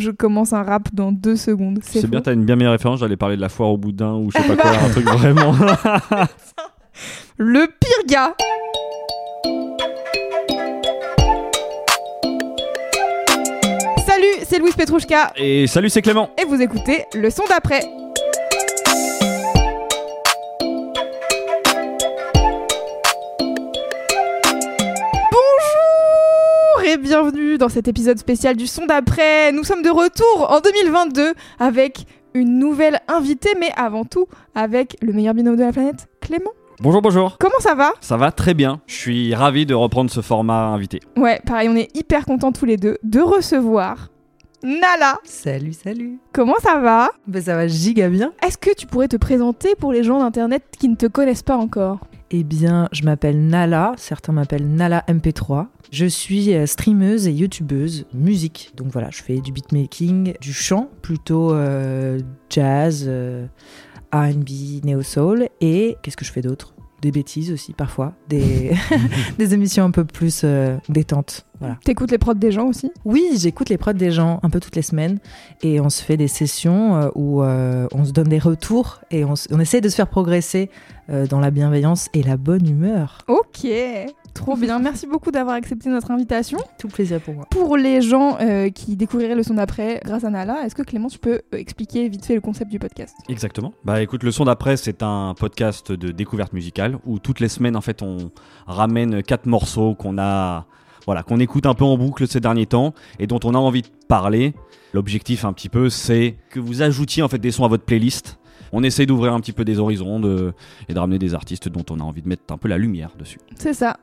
je commence un rap dans deux secondes. C'est bien, t'as une bien meilleure référence. J'allais parler de la foire au boudin ou je sais pas quoi, un truc vraiment. Le pire gars Salut, c'est Louise Petrouchka Et salut, c'est Clément. et vous écoutez le son d'après. Bienvenue dans cet épisode spécial du son d'après. Nous sommes de retour en 2022 avec une nouvelle invitée, mais avant tout avec le meilleur binôme de la planète, Clément. Bonjour, bonjour. Comment ça va? Ça va très bien. Je suis ravi de reprendre ce format invité. Ouais, pareil, on est hyper contents tous les deux de recevoir Nala. Salut, salut. Comment ça va? Ben, ça va giga bien. Est-ce que tu pourrais te présenter pour les gens d'internet qui ne te connaissent pas encore? Eh bien, je m'appelle Nala, certains m'appellent Nala MP3. Je suis euh, streameuse et youtubeuse musique. Donc voilà, je fais du beatmaking, du chant, plutôt euh, jazz, euh, RB, néo-soul. Et qu'est-ce que je fais d'autre? Des bêtises aussi parfois, des, des émissions un peu plus euh, détentes. Voilà. T'écoutes les prods des gens aussi? Oui, j'écoute les prods des gens un peu toutes les semaines et on se fait des sessions euh, où euh, on se donne des retours et on, on essaie de se faire progresser dans la bienveillance et la bonne humeur. Ok, trop bien. Merci beaucoup d'avoir accepté notre invitation. Tout plaisir pour moi. Pour les gens euh, qui découvriraient le son d'après grâce à Nala, est-ce que Clément, tu peux euh, expliquer vite fait le concept du podcast? Exactement. Bah écoute, le son d'après, c'est un podcast de découverte musicale où toutes les semaines, en fait, on ramène quatre morceaux qu'on a, voilà, qu'on écoute un peu en boucle ces derniers temps et dont on a envie de parler. L'objectif, un petit peu, c'est que vous ajoutiez en fait des sons à votre playlist. On essaye d'ouvrir un petit peu des horizons et de ramener des artistes dont on a envie de mettre un peu la lumière dessus. C'est ça.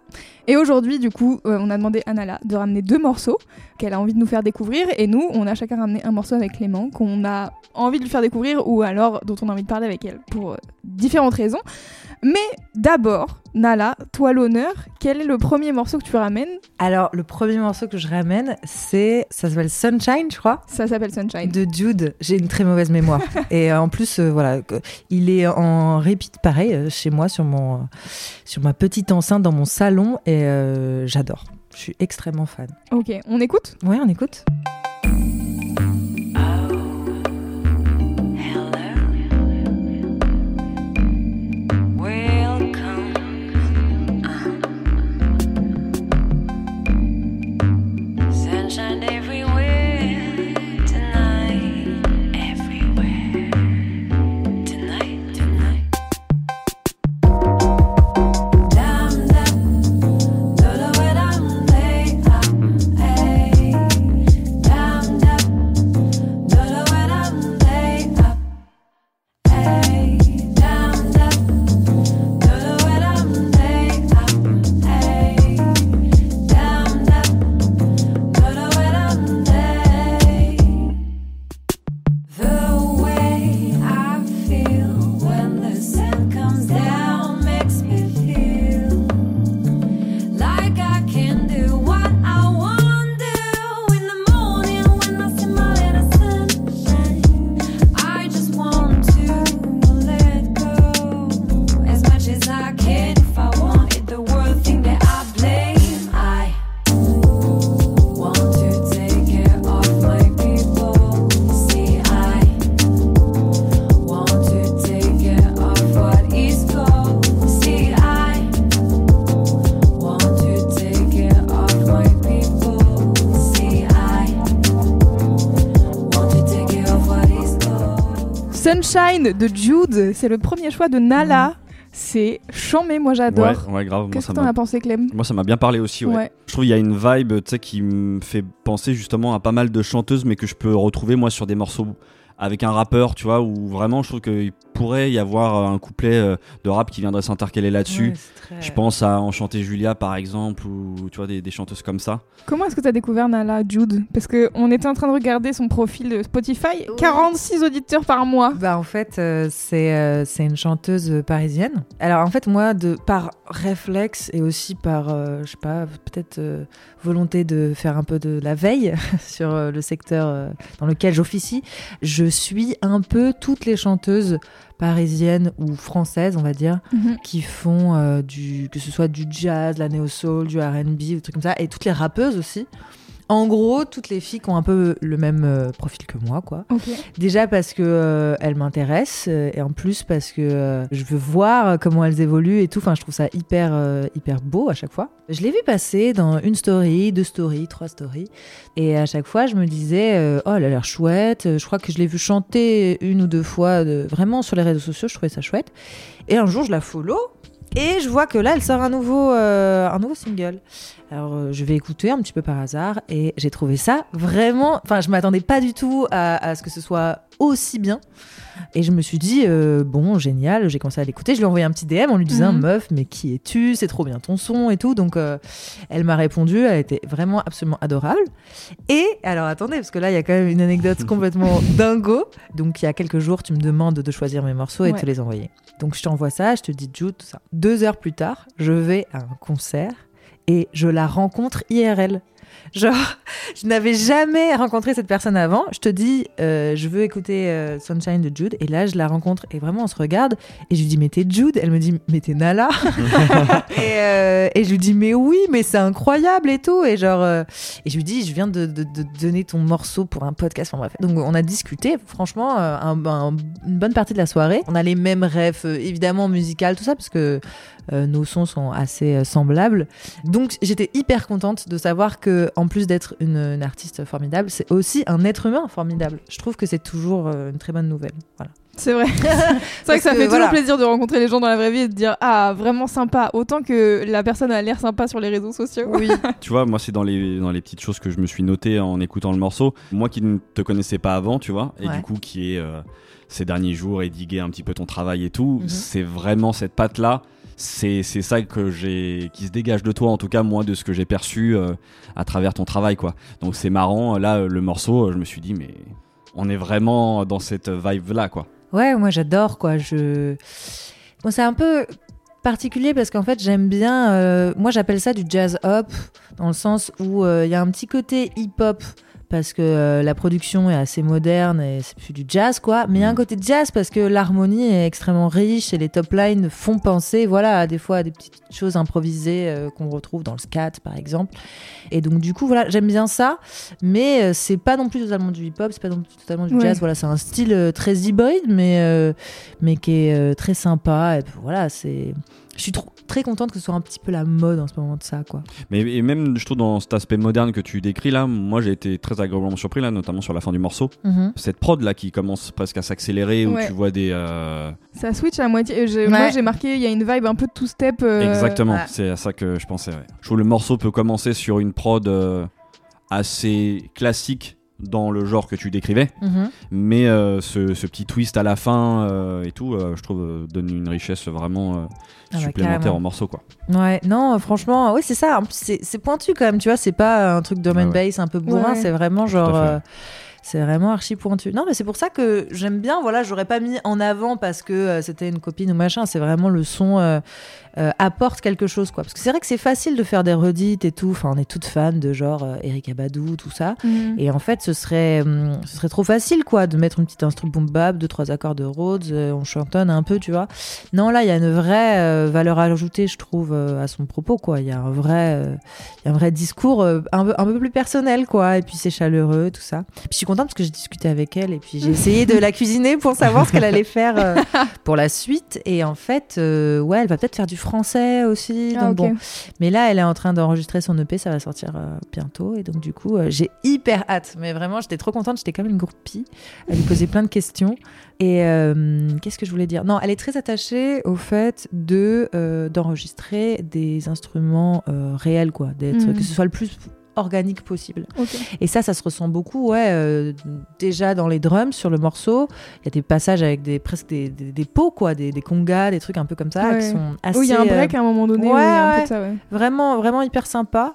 Et aujourd'hui, du coup, euh, on a demandé à Nala de ramener deux morceaux qu'elle a envie de nous faire découvrir. Et nous, on a chacun ramené un morceau avec Clément qu'on a envie de lui faire découvrir ou alors dont on a envie de parler avec elle pour euh, différentes raisons. Mais d'abord, Nala, toi l'honneur, quel est le premier morceau que tu ramènes Alors, le premier morceau que je ramène, c'est. Ça s'appelle Sunshine, je crois. Ça s'appelle Sunshine. De Jude, j'ai une très mauvaise mémoire. et euh, en plus, euh, voilà, il est en repeat pareil euh, chez moi sur, mon, euh, sur ma petite enceinte dans mon salon et euh, j'adore. Je suis extrêmement fan. Ok, on écoute? Ouais, on écoute Sunshine everywhere Sunshine de Jude, c'est le premier choix de Nala. C'est chambé, moi j'adore. Ouais, ouais, grave. Moi, Qu'est-ce ça que t'en m'a as pensé, Clem? Moi, ça m'a bien parlé aussi. ouais. Ouais. Je trouve qu'il y a une vibe tu sais, qui me fait penser justement à pas mal de chanteuses, mais que je peux retrouver moi sur des morceaux avec un rappeur, tu vois, où vraiment je trouve qu'il pourrait y avoir euh, un couplet euh, de rap qui viendrait s'intercaler là-dessus. Ouais, c'est très- Je pense à Enchanter Julia par exemple, ou tu vois, des, des chanteuses comme ça. Comment est-ce que t'as découvert Nala Jude? Parce que on était en train de regarder son profil de Spotify, 46 auditeurs par mois. Bah en fait euh, c'est euh, c'est une chanteuse parisienne. Alors en fait moi de par réflexe et aussi par euh, je sais pas peut-être volonté de faire un peu de la veille sur le secteur dans lequel j'officie, je suis un peu toutes les chanteuses parisiennes ou françaises on va dire Mhm. qui font euh, du que ce soit du jazz, la néo soul, du R&B, des trucs comme ça et toutes les rappeuses aussi. En gros, toutes les filles qui ont un peu le même euh, profil que moi, quoi. Déjà parce que euh, elles m'intéressent euh, et en plus parce que euh, je veux voir comment elles évoluent et tout. Enfin, je trouve ça hyper euh, hyper beau à chaque fois. Je l'ai vu passer dans une story, deux stories, trois stories et à chaque fois je me disais oh elle a l'air chouette. Je crois que je l'ai vu chanter une ou deux fois de- vraiment sur les réseaux sociaux. Je trouvais ça chouette. Et un jour je la follow et je vois que là elle sort un nouveau euh, single. Alors euh, je vais écouter un petit peu par hasard et j'ai trouvé ça vraiment. Enfin, je m'attendais pas du tout à ce que ce soit aussi bien. Et je me suis dit euh, bon génial. J'ai commencé à l'écouter. Je lui ai envoyé un petit DM en lui disant Mhm. meuf mais qui es-tu? C'est trop bien ton son et tout. Donc euh, elle m'a répondu. Elle était vraiment absolument adorable. Et alors attendez parce que là il y a quand même une anecdote complètement dingo. Donc il y a quelques jours tu me demandes de choisir mes morceaux et de Ouais. te les envoyer. Donc je t'envoie ça. Je te dis Jude tout ça. Deux heures plus tard je vais à un concert et je la rencontre IRL. Genre, je n'avais jamais rencontré cette personne avant. Je te dis, euh, je veux écouter euh, Sunshine de Jude. Et là, je la rencontre. Et vraiment, on se regarde. Et je lui dis, mais t'es Jude? Elle me dit, mais t'es Nala? Et, euh, et je lui dis, mais oui, mais c'est incroyable et tout. Et genre, et je lui dis, je viens de, de- de donner ton morceau pour un podcast. Enfin bref. Donc, on a discuté, franchement, un- un- une bonne partie de la soirée. On a les mêmes rêves, évidemment, musicales, tout ça, parce que euh, nos sons sont assez euh, semblables. Donc j'étais hyper contente de savoir que en plus d'être une, une artiste formidable, c'est aussi un être humain formidable. Je trouve que c'est toujours euh, une très bonne nouvelle. Voilà. C'est vrai. c'est vrai que ça que, fait voilà. toujours plaisir de rencontrer les gens dans la vraie vie et de dire ah vraiment sympa autant que la personne a l'air sympa sur les réseaux sociaux. Oui. Tu vois, moi, c'est dans les, dans les petites choses que je me suis noté en écoutant le morceau. Moi qui ne te connaissais pas avant, tu vois, et Ouais. du coup, qui est euh, ces derniers jours et digué un petit peu ton travail et tout, Mhm. c'est vraiment cette patte-là. C'est c'est ça que j'ai qui se dégage de toi, en tout cas, moi, de ce que j'ai perçu euh, à travers ton travail, quoi. Donc, c'est marrant. Là, euh, le morceau, euh, je me suis dit, mais on est vraiment dans cette vibe-là, quoi. Ouais, moi j'adore quoi. Je... Bon, c'est un peu particulier parce qu'en fait j'aime bien. Moi j'appelle ça du jazz hop dans le sens où il y a un petit côté hip hop parce que euh, la production est assez moderne et c'est plus du jazz quoi. Mais il y a un Mhm. côté jazz parce que l'harmonie est extrêmement riche et les top lines font penser, voilà, à des fois à des petites choses improvisées euh, qu'on retrouve dans le scat par exemple. Et donc du coup voilà, j'aime bien ça, mais euh, c'est pas non plus totalement du hip hop, c'est pas non plus totalement du Ouais. jazz. Voilà, c'est un style très hybride, mais mais qui est très sympa. Et puis, voilà, c'est. Je suis trop- très contente que ce soit un petit peu la mode en ce moment de ça, quoi. Mais et même, je trouve, dans cet aspect moderne que tu décris là, moi, j'ai été très agréablement surpris, là, notamment sur la fin du morceau. Mhm. Cette prod là qui commence presque à s'accélérer, où Ouais. tu vois des. euh, Ça switch à moitié. Ouais. Moi j'ai marqué il y a une vibe un peu de two step. euh, Exactement, ouais. c'est à ça que je pensais. ouais. Je trouve le morceau peut commencer sur une prod euh, assez classique dans le genre que tu décrivais, Mhm. mais euh, ce, ce petit twist à la fin euh, et tout, euh, je trouve, euh, donne une richesse vraiment euh, Ah bah, supplémentaire carrément. au morceau. Quoi. Ouais, non, franchement, oui, c'est ça. En c'est pointu quand même, tu vois. C'est pas un truc drum and Ouais, ouais. bass un peu bourrin, Ouais. c'est vraiment genre. c'est vraiment archi pointu. Non, mais c'est pour ça que j'aime bien. Voilà, j'aurais pas mis en avant parce que euh, c'était une copine ou machin. C'est vraiment le son euh, euh, apporte quelque chose, quoi. Parce que c'est vrai que c'est facile de faire des redites et tout. Enfin, on est toutes fans de genre euh, Eric Abadou, tout ça. Mhm. Et en fait, ce serait, hum, ce serait trop facile, quoi, de mettre une petite instru boom bap, deux trois accords de Rhodes, euh, on chantonne un peu, tu vois. Non, là, il y a une vraie euh, valeur ajoutée, je trouve, à son propos, quoi. Il y a un vrai, il y a un vrai discours un peu, un peu plus personnel, quoi. Et puis c'est chaleureux, tout ça. Puis je suis contente parce que j'ai discuté avec elle et puis j'ai essayé de la cuisiner pour savoir ce qu'elle allait faire pour la suite. Et en fait, ouais, elle va peut-être faire du français aussi. Ah, donc bon, mais là, elle est en train d'enregistrer son EP, ça va sortir euh, bientôt. Et donc, du coup, euh, j'ai hyper hâte. Mais vraiment, j'étais trop contente. J'étais comme une groupie. Elle lui posait plein de questions. Et euh, qu'est-ce que je voulais dire? Non, elle est très attachée au fait de d'enregistrer des instruments réels, quoi. Mhm. que ce soit le plus organique possible. Et ça, ça se ressent beaucoup, ouais. euh, déjà dans les drums sur le morceau, il y a des passages avec des presque des, des, des pots, quoi, des, des congas, des trucs un peu comme ça, Ouais. qui sont assez. Oui, il y a un break à un moment donné. ouais, où il y a un peu de ça. Vraiment, vraiment hyper sympa,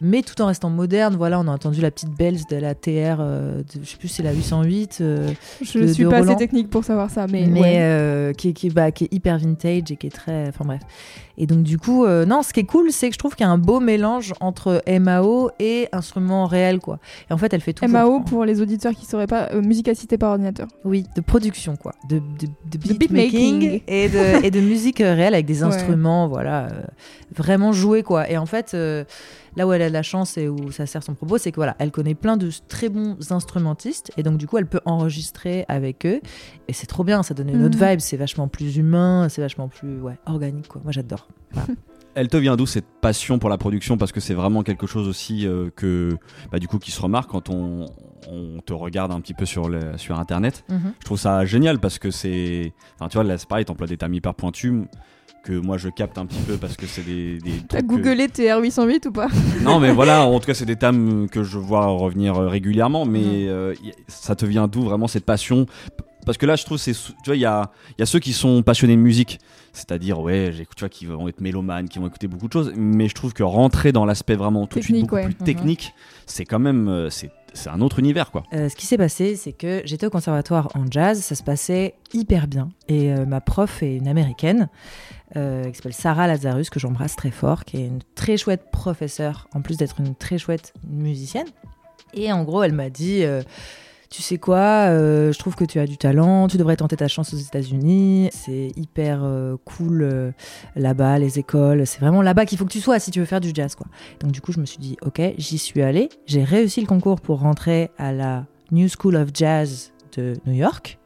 mais tout en restant moderne. Voilà, on a entendu la petite Bells de la TR, euh, de- je sais plus, c'est la 808, euh, Je de- suis de pas Roland. assez technique pour savoir ça, mais, mais euh, qui, qui, bah, qui est hyper vintage et qui est très, enfin bref. Et donc du coup, euh, non, ce qui est cool, c'est que je trouve qu'il y a un beau mélange entre MAO et instrument réel, quoi. Et en fait, elle fait tout. MAO pour les auditeurs qui sauraient pas, euh, musique assistée par ordinateur. Oui, de production, quoi. De, de, de De beatmaking beatmaking. et de, et de musique euh, réelle avec des Ouais. instruments, voilà, euh, vraiment joués, quoi. Et en fait, là où elle a de la chance et où ça sert son propos, c'est que voilà, elle connaît plein de très bons instrumentistes et donc du coup, elle peut enregistrer avec eux. Et c'est trop bien, ça donne une autre Mhm. vibe, c'est vachement plus humain, c'est vachement plus ouais, organique, quoi. Moi, j'adore. Elle te vient d'où cette passion pour la production? Parce que c'est vraiment quelque chose aussi euh, que, bah, du coup, qui se remarque quand on, on te regarde un petit peu sur, le, sur Internet. Je trouve ça génial parce que c'est. Enfin, tu vois, là, c'est pareil, t'emploies des termes hyper pointus que moi je capte un petit peu parce que c'est des. des T'as trucs que- googlé TR808 ou pas Non, mais voilà, en tout cas, c'est des termes que je vois revenir euh, régulièrement, mais euh, ça te vient d'où vraiment cette passion? Parce que là, je trouve, c'est, tu vois, il y a, y a ceux qui sont passionnés de musique, c'est-à-dire, ouais, j'écoute, tu vois, qui vont être mélomanes, qui vont écouter beaucoup de choses, mais je trouve que rentrer dans l'aspect vraiment tout de suite Technique, beaucoup ouais. plus Mhm. technique, c'est quand même, euh, c'est, c'est un autre univers, quoi. Euh, ce qui s'est passé, c'est que j'étais au conservatoire en jazz, ça se passait hyper bien. Et euh, ma prof est une américaine euh, qui s'appelle Sarah Lazarus, que j'embrasse très fort, qui est une très chouette professeure, en plus d'être une très chouette musicienne. Et en gros, elle m'a dit. Tu sais quoi, euh, je trouve que tu as du talent, tu devrais tenter ta chance aux États-Unis. C'est hyper euh, cool euh, là-bas, les écoles. C'est vraiment là-bas qu'il faut que tu sois si tu veux faire du jazz, quoi. Donc du coup, je me suis dit, ok, j'y suis allée. J'ai réussi le concours pour rentrer à la New School of Jazz de New York.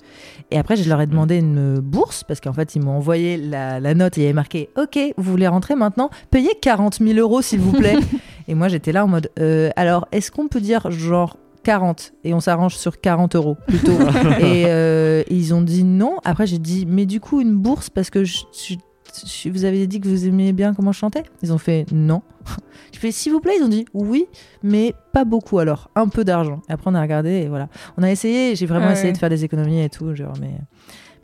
Et après, je leur ai demandé une bourse parce qu'en fait, ils m'ont envoyé la, la note et il y avait marqué Ok, vous voulez rentrer maintenant? Payez 40 000 euros, s'il vous plaît. et moi, j'étais là en mode Euh, Alors, est-ce qu'on peut dire genre 40 et on s'arrange sur 40 euros plutôt et, euh, ils ont dit non. Après, j'ai dit Mais du coup, une bourse parce que je- je- je- vous avez dit que vous aimiez bien comment je chantais? Ils ont fait non. Je fais s'il vous plaît, ils ont dit oui, mais pas beaucoup alors, un peu d'argent. Et après on a regardé et voilà. On a essayé, j'ai vraiment Ah essayé de faire des économies et tout, genre mais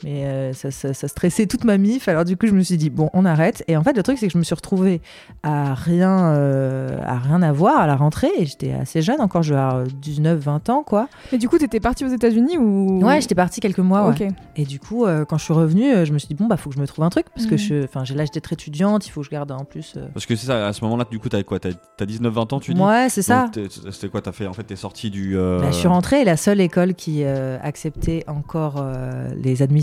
mais euh, ça, ça- ça stressait toute ma mif. Alors du coup je me suis dit bon on arrête. Et en fait le truc c'est que je me suis retrouvée à rien euh, à rien avoir à la rentrée et j'étais assez jeune encore, je vais avoir 19-20 ans quoi. Et du coup, t'étais partie aux États-Unis ou? Ouais, j'étais partie quelques mois. ouais. Et du coup, euh, quand je suis revenue, je me suis dit, bon, bah, faut que je me trouve un truc, parce que Mhm. je- enfin, j'ai l'âge d'être étudiante, il faut que je garde en plus. euh, Parce que c'est ça, à ce moment-là, du coup, t'as quoi? T'as, t'as 19-20 ans, tu dis? Ouais, c'est ça. C'était quoi? T'as fait, en fait, t'es sorti du. euh, Bah, je suis rentrée et la seule école qui euh, acceptait encore euh, les admissions,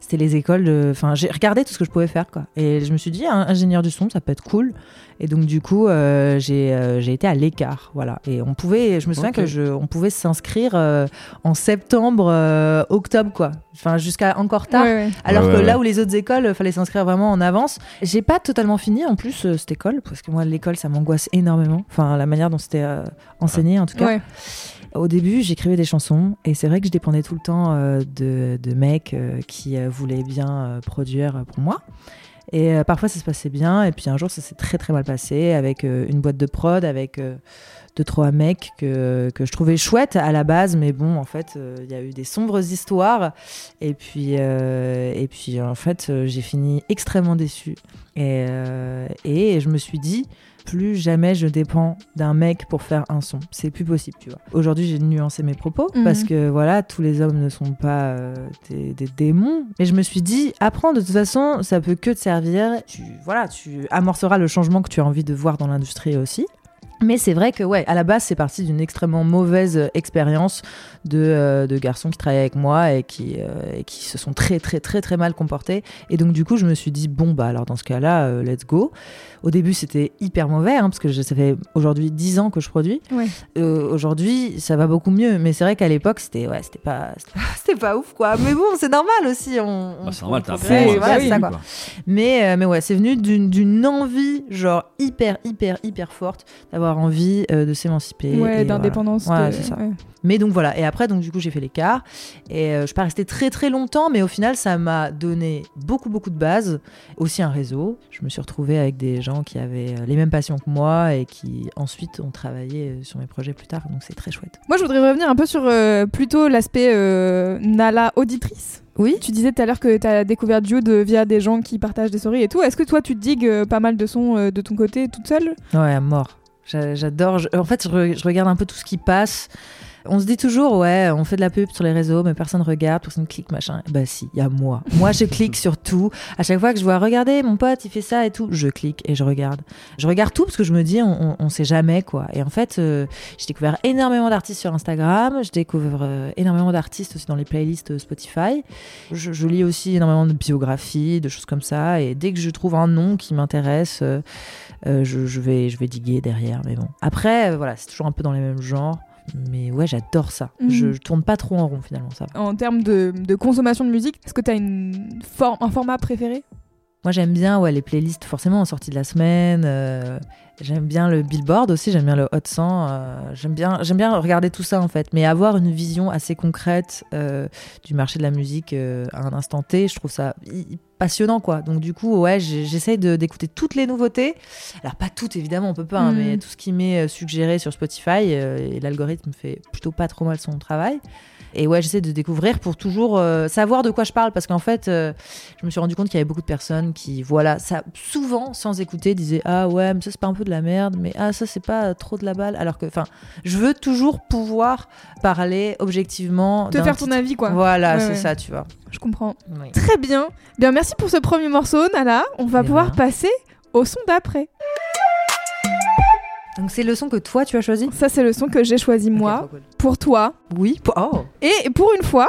c'était les écoles de. Enfin, j'ai regardé tout ce que je pouvais faire, quoi. Et je me suis dit, un- ingénieur du son, ça peut être cool. Et donc, du coup, euh, j'ai euh, j'ai été à l'écart, voilà. Et on pouvait, je me souviens que je, on pouvait s'inscrire euh, en septembre, euh, octobre, quoi. Enfin, jusqu'à encore tard. Ouais, ouais. Alors Ouais, que ouais, là où les autres écoles, fallait s'inscrire vraiment en avance. J'ai pas totalement fini en plus euh, cette école, parce que moi l'école ça m'angoisse énormément. Enfin la manière dont c'était euh, enseigné en tout cas. Au début j'écrivais des chansons et c'est vrai que je dépendais tout le temps euh, de, mecs euh, qui euh, voulaient bien produire pour moi. Et parfois ça se passait bien et puis un jour ça s'est très très mal passé avec une boîte de prod, avec deux trois mecs que, que je trouvais chouettes à la base mais bon en fait il y a eu des sombres histoires et puis, et puis en fait, j'ai fini extrêmement déçue. Et, et je me suis dit, plus jamais je dépends d'un mec pour faire un son. C'est plus possible, tu vois. Aujourd'hui, j'ai nuancé mes propos Mhm. parce que voilà, tous les hommes ne sont pas euh, des, des démons. Mais je me suis dit, apprends de toute façon, ça peut que te servir. Tu, voilà, tu amorceras le changement que tu as envie de voir dans l'industrie aussi. Mais c'est vrai que, ouais, à la base, c'est parti d'une extrêmement mauvaise expérience de, euh, de garçons qui travaillaient avec moi et qui, euh, et qui se sont très, très, très, très mal comportés. Et donc, du coup, je me suis dit, bon, bah, alors dans ce cas-là, euh, let's go. Au début, c'était hyper mauvais, hein, parce que je- ça fait aujourd'hui 10 ans que je produis. Ouais. Euh, aujourd'hui, ça va beaucoup mieux. Mais c'est vrai qu'à l'époque, c'était ouais, c'était pas, c'était pas, ouf, quoi. Mais bon, c'est normal aussi. On, Bah, c'est normal, t'as fait, voilà, c'est oui. ça, quoi. Mais, euh, mais ouais, c'est venu d'une envie, genre, hyper, hyper, hyper forte d'avoir envie euh, de s'émanciper. Ouais, voilà. d'indépendance. Ouais, de- c'est ça. ouais. Mais donc voilà, et après, donc du coup, j'ai fait l'écart. Et euh, je suis pas restée très très longtemps, mais au final, ça m'a donné beaucoup beaucoup de bases, aussi un réseau. Je me suis retrouvée avec des gens qui avaient euh, les mêmes passions que moi et qui ensuite ont travaillé euh, sur mes projets plus tard. Donc c'est très chouette. Moi, je voudrais revenir un peu sur euh, plutôt l'aspect euh, Nala auditrice. Oui. Tu disais tout à l'heure que tu as découvert Jude via des gens qui partagent des stories et tout. Est-ce que toi, tu digues pas mal de sons de ton côté toute seule? Ouais, à mort. J'a- J'adore. En fait, je regarde un peu tout ce qui passe. On se dit toujours, ouais, on fait de la pub sur les réseaux, mais personne regarde, personne clique, machin. Bah si, il y a moi. Moi, je clique sur tout. À chaque fois que je vois, regardez, mon pote, il fait ça et tout, je clique et je regarde. Je regarde tout parce que je me dis, on, on, sait jamais, quoi. Et en fait, euh, j'ai découvert énormément d'artistes sur Instagram, je découvre euh, énormément d'artistes aussi dans les playlists Spotify. Je, lis aussi énormément de biographies, de choses comme ça. Et dès que je trouve un nom qui m'intéresse, euh, euh, je, je vais, je vais diguer derrière. Mais bon. Après, euh, voilà, c'est toujours un peu dans les mêmes genres. Mais ouais, j'adore ça. Mhm. Je, je tourne pas trop en rond finalement, ça. En termes de, de consommation de musique, est-ce que tu as une forme, un format préféré? Moi, j'aime bien ouais, les playlists forcément en sortie de la semaine. euh, j'aime bien le Billboard aussi, j'aime bien le Hot 100. euh, j'aime bien, j'aime bien regarder tout ça en fait. Mais avoir une vision assez concrète euh, du marché de la musique à un instant T, je trouve ça passionnant quoi. Donc du coup, ouais, j'essaye d'écouter toutes les nouveautés. Alors pas toutes évidemment, on peut pas, hein, mais tout ce qui m'est euh, suggéré sur Spotify euh, et l'algorithme fait plutôt pas trop mal son travail. Et ouais, j'essaie de découvrir pour toujours euh, savoir de quoi je parle parce qu'en fait, euh, je me suis rendu compte qu'il y avait beaucoup de personnes qui, voilà, ça souvent sans écouter disaient ah ouais, mais ça c'est pas un peu de la merde, mais ah ça c'est pas trop de la balle. Alors que, enfin, je veux toujours pouvoir parler objectivement. Te faire ton avis, quoi. Voilà, Ouais, c'est ouais. ça, tu vois. Je comprends. Oui. Très bien. Bien, merci pour ce premier morceau, Nala. On va pouvoir passer au son d'après. Donc c'est le son que toi tu as choisi. Ça, c'est le son que j'ai choisi moi, cool. pour toi. Oui. pour- Oh. Et pour une fois,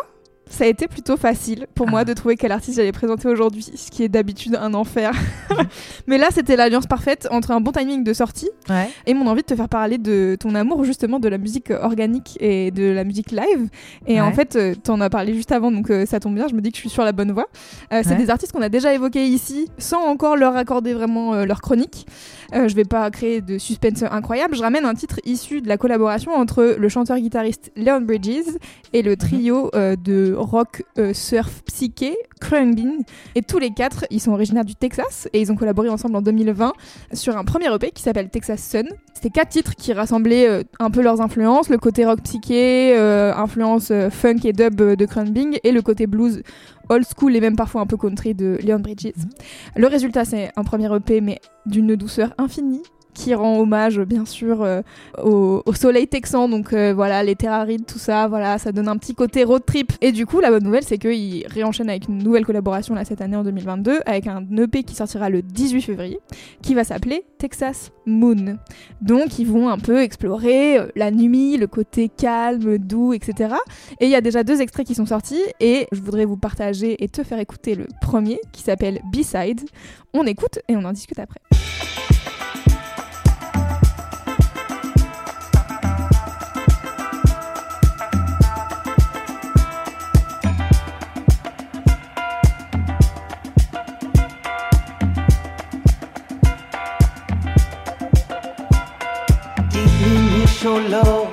ça a été plutôt facile pour moi Ah. de trouver quel artiste j'allais présenter aujourd'hui, ce qui est d'habitude un enfer. Mais là, c'était l'alliance parfaite entre un bon timing de sortie Ouais. et mon envie de te faire parler de ton amour justement de la musique organique et de la musique live. Et Ouais. en fait, euh, t'en as parlé juste avant, donc euh, ça tombe bien, je me dis que je suis sur la bonne voie. Euh, c'est Ouais. des artistes qu'on a déjà évoqués ici, sans encore leur accorder vraiment euh, leur chronique. Je vais pas créer de suspense incroyable, je ramène un titre issu de la collaboration entre le chanteur-guitariste Leon Bridges et le trio euh, de rock euh, surf psyché Khruangbin. Et tous les quatre, ils sont originaires du Texas et ils ont collaboré ensemble en 2020 sur un premier EP qui s'appelle Texas Sun. C'était quatre titres qui rassemblaient euh, un peu leurs influences, le côté rock psyché, euh, influence funk et dub de Khruangbin et le côté blues old school et même parfois un peu country de Leon Bridges. Le résultat, c'est un premier EP mais d'une douceur infinie qui rend hommage bien sûr euh, au, soleil texan. Donc euh, voilà les terres arides tout ça voilà ça donne un petit côté road trip. Et du coup la bonne nouvelle c'est qu'ils réenchaînent avec une nouvelle collaboration là cette année en 2022 avec un EP qui sortira le 18 février qui va s'appeler Texas Moon. Donc ils vont un peu explorer euh, la nuit le côté calme doux etc et il y a déjà deux extraits qui sont sortis et je voudrais vous partager et te faire écouter le premier qui s'appelle B-Side on écoute et on en discute après so low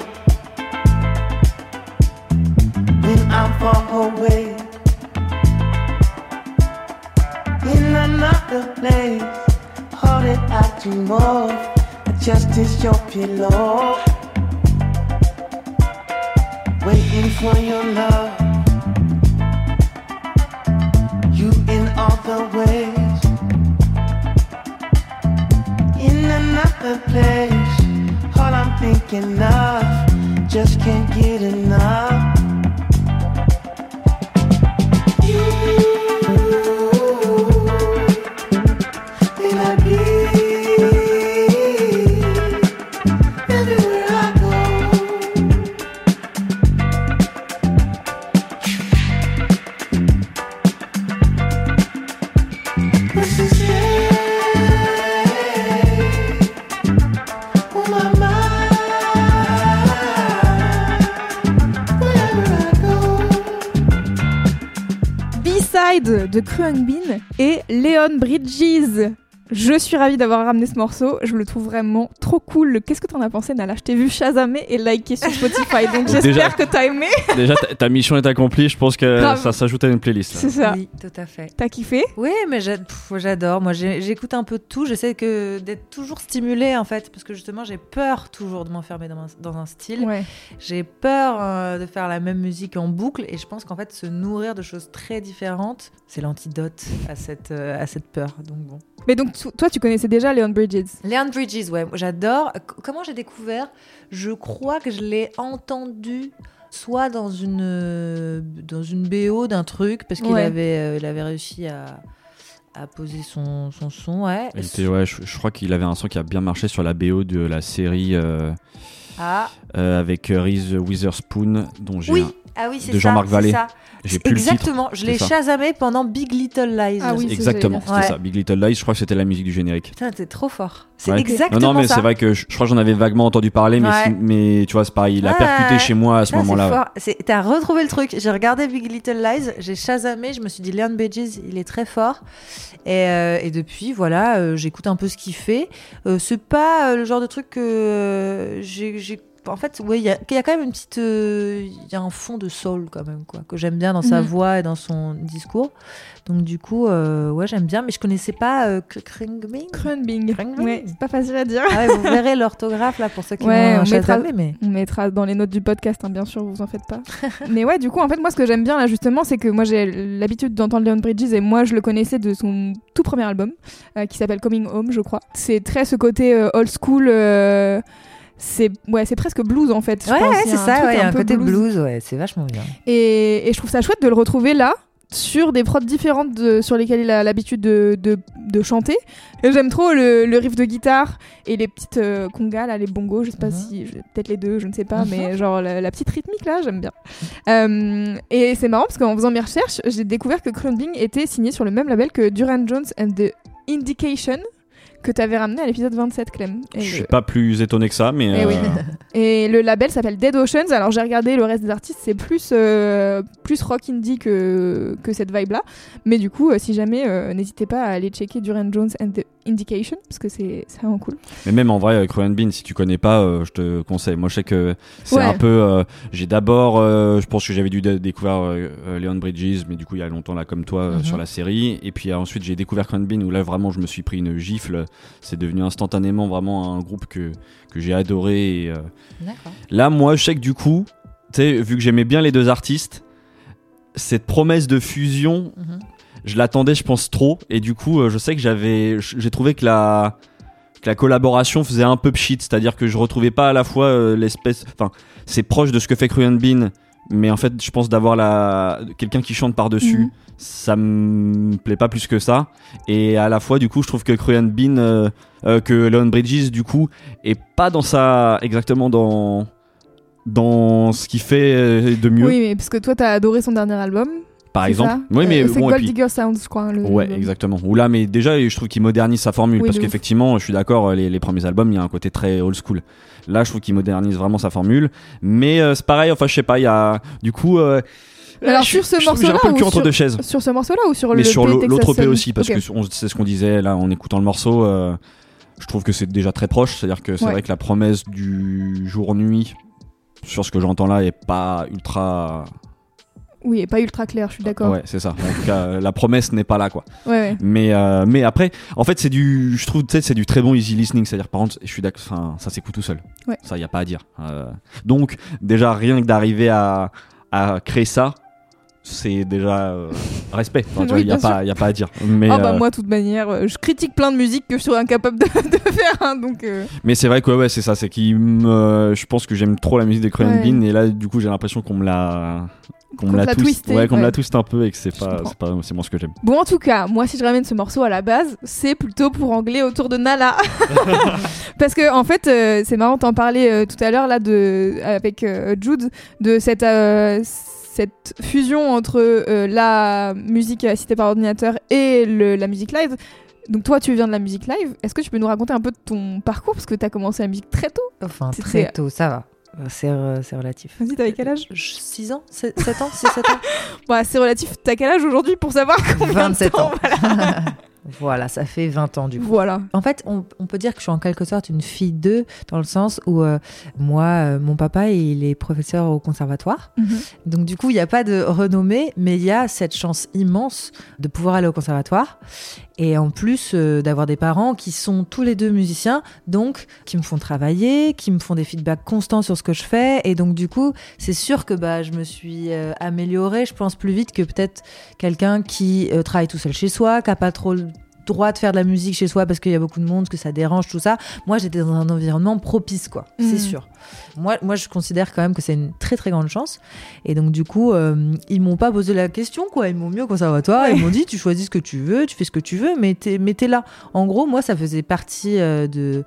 when I'm far away in another place. All that I dream of, just is your pillow, waiting for your love. Khruangbin et Leon Bridges. Je suis ravie d'avoir ramené ce morceau, je le trouve vraiment trop cool. Qu'est-ce que t'en as pensé Nala? Je t'ai vu chasamer et liker sur Spotify, donc Déjà- j'espère que t'as aimé. Déjà, ta, ta mission est accomplie. Je pense que Grave. ça s'ajoute à une playlist. là. C'est ça. Oui, tout à fait. T'as kiffé? Oui, mais j'a- pff, j'adore. Moi, j'ai- j'écoute un peu de tout. J'essaie que d'être toujours stimulée, en fait, parce que justement, j'ai peur toujours de m'enfermer dans, un- dans un style. Ouais. J'ai peur euh, de faire la même musique en boucle, et je pense qu'en fait, se nourrir de choses très différentes, c'est l'antidote à cette, euh, à cette peur. Donc bon. Mais donc, toi, tu connaissais déjà Leon Bridges Leon Bridges, ouais, j'adore. Comment j'ai découvert? Je crois que je l'ai entendu soit dans une, euh, dans une BO d'un truc, parce qu'il Ouais. avait, euh, il avait réussi à, à poser son, son son, ouais. Il était- ouais, je, je crois qu'il avait un son qui a bien marché sur la BO de la série euh, Ah, euh, avec Reese Witherspoon, dont j'ai oui, un- ah oui, c'est de ça. Jean-Marc c'est Vallée. Exactement, je l'ai chasamé pendant Big Little Lies. Ah oui, Exactement, c'était Ouais. ça. Big Little Lies, je crois que c'était la musique du générique. Putain, t'es trop fort. C'est Ouais. exactement non, non, mais c'est vrai que je, je crois que j'en avais vaguement entendu parler, mais, Ouais. si- mais tu vois, c'est pareil, il a percuté ouais. chez moi à ce moment-là. T'as retrouvé le truc. J'ai regardé Big Little Lies, j'ai chasamé, je me suis dit Leon Bridges, il est très fort. Et, euh, et depuis, voilà, euh, j'écoute un peu ce qu'il fait. Euh, c'est pas euh, le genre de truc que euh, j'ai. En fait, ouais, il y, a il y a quand même une petite. euh, Il y a un fond de soul quand même, quoi, que j'aime bien dans sa Mhm. voix et dans son discours. Donc, du coup, euh, ouais, j'aime bien, mais je connaissais pas euh, K- Kringbing. Krunbing. Krunbing. Ouais, c'est pas facile à dire. Ah ouais, vous verrez l'orthographe là pour ceux qui Ouais, on mettra- mais. On mettra dans les notes du podcast, hein, bien sûr, vous en faites pas. Mais ouais, du coup, en fait, moi, ce que j'aime bien là, justement, c'est que moi, j'ai l'habitude d'entendre Leon Bridges et moi, je le connaissais de son tout premier album, euh, qui s'appelle Coming Home, je crois. C'est très ce côté old school. C'est ouais, c'est presque blues en fait. je Ouais, c'est un ça, ouais, il y a un peu côté blues, ouais, c'est vachement bien. Et, et je trouve ça chouette de le retrouver là, sur des prods différentes de- sur lesquelles il a l'habitude de, de, de chanter. J'aime trop le, le riff de guitare et les petites euh, congas, là, les bongos, je sais pas Mhm. si, peut-être les deux, je ne sais pas, Mhm. mais genre la, la petite rythmique là, j'aime bien. Euh, et c'est marrant parce qu'en faisant mes recherches, j'ai découvert que Krunbing était signé sur le même label que Duran Jones and the Indication que tu avais ramené à l'épisode 27, Clem. Et Je le- suis pas plus étonné que ça, mais. Eh oui. euh, et le label s'appelle Dead Oceans. Alors j'ai regardé le reste des artistes, c'est plus euh, plus rock indie que que cette vibe là. Mais du coup, euh, si jamais, euh, n'hésitez pas à aller checker Duran Jones and the Indication parce que c'est vraiment cool. Mais même en vrai, avec Ryan Bean, si tu connais pas, je te conseille. Moi, je sais que c'est Ouais. un peu. j'ai d'abord, je pense que j'avais dû dé- découvrir Leon Bridges, mais du coup, il y a longtemps là, comme toi, Mhm. sur la série. Et puis ensuite, j'ai découvert Ryan Bean, où là, vraiment, je me suis pris une gifle. C'est devenu instantanément vraiment un groupe que, que j'ai adoré. Et, euh. Là, moi, je sais que du coup, vu que j'aimais bien les deux artistes, cette promesse de fusion, Mhm. je l'attendais, je pense, trop. Et du coup, euh, je sais que j'avais. J'ai trouvé que la. Que la collaboration faisait un peu pchit, c'est-à-dire que je retrouvais pas à la fois euh, l'espèce. Enfin, c'est proche de ce que fait Cruyan Bean, mais en fait, je pense d'avoir la quelqu'un qui chante par-dessus, Mhm. ça me plaît pas plus que ça. Et à la fois, du coup, je trouve que Cruyan Bean, euh, euh, que Leon Bridges, du coup, est pas dans sa. exactement dans. dans ce qu'il fait euh, de mieux, Oui, mais parce que toi, t'as adoré son dernier album. par exemple. ça Oui, mais c'est bon, Gold Digger Sounds, je crois. Le, Ouais, exactement. Ou là, mais déjà, je trouve qu'il modernise sa formule. Oui, parce qu'effectivement, je suis d'accord, les, les premiers albums, il y a un côté très old school. Là, je trouve qu'il modernise vraiment sa formule. Mais euh, c'est pareil, enfin, je sais pas, il y a. Du coup. euh, Alors, je- sur ce morceau-là ou entre sur- deux chaises. Sur ce morceau-là ou sur Mais le sur EP l'au- l'autre EP aussi, parce que c'est ce qu'on disait là en écoutant le morceau. euh, je trouve que c'est déjà très proche. C'est-à-dire que c'est Ouais. vrai que la promesse du jour-nuit, sur ce que j'entends là, est pas ultra. Oui, et pas ultra clair, je suis d'accord. Ouais, c'est ça. En tout cas, la promesse n'est pas là, quoi. Ouais, ouais. Mais, euh, mais après, en fait, c'est du, je trouve, tu sais, c'est du très bon easy listening. C'est-à-dire, par contre, je suis d'accord, enfin, ça s'écoute tout seul. Ouais. Ça, y a pas à dire. Euh, donc, déjà, rien que d'arriver à, à créer ça, c'est déjà euh, respect. Enfin, tu vois, Oui, a a pas à dire. Mais, Ah bah euh, moi, de toute manière, euh, je critique plein de musiques que je serais incapable de, de faire, hein, donc... euh, mais c'est vrai que ouais, ouais, c'est ça. C'est qu'il me, je pense que j'aime trop la musique des Crayon Ouais. Bean et là, du coup, j'ai l'impression qu'on me l'a, qu'on me l'a twist, ouais, qu'on me l'a twist un peu et que c'est pas, c'est pas, c'est moi ce que j'aime. Bon, en tout cas, moi, si je ramène ce morceau à la base, c'est plutôt pour angler autour de Nala. Parce que, en fait, c'est marrant, t'en parlais tout à l'heure, là, de, avec Jude, de cette, cette fusion entre euh, la musique assistée par ordinateur et le- la musique live. Donc, toi, tu viens de la musique live. Est-ce que tu peux nous raconter un peu de ton parcours? Parce que t'as commencé la musique très tôt. Enfin, C'est- très tôt, ça va. Euh, C'est euh, c'est relatif. Vas-y, t'avais quel âge? 6 ans? 7 ans? 6, 7 ans? Bah, c'est relatif. T'as quel âge aujourd'hui pour savoir combien 27 de temps ans. Voilà. Voilà, ça fait 20 ans du coup. Voilà. En fait, on, on peut dire que je suis en quelque sorte une fille d'eux, dans le sens où euh, moi, euh, mon papa, il est professeur au conservatoire. Donc du coup, il n'y a pas de renommée, mais il y a cette chance immense de pouvoir aller au conservatoire. Et en plus euh, d'avoir des parents qui sont tous les deux musiciens, donc qui me font travailler, qui me font des feedbacks constants sur ce que je fais. Et donc du coup, c'est sûr que bah, je me suis euh, améliorée, je pense, plus vite que peut-être quelqu'un qui euh, travaille tout seul chez soi, qui n'a pas trop le droit de faire de la musique chez soi parce qu'il y a beaucoup de monde, que ça dérange, tout ça. Moi, j'étais dans un environnement propice, quoi. C'est sûr. Moi, moi, je considère quand même que c'est une très très grande chance. Et donc, du coup, euh, ils m'ont pas posé la question, quoi. Ils m'ont mis au conservatoire. Ouais. Ils m'ont dit, tu choisis ce que tu veux, tu fais ce que tu veux, mais t'es, mais t'es là. En gros, moi, ça faisait partie euh, de.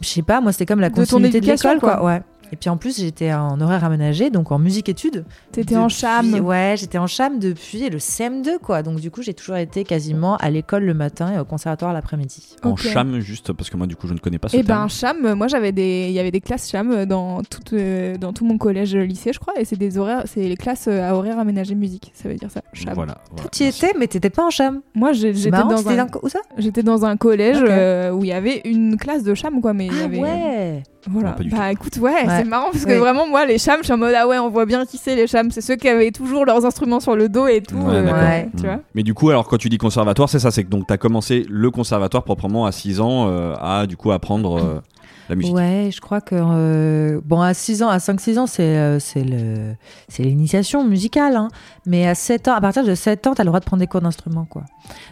Je sais pas, moi, c'était comme la De ton continuité de l'école, quoi. quoi. Ouais. Et puis en plus, j'étais en horaire aménagé, donc en musique-études. T'étais en cham. Ouais, j'étais en cham depuis le CM2, quoi. Donc du coup, j'ai toujours été quasiment à l'école le matin et au conservatoire l'après-midi. En cham, juste parce que moi, du coup, je ne connais pas ce Et ben terme. cham, moi j'avais des, il y avait des classes cham dans tout, euh, dans tout mon collège lycée, je crois, et c'est des horaires, c'est les classes euh, à horaires aménagés musique, ça veut dire ça. Cham. Voilà. voilà. Tu y étais, mais t'étais pas en cham. Moi j'étais dans un, dans- où ça? J'étais dans un collège euh, où il y avait une classe de cham quoi, mais y Ah avait, ouais. Voilà. Non, pas du bah écoute, ouais, Ouais. c'est marrant parce que Oui. vraiment moi les chams, je suis en mode ah ouais, on voit bien qui c'est les chams, c'est ceux qui avaient toujours leurs instruments sur le dos et tout, Ouais, euh. Ouais. tu vois. Mais du coup, alors quand tu dis conservatoire, c'est ça, c'est que donc t'as commencé le conservatoire proprement à 6 ans euh, à du coup apprendre euh, la musique. Ouais, je crois que euh, bon à 6 ans, à 5 6 ans, c'est euh, c'est le c'est l'initiation musicale hein. Mais à 7 ans, à partir de 7 ans, tu as le droit de prendre des cours d'instrument quoi.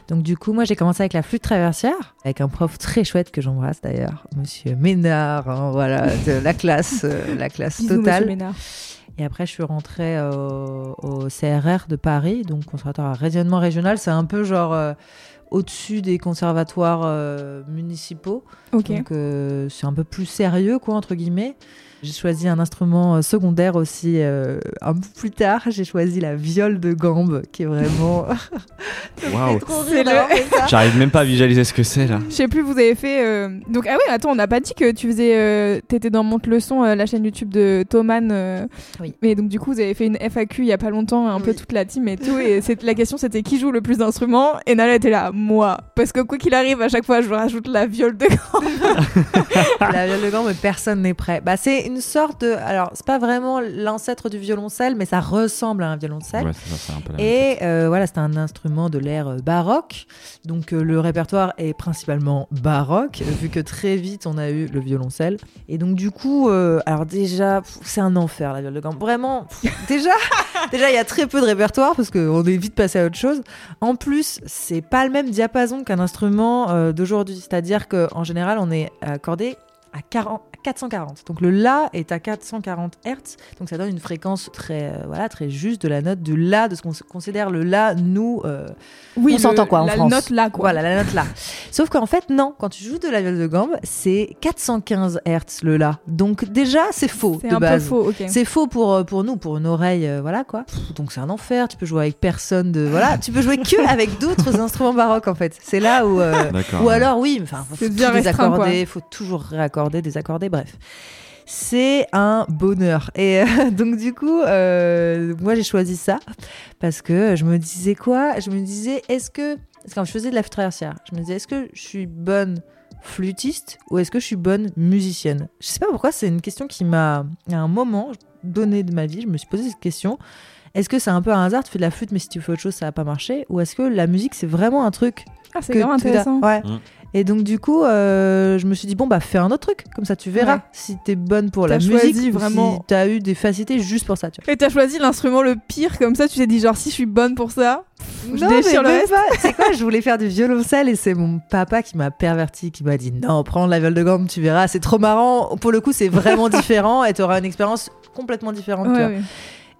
Donc du coup, moi j'ai commencé avec la flûte traversière avec un prof très chouette que j'embrasse d'ailleurs, monsieur Ménard, hein, voilà, de la classe euh, la classe Bisous, Monsieur totale. Ménard. Et après, je suis rentrée au, au CRR de Paris, donc conservatoire à rayonnement régional. C'est un peu genre euh, au-dessus des conservatoires euh, municipaux. Donc euh, c'est un peu plus sérieux, quoi, entre guillemets. J'ai choisi un instrument euh, secondaire aussi euh, un peu plus tard. J'ai choisi la viole de gambe, qui est vraiment. Waouh. fait ça. J'arrive même pas à visualiser ce que c'est là. Je sais plus, vous avez fait. euh, Donc, ah oui, attends, on n'a pas dit que tu faisais. euh, T'étais dans Monte Leçon, euh, la chaîne YouTube de Thoman. euh, Oui. Mais donc, du coup, vous avez fait une FAQ il y a pas longtemps, un peu toute la team et tout. Et c'est- la question, c'était qui joue le plus d'instruments Et Nala était là, moi. Parce que quoi qu'il arrive, à chaque fois, je rajoute la viole de la viole de gambe, personne n'est prêt. Bah, c'est une sorte de. Alors, c'est pas vraiment l'ancêtre du violoncelle, mais ça ressemble à un violoncelle. Ouais, ça, un peu Et euh, voilà, c'est un instrument de l'ère euh, baroque. Donc euh, le répertoire est principalement baroque, vu que très vite on a eu le violoncelle. Et donc du coup, euh, alors déjà, c'est un enfer la viole de gambe. Vraiment, pff, déjà, déjà il y a très peu de répertoire parce qu'on est vite passé à autre chose. En plus, c'est pas le même diapason qu'un instrument d'aujourd'hui. C'est-à-dire qu'en général, on est accordé à 40, à 440. Donc le La est à 440 Hertz, donc ça donne une fréquence très, euh, voilà, très juste de la note du La, de ce qu'on considère le La, nous, euh, Oui, On s'entend, quoi, en la France. note là, quoi. voilà, la note La. Sauf qu'en fait, non, quand tu joues de la viole de gambe, c'est 415 Hertz le La. Donc déjà, c'est faux C'est de un peu base. faux, ok. C'est faux pour, euh, pour nous, pour une oreille, euh, voilà quoi. Donc c'est un enfer, tu peux jouer avec personne de. Voilà, tu peux jouer que avec d'autres instruments baroques en fait. C'est là où. euh, ou alors, oui, enfin, faut C'est tout bien désaccorder, faut toujours réaccorder, désaccorder, bref. C'est un bonheur. Et euh, donc, du coup, euh, moi, j'ai choisi ça parce que je me disais quoi? Je me disais, est-ce que. Parce que quand je faisais de la flûte traversière, je me disais, est-ce que je suis bonne flûtiste ou est-ce que je suis bonne musicienne? Je sais pas pourquoi, c'est une question qui m'a, à un moment donné de ma vie, je me suis posé cette question. Est-ce que c'est un peu un hasard, tu fais de la flûte, mais si tu fais autre chose, ça va pas marcher Ou est-ce que la musique, c'est vraiment un truc Ah, c'est vraiment intéressant. Ouais. Mm. Et donc du coup, euh, je me suis dit bon bah fais un autre truc, comme ça tu verras Ouais. si t'es bonne pour la musique choisi ou vraiment- si t'as eu des facilités juste pour ça. Tu vois. Et t'as choisi l'instrument le pire, comme ça, tu t'es dit, genre, si je suis bonne pour ça, je Non, déchire mais le reste. sais quoi, je voulais faire du violoncelle et c'est mon papa qui m'a perverti, qui m'a dit non, prends la viole de gamme, tu verras, c'est trop marrant. Pour le coup, c'est vraiment différent et t'auras une expérience complètement différente. tu Ouais, vois. ouais.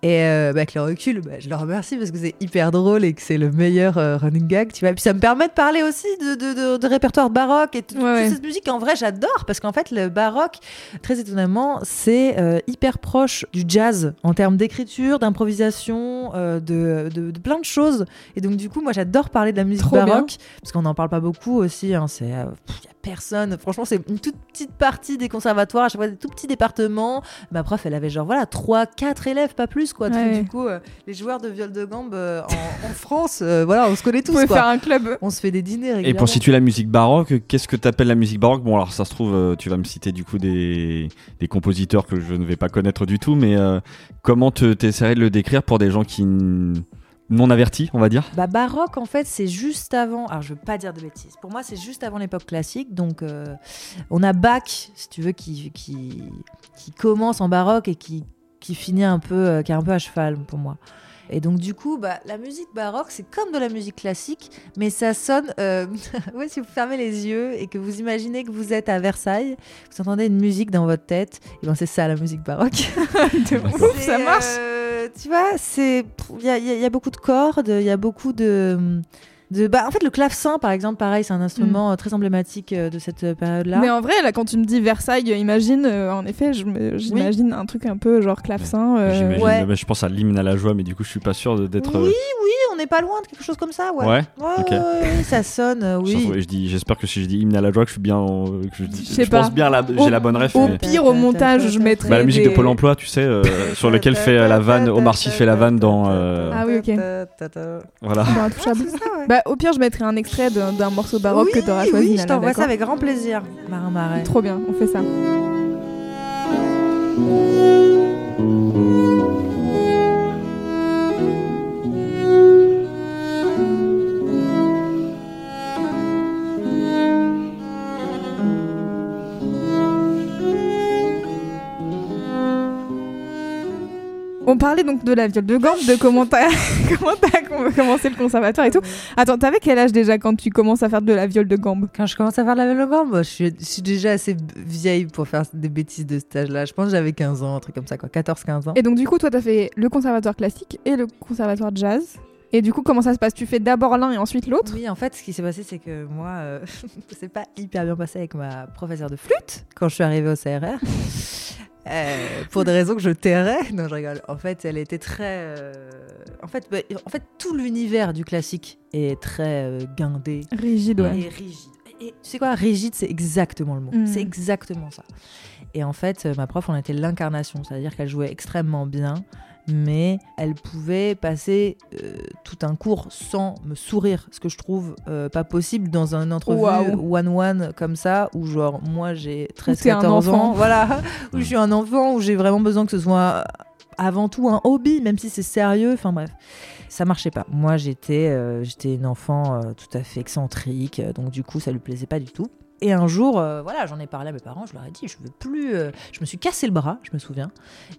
Et euh, bah, avec le recul, bah, je le remercie parce que c'est hyper drôle et que c'est le meilleur euh, running gag, tu vois. Et puis ça me permet de parler aussi de, de, de- de répertoire baroque et toute Ouais, ouais. cette musique. En vrai, j'adore parce qu'en fait, le baroque, très étonnamment, c'est euh, hyper proche du jazz en termes d'écriture, d'improvisation, de, plein de choses. Et donc, du coup, moi, j'adore parler de la musique Trop bien. baroque parce qu'on n'en parle pas beaucoup aussi. Hein, c'est, personne. Franchement, c'est une toute petite partie des conservatoires, à chaque fois des tout petits départements. Ma prof, elle avait genre voilà 3 4 élèves, pas plus quoi. Donc, Ouais. Du coup, euh, les joueurs de viol de gambe euh, en, en France, euh, voilà, on se connaît tous pouvez quoi. faire un club. On se fait des dîners Et pour situer la musique baroque, qu'est-ce que t'appelles la musique baroque? Bon, alors ça se trouve, euh, tu vas me citer du coup des, des compositeurs que je ne vais pas connaître du tout, mais euh, comment te- t'essaierais de le décrire pour des gens qui n- non avertis, on va dire? Bah, baroque, en fait, c'est juste avant. Alors, je veux pas dire de bêtises. Pour moi, c'est juste avant l'époque classique. Donc, euh, on a Bach, si tu veux, qui, qui, qui commence en baroque et qui qui finit un peu, euh, qui est un peu à cheval pour moi. Et donc du coup, bah, la musique baroque, c'est comme de la musique classique, mais ça sonne. euh, ouais, si vous fermez les yeux et que vous imaginez que vous êtes à Versailles, vous entendez une musique dans votre tête, et ben c'est ça la musique baroque. De ouf, ça marche. euh, tu vois, c'est il y a, y y beaucoup de cordes, il y a beaucoup de, de bah, en fait le clavecin par exemple, pareil, c'est un instrument euh, très emblématique euh, de cette euh, période-là. Mais en vrai, là, quand tu me dis Versailles, imagine, euh, en effet, j'imagine un truc un peu genre clavecin. euh, J'imagine, ouais. mais je pense à l'hymne à la joie, mais du coup, je suis pas sûr de- d'être. Oui, oui, on n'est pas loin de quelque chose comme ça, ouais. Ouais, Ouais, ok. ouais, ouais, ça sonne, euh, oui. je, dis, j'espère que si je dis hymne à la joie, que je suis bien. en- que je, dis- Je sais je pense pas. bien, j'ai la bonne ref. Au mais- pire, au montage, je mettrais. Bah, la musique des- de Pôle Emploi, tu sais, euh, sur lequel fait euh, la vanne. Omar Sy fait la vanne dans. euh, Ah oui, ok. Voilà. Dans Intouchable. Bah, au pire, je mettrai un extrait d'un morceau baroque oui, que tu auras choisi. Oui, je t'envoie ça avec grand plaisir, Marin Marais. Trop bien, on fait ça. On parlait donc de la viole de gambe, de comment t'as commencé le conservatoire et tout. Attends, t'avais quel âge déjà quand tu commences à faire de la viole de gambe Quand je commence à faire la vélo je suis, je suis déjà assez vieille pour faire des bêtises de cet âge-là. Je pense que j'avais 15 ans, un truc comme ça, quoi. 14-15 ans. Et donc du coup, toi, t'as fait le conservatoire classique et le conservatoire jazz. Et du coup, comment ça se passe? Tu fais d'abord l'un et ensuite l'autre? Oui, en fait, ce qui s'est passé, c'est que moi, euh, c'est pas hyper bien passé avec ma professeure de flûte quand je suis arrivée au CRR. Euh, pour des raisons que je tairais. Non, je rigole. En fait, elle était très. euh, En, fait, bah, en fait, tout l'univers du classique est très euh, guindé Rigide, ouais. et rigide. Et tu sais quoi, rigide, c'est exactement le mot. Mm. C'est exactement ça. Et en fait, euh, ma prof, on était l'incarnation, c'est-à-dire qu'elle jouait extrêmement bien, mais elle pouvait passer euh, tout un cours sans me sourire, ce que je trouve euh, pas possible dans une entrevue one-one comme ça, où genre moi j'ai t'es un 13-14 enfant. ans, voilà, où je suis un enfant, où j'ai vraiment besoin que ce soit avant tout un hobby, même si c'est sérieux, enfin bref. Ça marchait pas. Moi, j'étais euh, j'étais une enfant euh, tout à fait excentrique, euh, donc du coup, ça lui plaisait pas du tout. Et un jour, euh, voilà, j'en ai parlé à mes parents, je leur ai dit, je veux plus. euh, je me suis cassé le bras, je me souviens.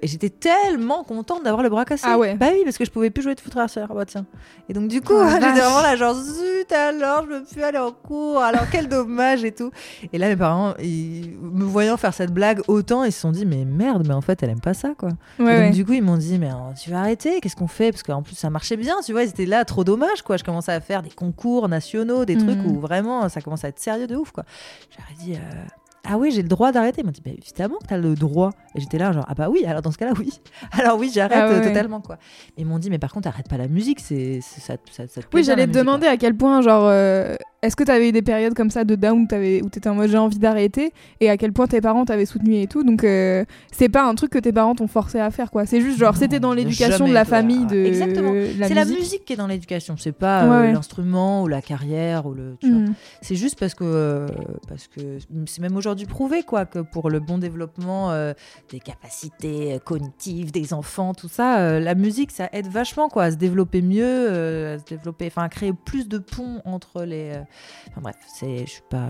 Et j'étais tellement contente d'avoir le bras cassé. Ah ouais. Bah oui, parce que je pouvais plus jouer de foot archer. Bah tiens. Et donc, du coup, Oh j'étais vache. vraiment là, genre, zut, alors, je veux plus aller en cours, alors quel dommage et tout. Et là, mes parents, ils, me voyant faire cette blague autant, ils se sont dit, mais merde, mais en fait, elle aime pas ça, quoi. Ouais, Et ouais. donc, du coup, ils m'ont dit, mais euh, tu vas arrêter, qu'est-ce qu'on fait? Parce qu'en plus, ça marchait bien, tu vois, ils étaient là, trop dommage, quoi. Je commençais à faire des concours nationaux, des trucs Mhm. où vraiment, ça commence à être sérieux de ouf, quoi. J'aurais dit, euh, ah oui, j'ai le droit d'arrêter. Ils m'ont dit, bah, évidemment que t'as le droit. Et j'étais là, genre, ah bah oui, alors dans ce cas-là, oui. Alors oui, j'arrête Ah euh, totalement, quoi. Et ils m'ont dit, mais par contre, arrête pas la musique, c'est ça, ça, ça te Oui, j'allais la te musique, demander à quel point, genre, euh, est-ce que t'avais eu des périodes comme ça de down où t'avais- où t'étais en mode j'ai envie d'arrêter et à quel point tes parents t'avaient soutenu et tout. Donc, euh, c'est pas un truc que tes parents t'ont forcé à faire, quoi. C'est juste, genre, c'était dans l'éducation de la famille de Exactement. C'est la musique. qui est dans l'éducation, c'est pas Ouais, euh, ouais. l'instrument ou la carrière ou le. tu. Mm. C'est juste parce que parce que c'est même aujourd'hui prouvé quoi que pour le bon développement euh, des capacités euh, cognitives des enfants, tout ça, euh, la musique ça aide vachement quoi à se développer mieux, à se développer, enfin à créer plus de ponts entre les. Enfin bref, c'est je suis pas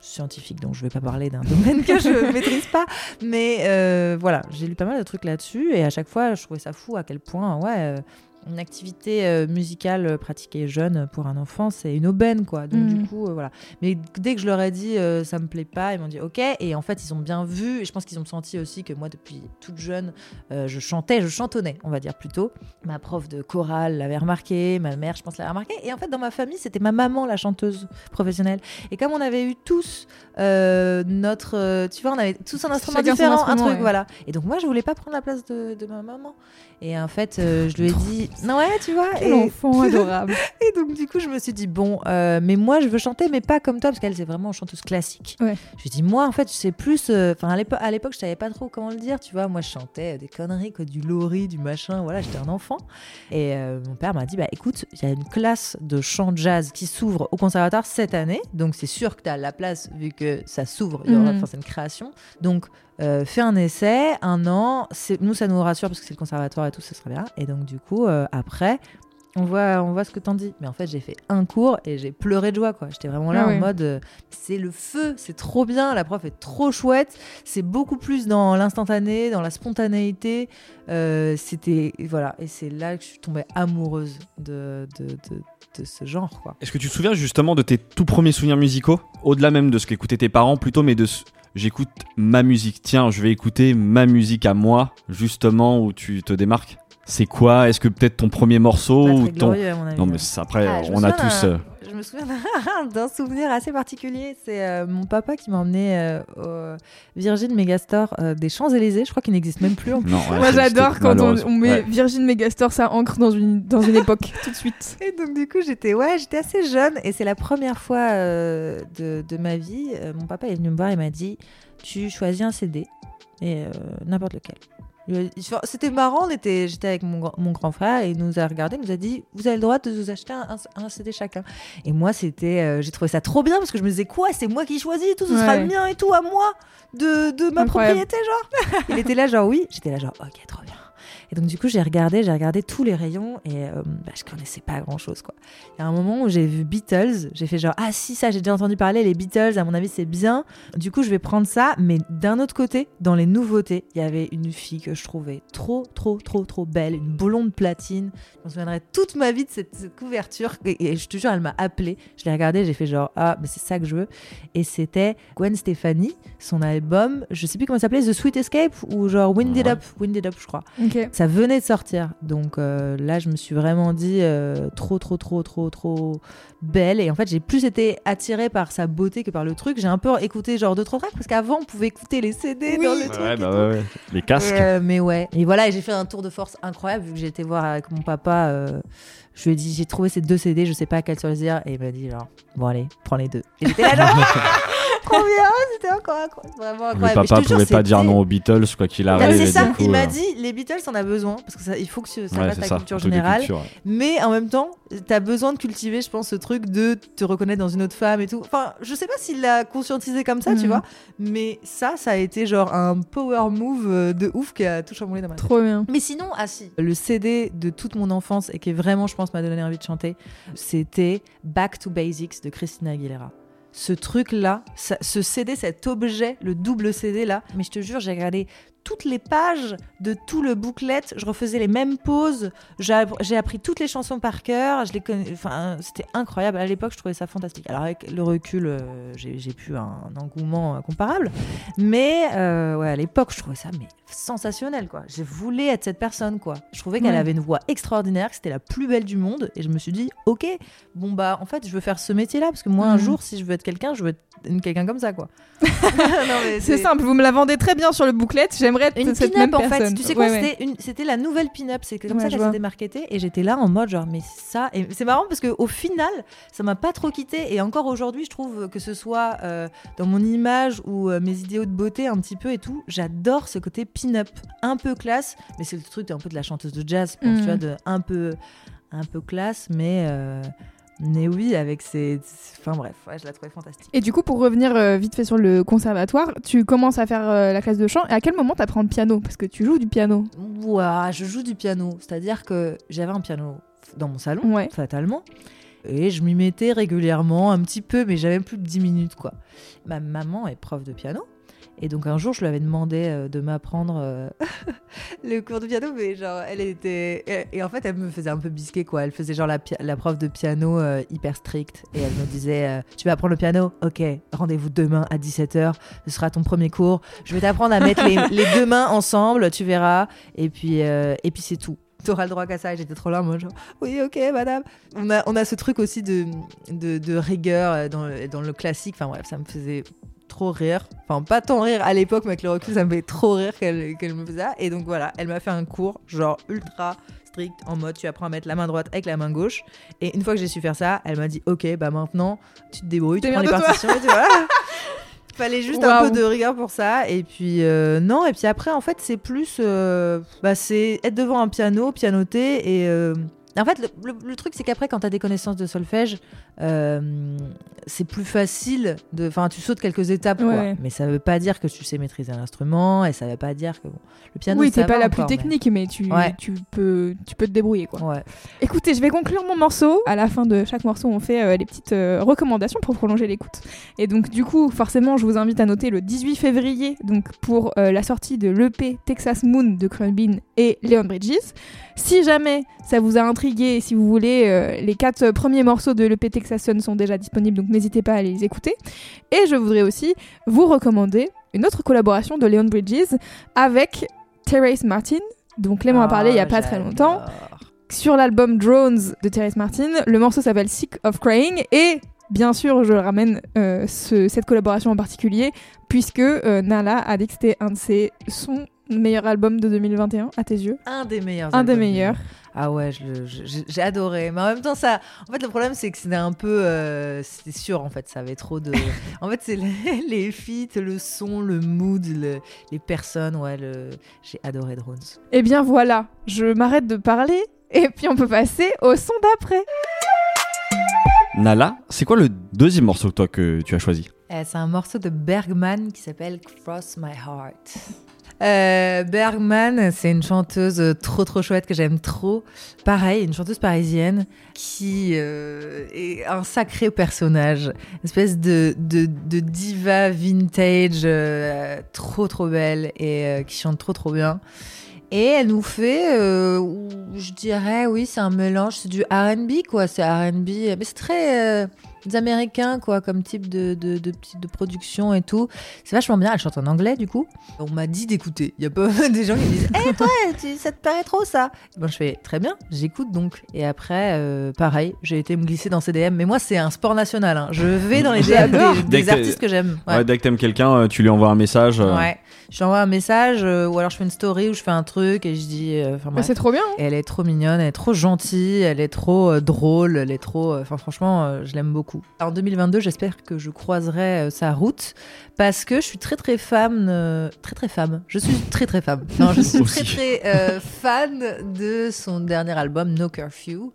scientifique donc je vais pas parler d'un domaine que je maîtrise pas, mais voilà j'ai lu pas mal de trucs là-dessus et à chaque fois je trouvais ça fou à quel point ouais. Euh, une activité euh, musicale euh, pratiquée jeune pour un enfant, c'est une aubaine, quoi. Donc, Mhm. du coup, euh, voilà. Mais dès que je leur ai dit euh, ça me plaît pas, ils m'ont dit ok. Et en fait, ils ont bien vu. Et je pense qu'ils ont senti aussi que moi, depuis toute jeune, euh, je chantais, je chantonnais, on va dire plutôt. Ma prof de chorale l'avait remarqué, ma mère, je pense, l'avait remarqué. Et en fait, dans ma famille, c'était ma maman, la chanteuse professionnelle. Et comme on avait eu tous euh, notre. euh, tu vois, on avait tous un instrument différent, un truc, ouais. voilà. Et donc, moi, je voulais pas prendre la place de, de ma maman. Et en fait, euh, je lui ai dit. Non, ouais, tu vois. Quel et- enfant adorable. et donc, du coup, je me suis dit, bon, euh, mais moi, je veux chanter, mais pas comme toi, parce qu'elle, c'est vraiment chanteuse classique. Ouais. Je lui ai dit, moi, en fait, je sais plus. euh, Enfin, à l'épo- à l'époque, je savais pas trop comment le dire, tu vois. Moi, je chantais des conneries, quoi, du lori, du machin. Voilà, j'étais un enfant. Et mon père m'a dit, bah écoute, il y a une classe de chant jazz qui s'ouvre au conservatoire cette année. Donc, c'est sûr que tu as la place, vu que ça s'ouvre. il y aura- Mhm. C'est une création. Donc, euh, fais un essai, un an. Nous, ça nous rassure parce que c'est le conservatoire et tout, ça serait bien. Et donc, du coup, euh, après, on voit, on voit ce que t'en dis. Mais en fait, j'ai fait un cours et j'ai pleuré de joie, quoi. J'étais vraiment là Ah en mode, euh, c'est le feu, c'est trop bien, la prof est trop chouette. C'est beaucoup plus dans l'instantané, dans la spontanéité. Euh, C'était, voilà. Et c'est là que je suis tombée amoureuse de, de, de, de ce genre, quoi. Est-ce que tu te souviens justement de tes tout premiers souvenirs musicaux Au-delà même de ce qu'écoutaient tes parents, plutôt, mais de ce- j'écoute ma musique. Tiens, je vais écouter ma musique à moi, justement, où tu te démarques. C'est quoi? Est-ce que peut-être ton premier morceau Pas ou ton. glorieux, à mon avis. Non, mais après, Ah, on a tous. euh, Je me souviens d'un- souvenir assez particulier. C'est euh, mon papa qui m'a emmené euh, au Virgin Megastore euh, des Champs-Élysées. Je crois qu'il n'existe même plus. en Non, ouais, Moi j'adore quand on, met Ouais. Virgin Megastore, ça ancre dans une, dans une époque tout de suite. Et donc du coup j'étais ouais j'étais assez jeune et c'est la première fois euh, de, de ma vie. euh, mon papa est venu me voir et m'a dit tu choisis un CD et euh, n'importe lequel. C'était marrant, j'étais avec mon, grand- mon grand frère et il nous a regardé, il nous a dit vous avez le droit de vous acheter un, un- CD chacun. Et moi c'était, euh, j'ai trouvé ça trop bien parce que je me disais quoi c'est moi qui choisis tout, ce sera le mien et tout à moi de, de ma Incroyable. propriété genre. il était là genre oui, j'étais là genre ok trop bien. Et donc du coup j'ai regardé, j'ai regardé tous les rayons et euh, bah, je connaissais pas grand chose quoi. Il y a un moment où j'ai vu Beatles, j'ai fait genre ah si ça j'ai déjà entendu parler les Beatles, à mon avis c'est bien. Du coup je vais prendre ça, mais d'un autre côté dans les nouveautés il y avait une fille que je trouvais trop trop trop trop belle, une blonde platine. Je me souviendrai toute ma vie de cette, cette couverture et, et je te jure elle m'a appelée. Je l'ai regardée, j'ai fait genre ah mais c'est ça que je veux. Et c'était Gwen Stefani, son album, je sais plus comment ça s'appelait, The Sweet Escape ou genre Wind It Ouais. Up, Wind It Up je crois. Ok. Ça venait de sortir, donc euh, là je me suis vraiment dit euh, trop trop trop trop trop belle et en fait j'ai plus été attirée par sa beauté que par le truc. J'ai un peu écouté genre deux trois tracks parce qu'avant on pouvait écouter les CD dans le truc. Ouais, bah. Les casques. Euh, mais ouais. Et voilà, j'ai fait un tour de force incroyable vu que j'ai été voir avec mon papa. euh, je lui ai dit, j'ai trouvé ces deux CD, je sais pas à quel choisir. Et il m'a dit, genre, bon, allez, prends les deux. Et j'étais là, genre, combien C'était encore incroyable, vraiment Le incroyable. Je papa pouvait pas dire non aux Beatles, quoi qu'il arrive. c'est ça, il m'a euh, dit, les Beatles, on a besoin, parce que ça, il faut que ça ouais, la ça, culture générale. ouais. Mais en même temps, t'as besoin de cultiver, je pense, ce truc de te reconnaître dans une autre femme et tout. Enfin, je sais pas s'il l'a conscientisé comme ça, tu Mhm. vois. Mais ça, ça a été genre un power move euh, de ouf qui a tout chamboulé dans ma tête. Trop bien. Mais sinon, ah si, le CD de toute mon enfance et qui vraiment, je pense, m'a donné envie de chanter, c'était Back to Basics de Christina Aguilera. Ce truc-là, ce CD, cet objet, le double CD là, mais je te jure, j'ai regardé toutes les pages de tout le booklet, je refaisais les mêmes poses, j'ai app- j'ai appris toutes les chansons par cœur, je les enfin, c'était incroyable. À l'époque, je trouvais ça fantastique. Alors avec le recul, euh, j'ai plus un, engouement euh, comparable, mais euh, ouais, à l'époque, je trouvais ça mais sensationnel quoi. Je voulais être cette personne quoi. Je trouvais qu'elle Ouais. avait une voix extraordinaire, que c'était la plus belle du monde, et je me suis dit, ok, bon bah en fait, je veux faire ce métier-là parce que moi un Mhm. jour, si je veux être quelqu'un, je veux être quelqu'un comme ça quoi. C'est simple, vous me la vendez très bien sur le booklet. J'aimerais être une cette pin-up même en fait. Tu sais quoi, Ouais, c'était la nouvelle pin-up. C'est comme Ouais, ça qu'elle s'était marketée. Et j'étais là en mode genre, mais ça. Et c'est marrant parce qu'au final, ça m'a pas trop quitté. Et encore aujourd'hui, je trouve que ce soit euh, dans mon image ou euh, mes idéaux de beauté un petit peu et tout, j'adore ce côté pin-up. Un peu classe, mais c'est le truc un peu de la chanteuse de jazz, pense, tu vois, de un peu, un peu classe, mais. euh, mais oui, avec ses. Enfin bref, ouais, je la trouvais fantastique. Et du coup, pour revenir euh, vite fait sur le conservatoire, tu commences à faire euh, la classe de chant. Et à quel moment t'apprends le piano? Parce que tu joues du piano. Ouah, je joue du piano. C'est-à-dire que j'avais un piano dans mon salon, Ouais. fatalement. Et je m'y mettais régulièrement, un petit peu, mais j'avais plus de 10 minutes, quoi. Ma maman est prof de piano. Et donc un jour, je lui avais demandé euh, de m'apprendre euh, le cours de piano, mais genre, elle était... Et, en fait, elle me faisait un peu bisquer, quoi. Elle faisait genre la, prof de piano euh, hyper stricte. Et elle me disait, tu vas apprendre le piano? Ok, rendez-vous demain à 17h, ce sera ton premier cours. Je vais t'apprendre à mettre les, deux mains ensemble, tu verras. Et puis, et puis c'est tout. T'auras le droit qu'à ça. Et j'étais trop là, moi, genre, oui, ok, madame. On a, on a ce truc aussi de, de, rigueur dans dans le classique. Enfin, bref, ça me faisait trop rire. Enfin, pas tant rire à l'époque, mais avec le recul, ça me fait trop rire qu'elle me faisait ça. Et donc, voilà, elle m'a fait un cours, genre, ultra strict, en mode, tu apprends à mettre la main droite avec la main gauche. Et une fois que j'ai su faire ça, elle m'a dit, ok, bah maintenant, tu te débrouilles, tu prends les partitions et tu vois. Fallait juste un peu de rigueur pour ça. Et puis, euh, non. Et puis après, en fait, c'est plus. euh, bah, c'est être devant un piano, pianoter et. euh, En fait, le, le- le truc, c'est qu'après, quand tu as des connaissances de solfège, euh, c'est plus facile. de Enfin, tu sautes quelques étapes, quoi. Ouais. Mais ça veut pas dire que tu sais maîtriser l'instrument et ça veut pas dire que bon, le piano. oui, t'es pas la encore, plus technique, mais, tu, Ouais. tu, peux, tu peux te débrouiller. quoi. Ouais. Écoutez, je vais conclure mon morceau. À la fin de chaque morceau, on fait euh, les petites euh, recommandations pour prolonger l'écoute. Et donc, du coup, forcément, je vous invite à noter le 18 février donc pour la sortie de l'EP Texas Moon de Bean et Leon Bridges. Si jamais ça vous a intrigué, si vous voulez, euh, les quatre premiers morceaux de l'EP Texas Sun sont déjà disponibles, donc n'hésitez pas à les écouter. Et je voudrais aussi vous recommander une autre collaboration de Leon Bridges avec Therese Martin. Donc Clément a parlé il y a Ah, pas très longtemps sur l'album Drones de Therese Martin. Le morceau s'appelle Sick of Crying et bien sûr, je ramène euh, ce- cette collaboration en particulier puisque euh, Nala a dit que c'était un de ses son meilleur album de 2021 à tes yeux. Un des meilleurs. Un des meilleurs. Ah ouais, j'ai j'ai adoré. Mais en même temps, ça. En fait, le problème, c'est que c'était un peu. euh, c'était sûr, en fait, ça avait trop de. en fait, c'est les, les feats, le son, le mood, le- les personnes. Ouais, le... j'ai adoré Drones. Eh bien voilà, je m'arrête de parler et puis on peut passer au son d'après. Nala, c'est quoi le deuxième morceau toi que tu as choisi? Eh, c'est un morceau de Bergman qui s'appelle Cross My Heart. Euh, Bergman, c'est une chanteuse trop trop chouette que j'aime trop. Pareil, une chanteuse parisienne qui euh, est un sacré personnage, une espèce de, de, diva vintage euh, trop trop belle et qui chante trop trop bien. Et elle nous fait, je dirais, oui, c'est un mélange, c'est du R&B quoi, c'est R&B, mais c'est très des Américains quoi, comme type de, de, de, petite- de production et tout. C'est vachement bien. Elle chante en anglais du coup. On m'a dit d'écouter. Il y a pas des gens qui me disent, hé toi, tu- ça te paraît trop ça? Bon, je fais très bien, j'écoute donc. Et après, euh, pareil, j'ai été me glisser dans ces DM. Mais moi, c'est un sport national. hein. Je vais dans les DM des, artistes que j'aime. ouais. Ouais. Dès que t'aimes quelqu'un, euh, tu lui envoies un message. euh, Ouais. Je lui envoie un message euh, ou alors je fais une story où je fais un truc et je dis. euh, Enfin, Bah, c'est trop bien. hein. Et elle est trop mignonne, elle est trop gentille, elle est trop euh, drôle, elle est trop. euh, Enfin, franchement, euh, je l'aime beaucoup. En 2022, j'espère que je croiserai euh, sa route parce que je suis très très fan. euh, très très femme. Je suis très très femme. Non, je suis très très euh, fan de son dernier album, No Curfew.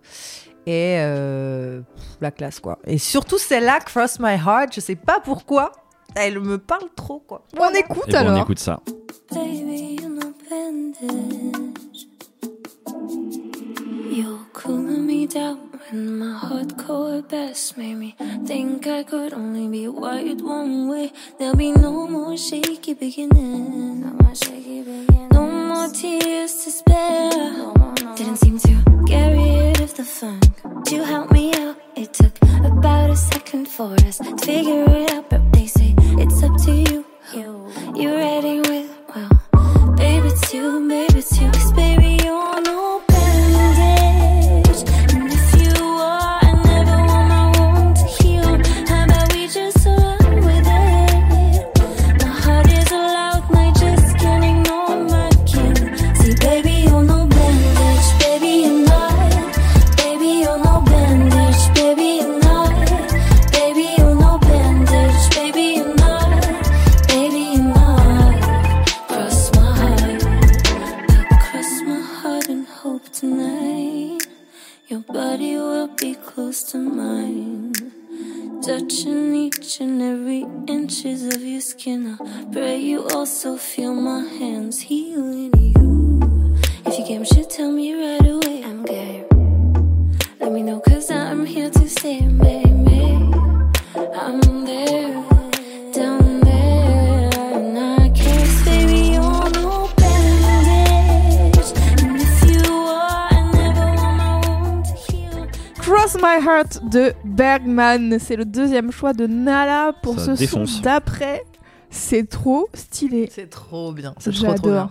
Et euh, la classe, quoi. Et surtout celle-là, Cross My Heart, je sais pas pourquoi. Elle me parle trop, quoi. On écoute Et bon, on alors. écoute ça. Baby, you're no cooling me down when my hardcore best made me think I could only be wired one way. There'll be no more shaky beginning. No more shaky beginning. No more tears to spare. No more, no Didn't seem to get rid of the funk. You helped me out. It took about a second for us to figure it out, but they say it's up to you. You're ready with well, baby it's you, baby it's you, 'cause close to mine. Touching each and every inches of your skin. I pray you also feel my hands healing you. If you game should tell me right away. I'm game. Let me know, cause I'm here to stay, baby. I'm there, Cross My Heart de Bergman. C'est le deuxième choix de Nala pour Ça ce défonce. son d'après. C'est trop stylé. C'est trop bien. C'est trop, trop bien.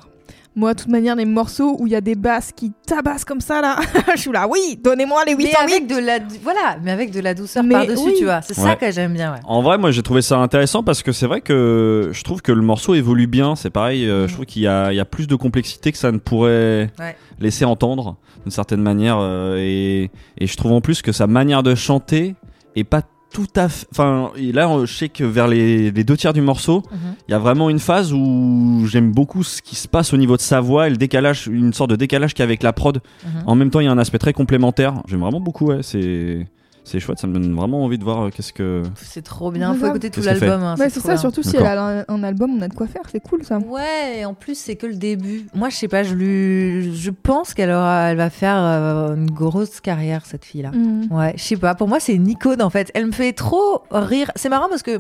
Moi, de toute manière, les morceaux où il y a des basses qui tabassent comme ça, là, je suis là, oui, donnez-moi les Mais 808. avec de la, voilà, mais avec de la douceur Mais par-dessus, oui. tu vois. C'est ça que j'aime bien, ouais. En vrai, moi j'ai trouvé ça intéressant parce que c'est vrai que je trouve que le morceau évolue bien. C'est pareil, euh, je trouve qu'il y a, il y a plus de complexité que ça ne pourrait Ouais. laisser entendre d'une certaine manière. euh, et, et je trouve en plus que sa manière de chanter est pas tout à fait. Enfin, et là, euh, je sais que vers les, les deux tiers du morceau, Mhm. il y a vraiment une phase où j'aime beaucoup ce qui se passe au niveau de sa voix et le décalage, une sorte de décalage qu'il y a avec la prod. Mhm. En même temps, il y a un aspect très complémentaire. J'aime vraiment beaucoup, ouais. C'est. C'est chouette, ça me donne vraiment envie de voir euh, qu'est-ce que. C'est trop bien, faut écouter tout l'album. hein, Ouais, c'est ça, bien. surtout si elle a un, un album, on a de quoi faire, c'est cool ça. Ouais, et en plus c'est que le début. Moi, je sais pas, je lui, je pense qu'elle aura, elle va faire euh, une grosse carrière cette fille-là. Mm. Ouais, je sais pas. Pour moi, c'est une icône en fait. Elle me fait trop rire. C'est marrant parce que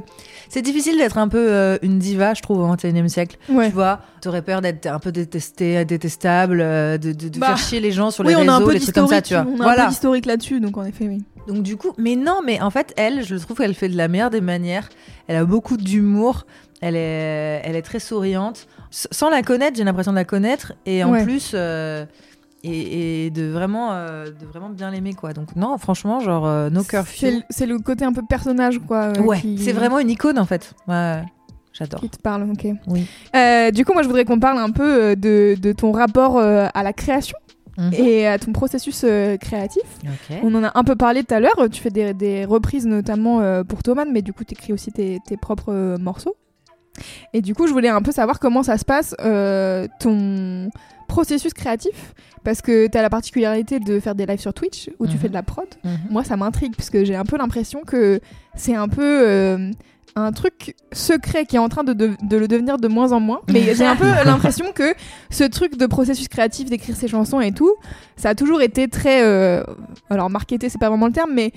c'est difficile d'être un peu euh, une diva, je trouve, au XXIe siècle. Ouais. Tu vois, t'aurais peur d'être un peu détesté, détestable, de, de, de Bah, faire chier les gens sur Oui, les réseaux, des trucs comme ça, tu vois. on a un peu d'historique là-dessus, donc en effet, oui. Donc du coup, mais non, mais en fait, elle, je trouve qu'elle fait de la meilleure des manières. Elle a beaucoup d'humour. Elle est, elle est très souriante. S- Sans la connaître, j'ai l'impression de la connaître. Et en Ouais. plus, euh, et, et de vraiment, euh, de vraiment bien l'aimer, quoi. Donc non, franchement, genre euh, No Curfew. C'est le côté un peu personnage, quoi. euh, Ouais, qui- c'est vraiment une icône en fait. Ouais, j'adore. Qui te parle, ok. Oui. Du coup, moi, je voudrais qu'on parle un peu de, de ton rapport à la création Mhm. et à ton processus euh, créatif. On en a un peu parlé tout à l'heure. Tu fais des, des reprises notamment euh, pour Thoman, mais du coup, tu écris aussi tes, tes propres euh, morceaux. Et du coup, je voulais un peu savoir comment ça se passe, euh, ton processus créatif, parce que tu as la particularité de faire des lives sur Twitch où tu Mhm. fais de la prod. Mhm. Moi, ça m'intrigue, parce que j'ai un peu l'impression que c'est un peu euh, un truc secret qui est en train de, de- de le devenir de moins en moins. Mais j'ai un peu l'impression que ce truc de processus créatif, d'écrire ses chansons et tout, ça a toujours été très... euh, alors, marketé, c'est pas vraiment le terme, mais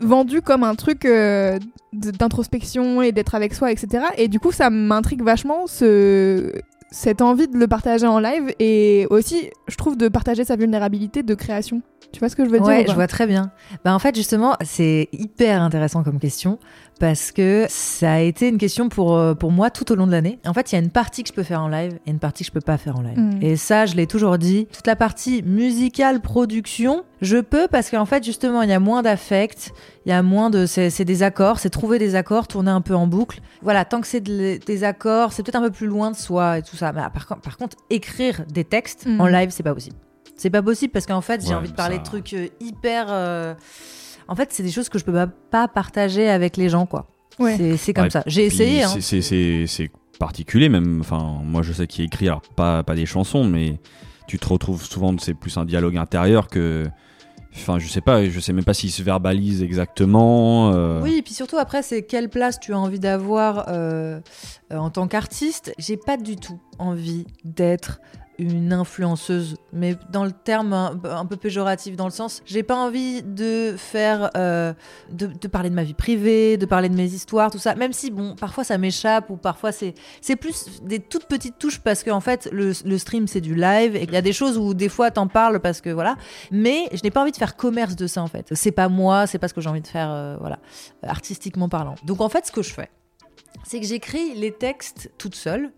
vendu comme un truc euh, d'introspection et d'être avec soi, etc. Et du coup, ça m'intrigue vachement ce cette envie de le partager en live et aussi, je trouve, de partager sa vulnérabilité de création. Tu vois ce que je veux dire ou Ouais, je vois très bien. Bah, en fait, justement, c'est hyper intéressant comme question parce que ça a été une question pour, euh, pour moi tout au long de l'année. En fait, il y a une partie que je peux faire en live et une partie que je peux pas faire en live. Mm. Et ça, je l'ai toujours dit. Toute la partie musicale, production, je peux parce qu'en fait, justement, il y a moins d'affect, il y a moins de. C'est des accords, c'est trouver des accords, tourner un peu en boucle. Voilà, tant que c'est de- des accords, c'est peut-être un peu plus loin de soi et tout ça. Mais par, contre- par contre, écrire des textes Mm. en live, c'est pas possible. C'est pas possible parce qu'en fait, j'ai Ouais, envie de parler ça- de trucs euh, hyper. euh, En fait, c'est des choses que je peux pas, partager avec les gens, quoi. Ouais. C'est- comme Ouais, ça. J'ai essayé. hein. c'est- particulier même. Enfin, moi je sais qui écrit, alors pas, pas des chansons, mais tu te retrouves souvent, c'est plus un dialogue intérieur que. Enfin, je sais pas, je sais même pas s'il se verbalise exactement. euh, Oui, et puis surtout après, c'est quelle place tu as envie d'avoir euh, en tant qu'artiste. J'ai pas du tout envie d'être une influenceuse, mais dans le terme un, peu péjoratif, dans le sens, j'ai pas envie de faire, euh, de, parler de ma vie privée, de parler de mes histoires, tout ça. Même si bon, parfois ça m'échappe ou parfois c'est, c'est plus des toutes petites touches parce qu'en fait le, stream c'est du live et qu'il y a des choses où des fois t'en parles parce que voilà. Mais je n'ai pas envie de faire commerce de ça en fait. C'est pas moi, c'est pas ce que j'ai envie de faire, euh, voilà, artistiquement parlant. Donc en fait, ce que je fais, c'est que j'écris les textes toute seule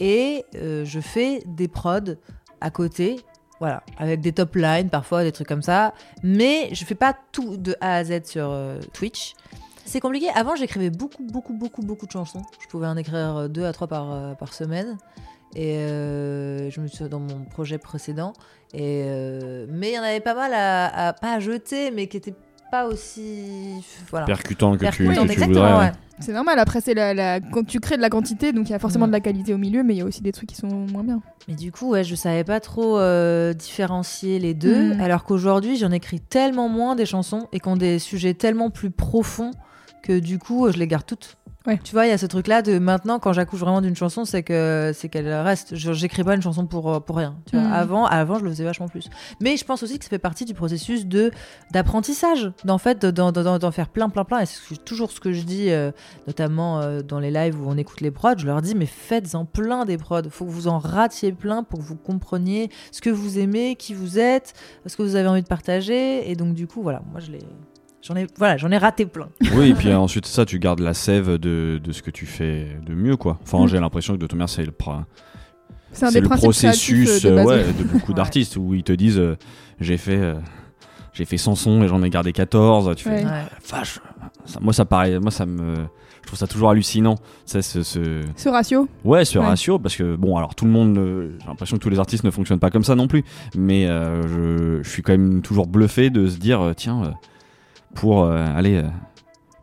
et euh, je fais des prods à côté. Voilà, avec des top lines parfois, des trucs comme ça. Mais je fais pas tout de A à Z sur euh, Twitch. C'est compliqué. Avant, j'écrivais beaucoup, beaucoup, beaucoup, beaucoup de chansons. Je pouvais en écrire euh, deux à trois par, par semaine. Et je me suis dans mon projet précédent. Et mais il y en avait pas mal à, à- pas à jeter, mais qui étaient pas aussi voilà. percutant que tu, Percutantes, que tu exactement, voudrais. ouais. C'est normal, après, c'est la, la- quand tu crées de la quantité, donc il y a forcément Mm. de la qualité au milieu, mais il y a aussi des trucs qui sont moins bien. Mais du coup, ouais, je savais pas trop euh, différencier les deux, Mm. alors qu'aujourd'hui, j'en écris tellement moins des chansons et qui ont des sujets tellement plus profonds que du coup, je les garde toutes. Ouais. Tu vois, il y a ce truc-là de maintenant, quand j'accouche vraiment d'une chanson, c'est que c'est qu'elle reste. J'écris pas une chanson pour euh, pour rien. Tu vois. Mm. Avant, avant, je le faisais vachement plus. Mais je pense aussi que ça fait partie du processus de d'apprentissage, d'en fait, d'en- faire plein, plein, plein. Et c'est toujours ce que je dis, euh, notamment euh, dans les lives où on écoute les prods. Je leur dis, mais faites-en plein des prods. Faut que vous en ratiez plein pour que vous compreniez ce que vous aimez, qui vous êtes, ce que vous avez envie de partager. Et donc, du coup, voilà, moi, je l'ai. J'en ai, voilà, j'en ai raté plein. Oui, et puis ensuite, ça, tu gardes la sève de, de ce que tu fais de mieux, quoi. Enfin, Mm. j'ai l'impression que de toute manière, c'est le, pro- C'est un c'est des le principes processus euh, de euh, base. ouais, de beaucoup Ouais. d'artistes où ils te disent euh, j'ai fait. euh, j'ai fait 100 sons et j'en ai gardé 14. Tu fais, Ouais. Vache. Ça- moi, ça paraît, moi, ça me, je trouve ça toujours hallucinant. Ça, ce, ce- Ce ratio. ouais, ce Ouais. ratio, parce que bon, alors tout le monde, euh, j'ai l'impression que tous les artistes ne fonctionnent pas comme ça non plus, mais euh, je, je suis quand même toujours bluffé de se dire, euh, tiens, euh, pour euh, aller, euh,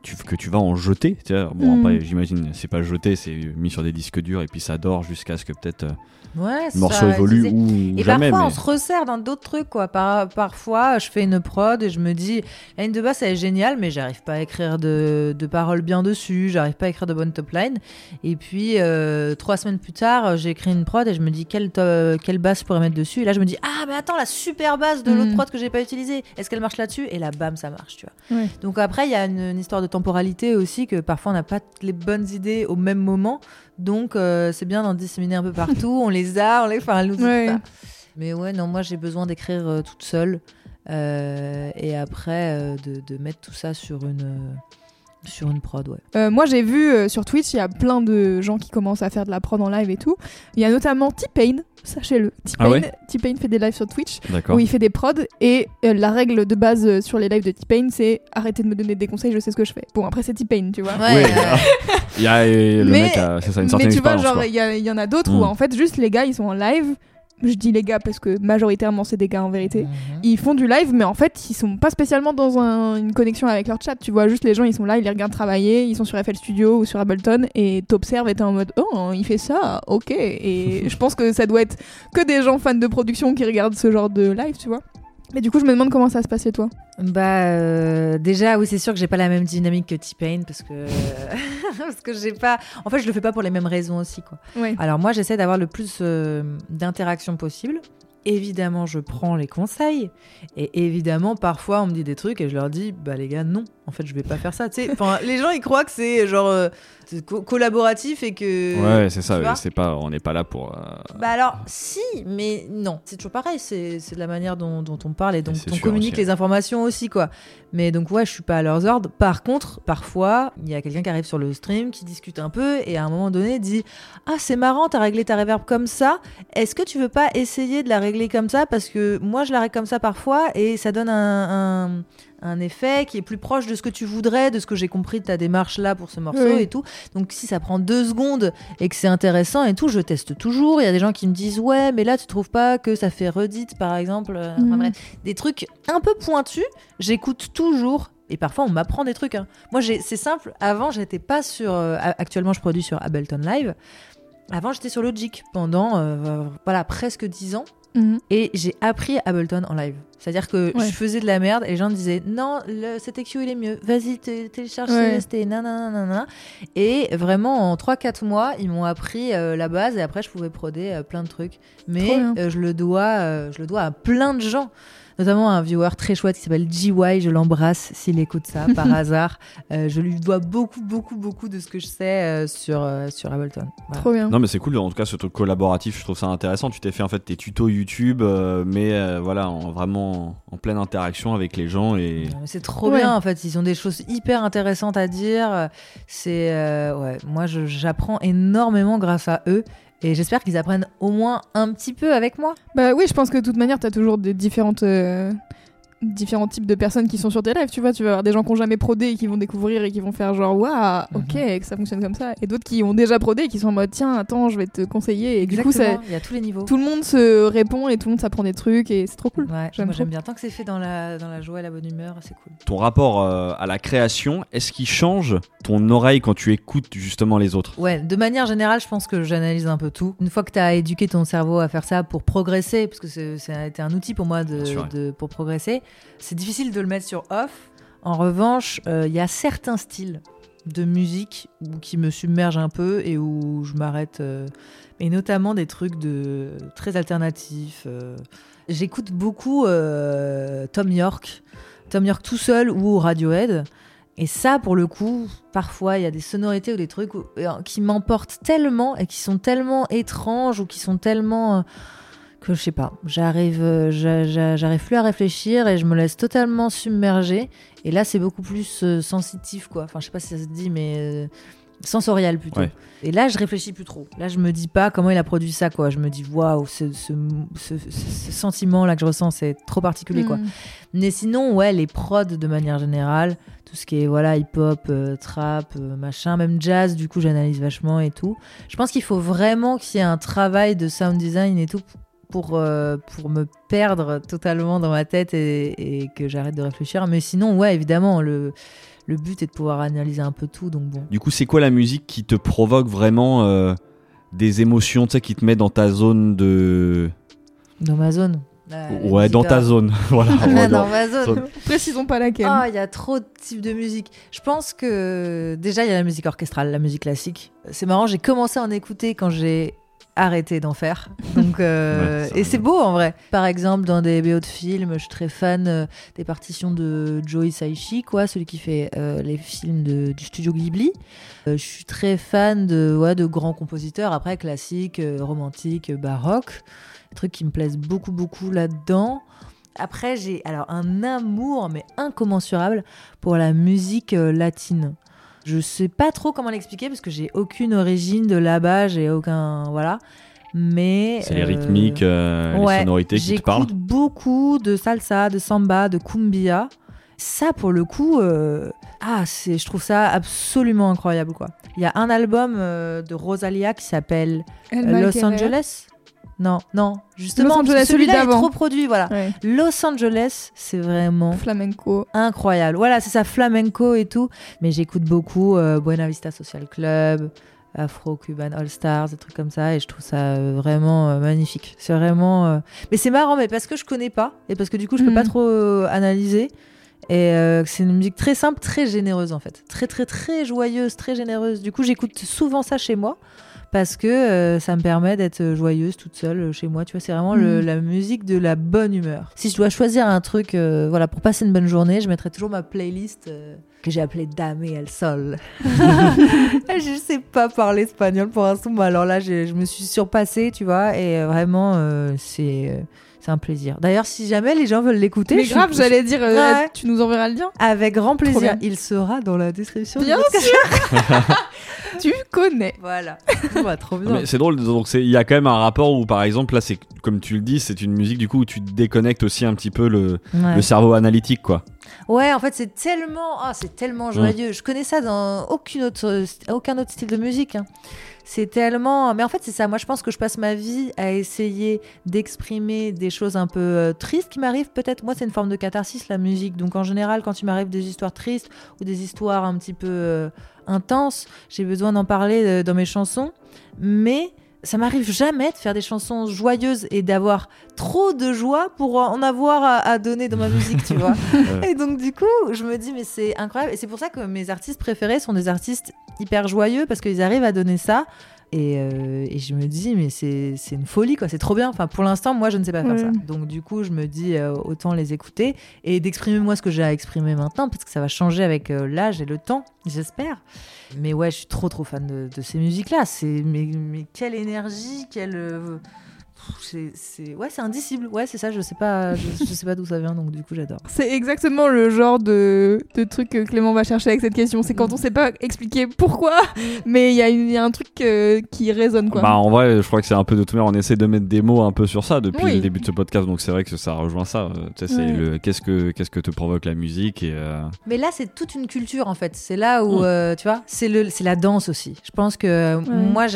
tu, que tu vas en jeter. Bon, Mm. j'imagine, c'est pas jeté, c'est mis sur des disques durs et puis ça dort jusqu'à ce que peut-être euh, Ouais, le ça, morceau évolue ou Et jamais. parfois, on se resserre dans d'autres trucs, quoi. Par- parfois, je fais une prod et je me dis, la ligne de basse, elle est géniale, mais j'arrive pas à écrire de, de paroles bien dessus, j'arrive pas à écrire de bonnes top line. Et puis, euh, trois semaines plus tard, j'ai écrit une prod et je me dis, quelle, to- quelle basse je pourrais mettre dessus? Et là, je me dis, ah, mais attends, la super basse de l'autre Mm. prod que j'ai pas utilisée, est-ce qu'elle marche là-dessus? Et là, bam, ça marche, tu vois. Donc après, il y a une, une histoire de temporalité aussi, que parfois, on n'a pas les bonnes idées au même moment. Donc, euh, c'est bien d'en disséminer un peu partout. on les a, on les. Enfin, elles nous Ouais. pas. Mais ouais, non, moi j'ai besoin d'écrire euh, toute seule euh, et après de, de mettre tout ça sur une, sur une prod, ouais. Euh, moi, j'ai vu euh, sur Twitch, il y a plein de gens qui commencent à faire de la prod en live et tout. Il y a notamment T-Pain, sachez-le. T-Pain Ah ouais T-Pain fait des lives sur Twitch où il fait des prods et euh, la règle de base sur les lives de T-Pain, c'est arrêtez de me donner des conseils, je sais ce que je fais. Bon, après, c'est T-Pain, tu vois. Ouais, euh, Il y a le Mais- mec, a- c'est ça, une Mais tu vois, genre, il y, en a d'autres Mm. où en fait, juste les gars, ils sont en live. Je dis les gars parce que majoritairement, c'est des gars en vérité. Ils font du live, mais en fait, ils sont pas spécialement dans un- une connexion avec leur chat. Tu vois, juste les gens, ils sont là, ils les regardent travailler, ils sont sur FL Studio ou sur Ableton, et t'observes et t'es en mode Oh, il fait ça, ok. Et je pense que ça doit être que des gens fans de production qui regardent ce genre de live, tu vois. Mais du coup, je me demande comment ça se passait, toi. Bah euh, déjà oui c'est sûr que j'ai pas la même dynamique que T-Pain parce que parce que j'ai pas en fait je le fais pas pour les mêmes raisons aussi quoi. Ouais. Alors moi j'essaie d'avoir le plus euh, d'interaction possible. Évidemment je prends les conseils et évidemment parfois on me dit des trucs et je leur dis bah les gars non en fait je vais pas faire ça tu sais enfin les gens ils croient que c'est genre euh, c'est co- collaboratif et que Ouais, c'est ça. C'est pas, on n'est pas là pour. euh, bah alors, si, mais non. C'est toujours pareil, c'est de la manière dont, dont on parle et dont C'est on communique aussi, les informations aussi, quoi. Mais donc, ouais, je suis pas à leurs ordres. Par contre, parfois, il y a quelqu'un qui arrive sur le stream, qui discute un peu et à un moment donné dit Ah, c'est marrant, t'as réglé ta reverb comme ça. Est-ce que tu veux pas essayer de la régler comme ça Parce que moi, je la règle comme ça parfois et ça donne un. un un effet qui est plus proche de ce que tu voudrais, de ce que j'ai compris de ta démarche là pour ce morceau Oui. et tout. Donc si ça prend deux secondes et que c'est intéressant et tout, je teste toujours. Il y a des gens qui me disent ouais, mais là tu trouves pas que ça fait redite par exemple. Euh, enfin, bref, des trucs un peu pointus. J'écoute toujours. Et parfois, on m'apprend des trucs. hein. Moi, c'est simple. Avant, j'étais pas sur. euh, actuellement, je produis sur Ableton Live. Avant, j'étais sur Logic pendant euh, voilà presque 10 ans. Mhm. Et j'ai appris Ableton en live. C'est-à-dire que Ouais. je faisais de la merde et les gens me disaient non, le, cet EQ il est mieux, vas-y té- télécharge Ouais. CST, nanana. Et vraiment en 3-4 mois, ils m'ont appris euh, la base et après je pouvais proder euh, plein de trucs. Mais euh, je, le dois, je le dois à plein de gens. Notamment un viewer très chouette qui s'appelle GY, je l'embrasse s'il écoute ça par hasard. Euh, je lui dois beaucoup, beaucoup, beaucoup de ce que je sais euh, sur, euh, sur Ableton. Voilà. Trop bien. Non mais c'est cool en tout cas ce truc collaboratif je trouve ça intéressant tu t'es fait en fait tes tutos YouTube euh, mais euh, voilà en vraiment en pleine interaction avec les gens et C'est trop Ouais. bien en fait, ils ont des choses hyper intéressantes à dire. C'est euh, ouais, moi j'apprends énormément grâce à eux et j'espère qu'ils apprennent au moins un petit peu avec moi. Bah oui, je pense que de toute manière, t'as toujours des différentes. euh, différents types de personnes qui sont sur tes lives, tu vois, tu vas avoir des gens qui ont jamais prodé et qui vont découvrir et qui vont faire genre waouh, ok, que ça fonctionne comme ça, et d'autres qui ont déjà prodé et qui sont en mode tiens, attends, je vais te conseiller, et du coup, ça, il y a tous les niveaux. tout le monde se répond et tout le monde s'apprend des trucs et c'est trop cool. Ouais, J'aime moi j'aime bien tant que c'est fait dans la dans la joie et la bonne humeur, c'est cool. ton rapport euh, à la création est-ce qu'il change ton oreille quand tu écoutes justement les autres? Ouais, de manière générale, je pense que j'analyse un peu tout. Une fois que tu as éduqué ton cerveau à faire ça pour progresser, parce que c'est- ça a été un outil pour moi de, Bien sûr, ouais. de- pour progresser, c'est difficile de le mettre sur off. En revanche, euh, il y a certains styles de musique qui me submergent un peu et où je m'arrête. euh, et notamment des trucs de très alternatifs. euh. J'écoute beaucoup euh, Tom York, Tom York tout seul ou Radiohead. Et ça, pour le coup, parfois, il y a des sonorités ou des trucs euh, qui m'emportent tellement et qui sont tellement étranges ou qui sont tellement... que je sais pas, j'arrive euh, j'a- j'a- j'arrive plus à réfléchir et je me laisse totalement submerger. Et là, c'est beaucoup plus euh, sensitif, quoi. Enfin, je sais pas si ça se dit, mais euh, sensoriel plutôt. Ouais. Et là, je réfléchis plus trop. Là, je me dis pas comment il a produit ça, quoi. Je me dis, waouh, ce, ce, ce- ce sentiment-là que je ressens, c'est trop particulier, quoi. Mm. Mais sinon, ouais, les prods de manière générale, tout ce qui est voilà hip-hop, euh, trap, euh, machin, même jazz, du coup, j'analyse vachement et tout. Je pense qu'il faut vraiment qu'il y ait un travail de sound design et tout pour, euh, pour me perdre totalement dans ma tête et, et que j'arrête de réfléchir. Mais sinon, ouais, évidemment, le, le but est de pouvoir analyser un peu tout. Donc bon. Du coup, c'est quoi la musique qui te provoque vraiment euh, des émotions, tu sais, qui te met dans ta zone de. Dans ma zone. Ouais, dans ta euh, zone. voilà. dans ma zone. zone. Précisons pas laquelle. Ah, il y a trop de types de musique. Je pense que déjà, il y a la musique orchestrale, la musique classique. C'est marrant, j'ai commencé à en écouter quand j'ai arrêté d'en faire. Donc, euh, Ouais, et c'est beau en vrai. Par exemple, dans des BO de films, je suis très fan euh, des partitions de Joe Hisaishi, quoi, celui qui fait euh, les films de- du studio Ghibli. Je suis très fan de, ouais, de grands compositeurs, après classiques, romantiques, baroques. Des trucs qui me plaisent beaucoup, beaucoup là-dedans. Après, j'ai alors un amour, mais incommensurable, pour la musique latine. Je sais pas trop comment l'expliquer parce que j'ai aucune origine de là-bas, j'ai aucun. Voilà. Mais. C'est les euh, rythmiques, euh, les sonorités qui te parlent. J'écoute beaucoup de salsa, de samba, de cumbia. Ça, pour le coup, euh, ah, c'est, je trouve ça absolument incroyable, quoi. Il y a un album euh, de Rosalia qui s'appelle El euh, Los. Angeles. Non, non, justement, Los parce que Angeles, celui celui-là est trop produit, voilà. Ouais. Los Angeles, c'est vraiment Flamenco. incroyable. Voilà, c'est ça, flamenco et tout. Mais j'écoute beaucoup euh, Buena Vista Social Club, Afro Cuban All Stars, des trucs comme ça, et je trouve ça euh, vraiment euh, magnifique. C'est vraiment. euh, Mais c'est marrant, mais parce que je connais pas, et parce que du coup, je peux pas trop euh, analyser. Et euh, c'est une musique très simple, très généreuse en fait. Très, très, très joyeuse, très généreuse. Du coup, j'écoute souvent ça chez moi. Parce que euh, ça me permet d'être joyeuse toute seule euh, chez moi. Tu vois, c'est vraiment le- Mhm. la musique de la bonne humeur. Si je dois choisir un truc, euh, voilà, pour passer une bonne journée, je mettrai toujours ma playlist euh, que j'ai appelée Dame el Sol. je sais pas parler espagnol pour l'instant, mais alors là, j'ai- je me suis surpassée, tu vois, et euh, vraiment, euh, c'est euh, c'est un plaisir. D'ailleurs, si jamais les gens veulent l'écouter, Mais je- grave, j'allais dire, euh, Ouais. tu nous enverras le lien. avec grand plaisir. Il sera dans la description. du Bien podcast. Tu connais. Voilà. Bah, trop bien. C'est drôle, donc il y a quand même un rapport où, par exemple, là, c'est comme tu le dis, c'est une musique du coup où tu déconnectes aussi un petit peu le, Ouais. le cerveau analytique, quoi. Ouais, en fait, c'est tellement, ah, c'est tellement joyeux. Je connais ça dans aucune autre, aucun autre style de musique. hein. C'est tellement, mais en fait, c'est ça. Moi, je pense que je passe ma vie à essayer d'exprimer des choses un peu euh, tristes qui m'arrivent. Peut-être, moi, c'est une forme de catharsis la musique. Donc, en général, quand il m'arrive des histoires tristes ou des histoires un petit peu euh, intenses, j'ai besoin d'en parler euh, dans mes chansons. Mais ça m'arrive jamais de faire des chansons joyeuses et d'avoir trop de joie pour en avoir à, à donner dans ma musique, tu vois. Et donc du coup, je me dis mais c'est incroyable et c'est pour ça que mes artistes préférés sont des artistes hyper joyeux parce qu'ils arrivent à donner ça. Et, euh, et je me dis mais c'est une folie quoi, c'est trop bien. Enfin pour l'instant moi je ne sais pas faire ça. Donc du coup je me dis euh, autant les écouter et d'exprimer moi ce que j'ai à exprimer maintenant parce que ça va changer avec euh, l'âge et le temps, j'espère. Mais ouais je suis trop trop fan de, de ces musiques là. C'est mais, mais quelle énergie, quelle c'est ouais c'est indicible. Ouais c'est ça je sais pas je, je sais pas d'où ça vient donc du coup j'adore. C'est exactement le genre de, de truc que Clément va chercher avec cette question. C'est quand on sait pas expliquer pourquoi, mais il y, a y un truc euh, qui résonne quoi. Bah en vrai, je crois que c'est un peu de tout manière, on essaie de mettre des mots un peu sur ça depuis Oui. le début de ce podcast, donc c'est vrai que ça rejoint ça. euh, Tu sais, c'est Ouais. le qu'est-ce que qu'est-ce que te provoque la musique et euh, Mais là, c'est toute une culture en fait. C'est là où, Mm. euh, tu vois, c'est le, c'est la danse aussi. Je pense que moi,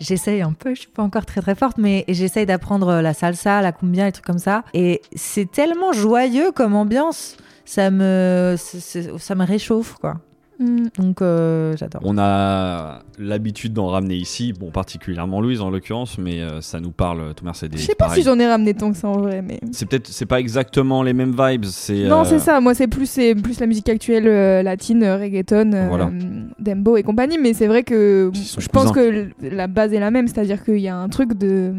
j'essaye un peu. Je suis pas encore très très forte, mais j'essaye d'apprendre la salsa, la cumbia, les trucs comme ça. Et c'est tellement joyeux comme ambiance. Ça me, ça me réchauffe quoi. Mm. Donc euh, j'adore. on a l'habitude d'en ramener ici, bon particulièrement Louise en l'occurrence, mais euh, ça nous parle. Thomas, c'est des Je sais pas pareil. si j'en ai ramené tant que ça en vrai, mais. C'est peut-être c'est pas exactement les mêmes vibes, c'est Non, euh, c'est ça. Moi, c'est plus, c'est plus la musique actuelle euh, latine, euh, reggaeton, euh, Voilà. dembo et compagnie. Mais c'est vrai que je pense que la base est la même. C'est-à-dire qu'il y a un truc de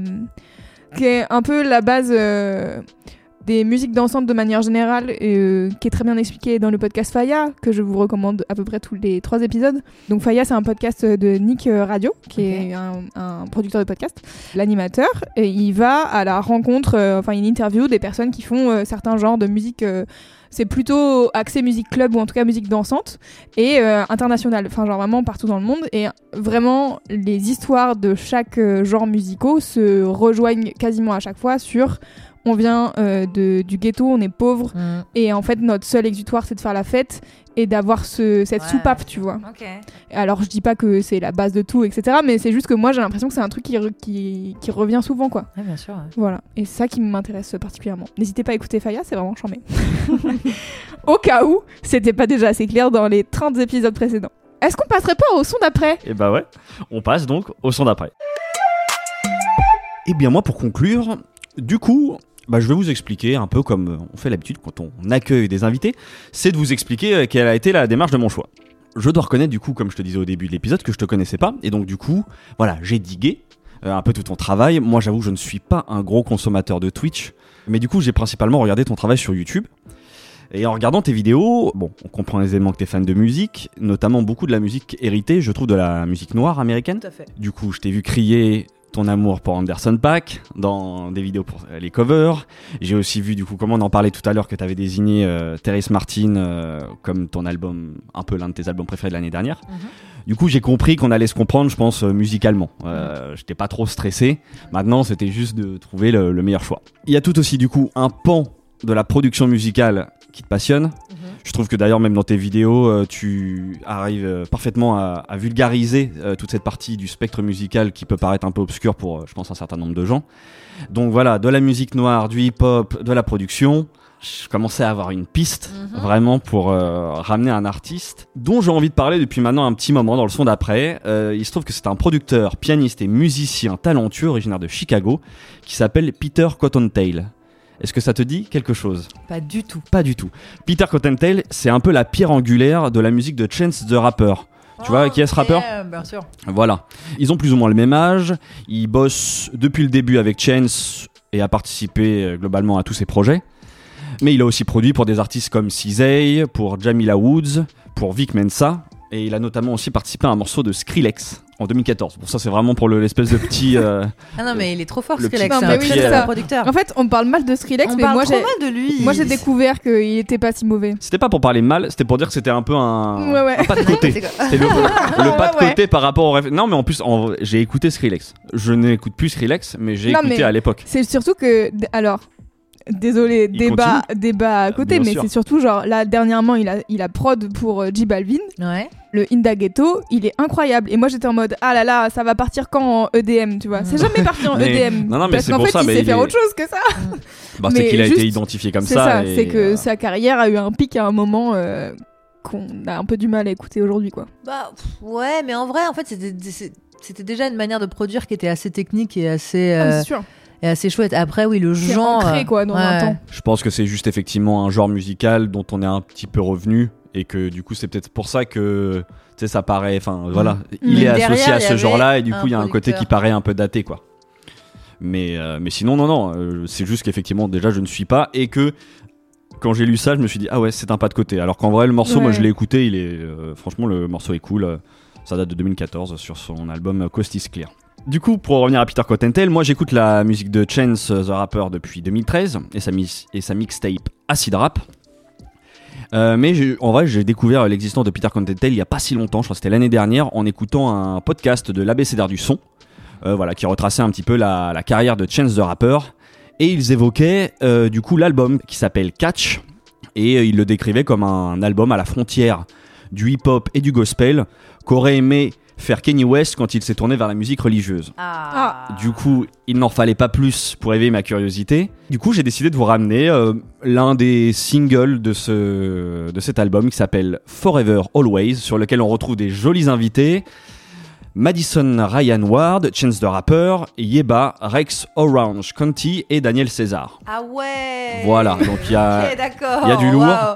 qui est un peu la base euh, des musiques dansantes de manière générale, et, euh, qui est très bien expliqué dans le podcast Faya, que je vous recommande à peu près tous les trois épisodes. Donc Faya, c'est un podcast de Nick euh, Radio, qui est un, un producteur de podcast, l'animateur, et il va à la rencontre, euh, enfin il interview des personnes qui font certains genres de musique. C'est plutôt axé musique club ou en tout cas musique dansante et euh, internationale, enfin genre vraiment partout dans le monde. Et vraiment les histoires de chaque euh, genre musicaux se rejoignent quasiment à chaque fois sur on vient euh, de, du ghetto, on est pauvre, Mm. et en fait, notre seul exutoire, c'est de faire la fête et d'avoir ce, cette Ouais. soupape, tu vois. Ok. Alors, je dis pas que c'est la base de tout, etc., mais c'est juste que moi, j'ai l'impression que c'est un truc qui, re- qui, qui revient souvent, quoi. Ouais, bien sûr. ouais. Voilà, et c'est ça qui m'intéresse particulièrement. N'hésitez pas à écouter Faya, c'est vraiment charmé. Au cas où, c'était pas déjà assez clair dans les 30 épisodes précédents. Est-ce qu'on passerait pas au son d'après? Et bah ouais, on passe donc au son d'après. Et bien moi pour conclure, du coup, bah, je vais vous expliquer un peu comme on fait l'habitude quand on accueille des invités, c'est de vous expliquer euh, quelle a été la démarche de mon choix. Je dois reconnaître du coup, comme je te disais au début de l'épisode, que je te connaissais pas, et donc du coup, voilà, j'ai digué euh, un peu tout ton travail. Moi j'avoue, je ne suis pas un gros consommateur de Twitch, mais du coup j'ai principalement regardé ton travail sur YouTube. Et en regardant tes vidéos, bon, on comprend aisément que tu es fan de musique, notamment beaucoup de la musique héritée, je trouve, de la musique noire américaine. Tout à fait. Du coup, je t'ai vu crier ton amour pour Anderson Paak dans des vidéos pour euh, les covers. J'ai aussi vu, du coup, comment on en parlait tout à l'heure, que tu avais désigné euh, Terrace Martin euh, comme ton album, un peu l'un de tes albums préférés de l'année dernière. Mhm. Du coup, j'ai compris qu'on allait se comprendre, je pense, euh, musicalement. Euh, J'étais pas trop stressé. Maintenant, c'était juste de trouver le, le meilleur choix. Il y a tout aussi, du coup, un pan de la production musicale qui te passionne. Mhm. Je trouve que d'ailleurs, même dans tes vidéos, euh, tu arrives euh, parfaitement à, à vulgariser euh, toute cette partie du spectre musical qui peut paraître un peu obscur pour, je pense, un certain nombre de gens. Donc voilà, de la musique noire, du hip-hop, de la production. Je commençais à avoir une piste Mhm. vraiment pour euh, ramener un artiste dont j'ai envie de parler depuis maintenant un petit moment dans le son d'après. Euh, il se trouve que c'est un producteur, pianiste et musicien talentueux originaire de Chicago qui s'appelle Peter Cottontail. Est-ce que ça te dit quelque chose? Pas du tout. pas du tout. Peter Cottontail, c'est un peu la pierre angulaire de la musique de Chance the Rapper. Tu vois qui est ce rappeur? Yeah, Bien sûr. Voilà. Ils ont plus ou moins le même âge. Ils bossent depuis le début avec Chance et a participé euh, globalement à tous ses projets. Mais il a aussi produit pour des artistes comme Cizay, pour Jamila Woods, pour Vic Mensa. Et il a notamment aussi participé à un morceau de Skrillex en 2014. Bon, ça, c'est vraiment pour le- l'espèce de petit. euh, Ah non, mais il est trop fort, Le Skrillex. C'est Non, un mais oui, producteur. En fait, on parle mal de Skrillex, On mais parle moi trop j'ai mal de lui. moi j'ai découvert qu'il était pas si mauvais. C'était pas pour parler mal, c'était pour dire que c'était un peu un, Ouais, ouais. un pas de côté. Le, le pas de ouais. côté par rapport au réf- Non, mais en plus, en j'ai écouté Skrillex. Je n'écoute plus Skrillex, mais j'ai écouté mais- à l'époque. C'est surtout que alors désolé Il débat débat à côté Bien mais sûr. c'est surtout genre là dernièrement il a il a prod pour euh, J Balvin. Ouais. le Inda Ghetto il est incroyable. Et moi j'étais en mode ah là là ça va partir quand en EDM tu vois. C'est jamais parti en Mais- EDM non, non, mais parce c'est qu'en pour fait ça, il mais sait il faire est- autre chose que ça. Bah, c'est mais qu'il a été identifié comme c'est ça. ça, et, c'est que euh, sa carrière a eu un pic à un moment euh, qu'on a un peu du mal à écouter aujourd'hui quoi. Bah pff, ouais, mais en vrai, en fait, c'était c'est- c'était déjà une manière de produire qui était assez technique et assez Ah, c'est sûr et assez chouette. Après, oui, le c'est genre. ancré quoi dans un ouais. temps Je pense que c'est juste effectivement un genre musical dont on est un petit peu revenu et que du coup, c'est peut-être pour ça que. Tu sais, ça paraît. Enfin, voilà. Il Mais est derrière, associé à ce genre-là et du coup, il y a un côté qui paraît un peu daté, quoi. Mais, euh, mais sinon, non, non. euh, c'est juste qu'effectivement, déjà, je ne suis pas et que. Quand j'ai lu ça, je me suis dit ah ouais c'est un pas de côté. Alors qu'en vrai le morceau, moi je l'ai écouté, il est euh, franchement le morceau est cool. euh, Ça date de 2014 sur son album Coast is Clear. Du coup, pour revenir à Peter Cottontail, moi j'écoute la musique de Chance the Rapper depuis 2013 et sa, mixtape Acid Rap. Euh, mais en vrai, j'ai découvert l'existence de Peter Cottontail il y a pas si longtemps, je crois que c'était l'année dernière, en écoutant un podcast de l'ABCDR du son, euh, voilà, qui retraçait un petit peu la, carrière de Chance the Rapper. Et ils évoquaient euh, du coup l'album qui s'appelle Catch, et ils le décrivaient comme un album à la frontière du hip-hop et du gospel qu'aurait aimé faire Kanye West quand il s'est tourné vers la musique religieuse. Ah. Du coup, il n'en fallait pas plus pour éveiller ma curiosité. Du coup, j'ai décidé de vous ramener euh, l'un des singles de, ce, de cet album qui s'appelle Forever Always, sur lequel on retrouve des jolis invités. Madison Ryan Ward, Chance the Rapper, Yeba, Rex Orange County et Daniel César. Ah ouais. Voilà, donc il y a... Y a du lourd. Wow.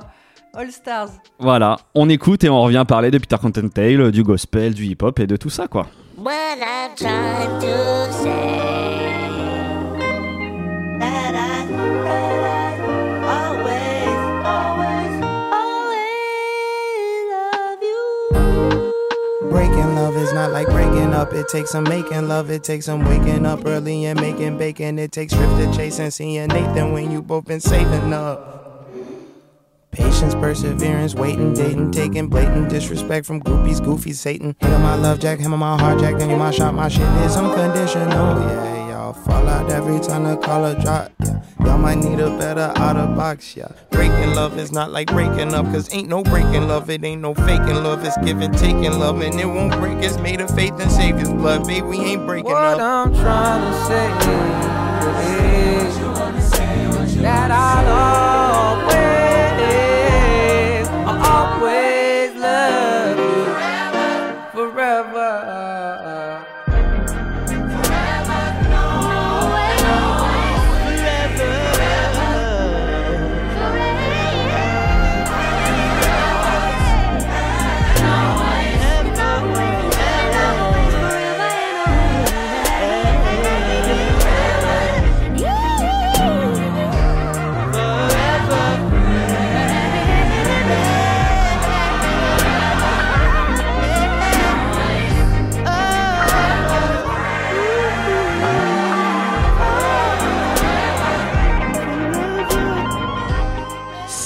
All Stars. Voilà, on écoute et on revient parler de Peter Cottontail, du gospel, du hip-hop et de tout ça, quoi. What I'm trying to say that I, that I always, always, always love you. Breaking love is not like breaking up. It takes some making love. It takes some waking up early and making bacon. It takes trips to chase and seeing Nathan when you both been saving up. Patience, perseverance, waiting, dating, taking blatant disrespect from groupies, goofy Satan. Handle my love jack, hammer my heart jack, then you my shot, my shit is unconditional. Yeah, Y'all fall out every time the collar drop. Yeah, y'all might need a better out of box. Yeah, breaking love is not like breaking up, cause ain't no breaking love. It ain't no faking love. It's giving, taking love, and it won't break. It's made of faith and Savior's blood. Baby, we ain't breaking What up. What I'm trying to say is that I'll always,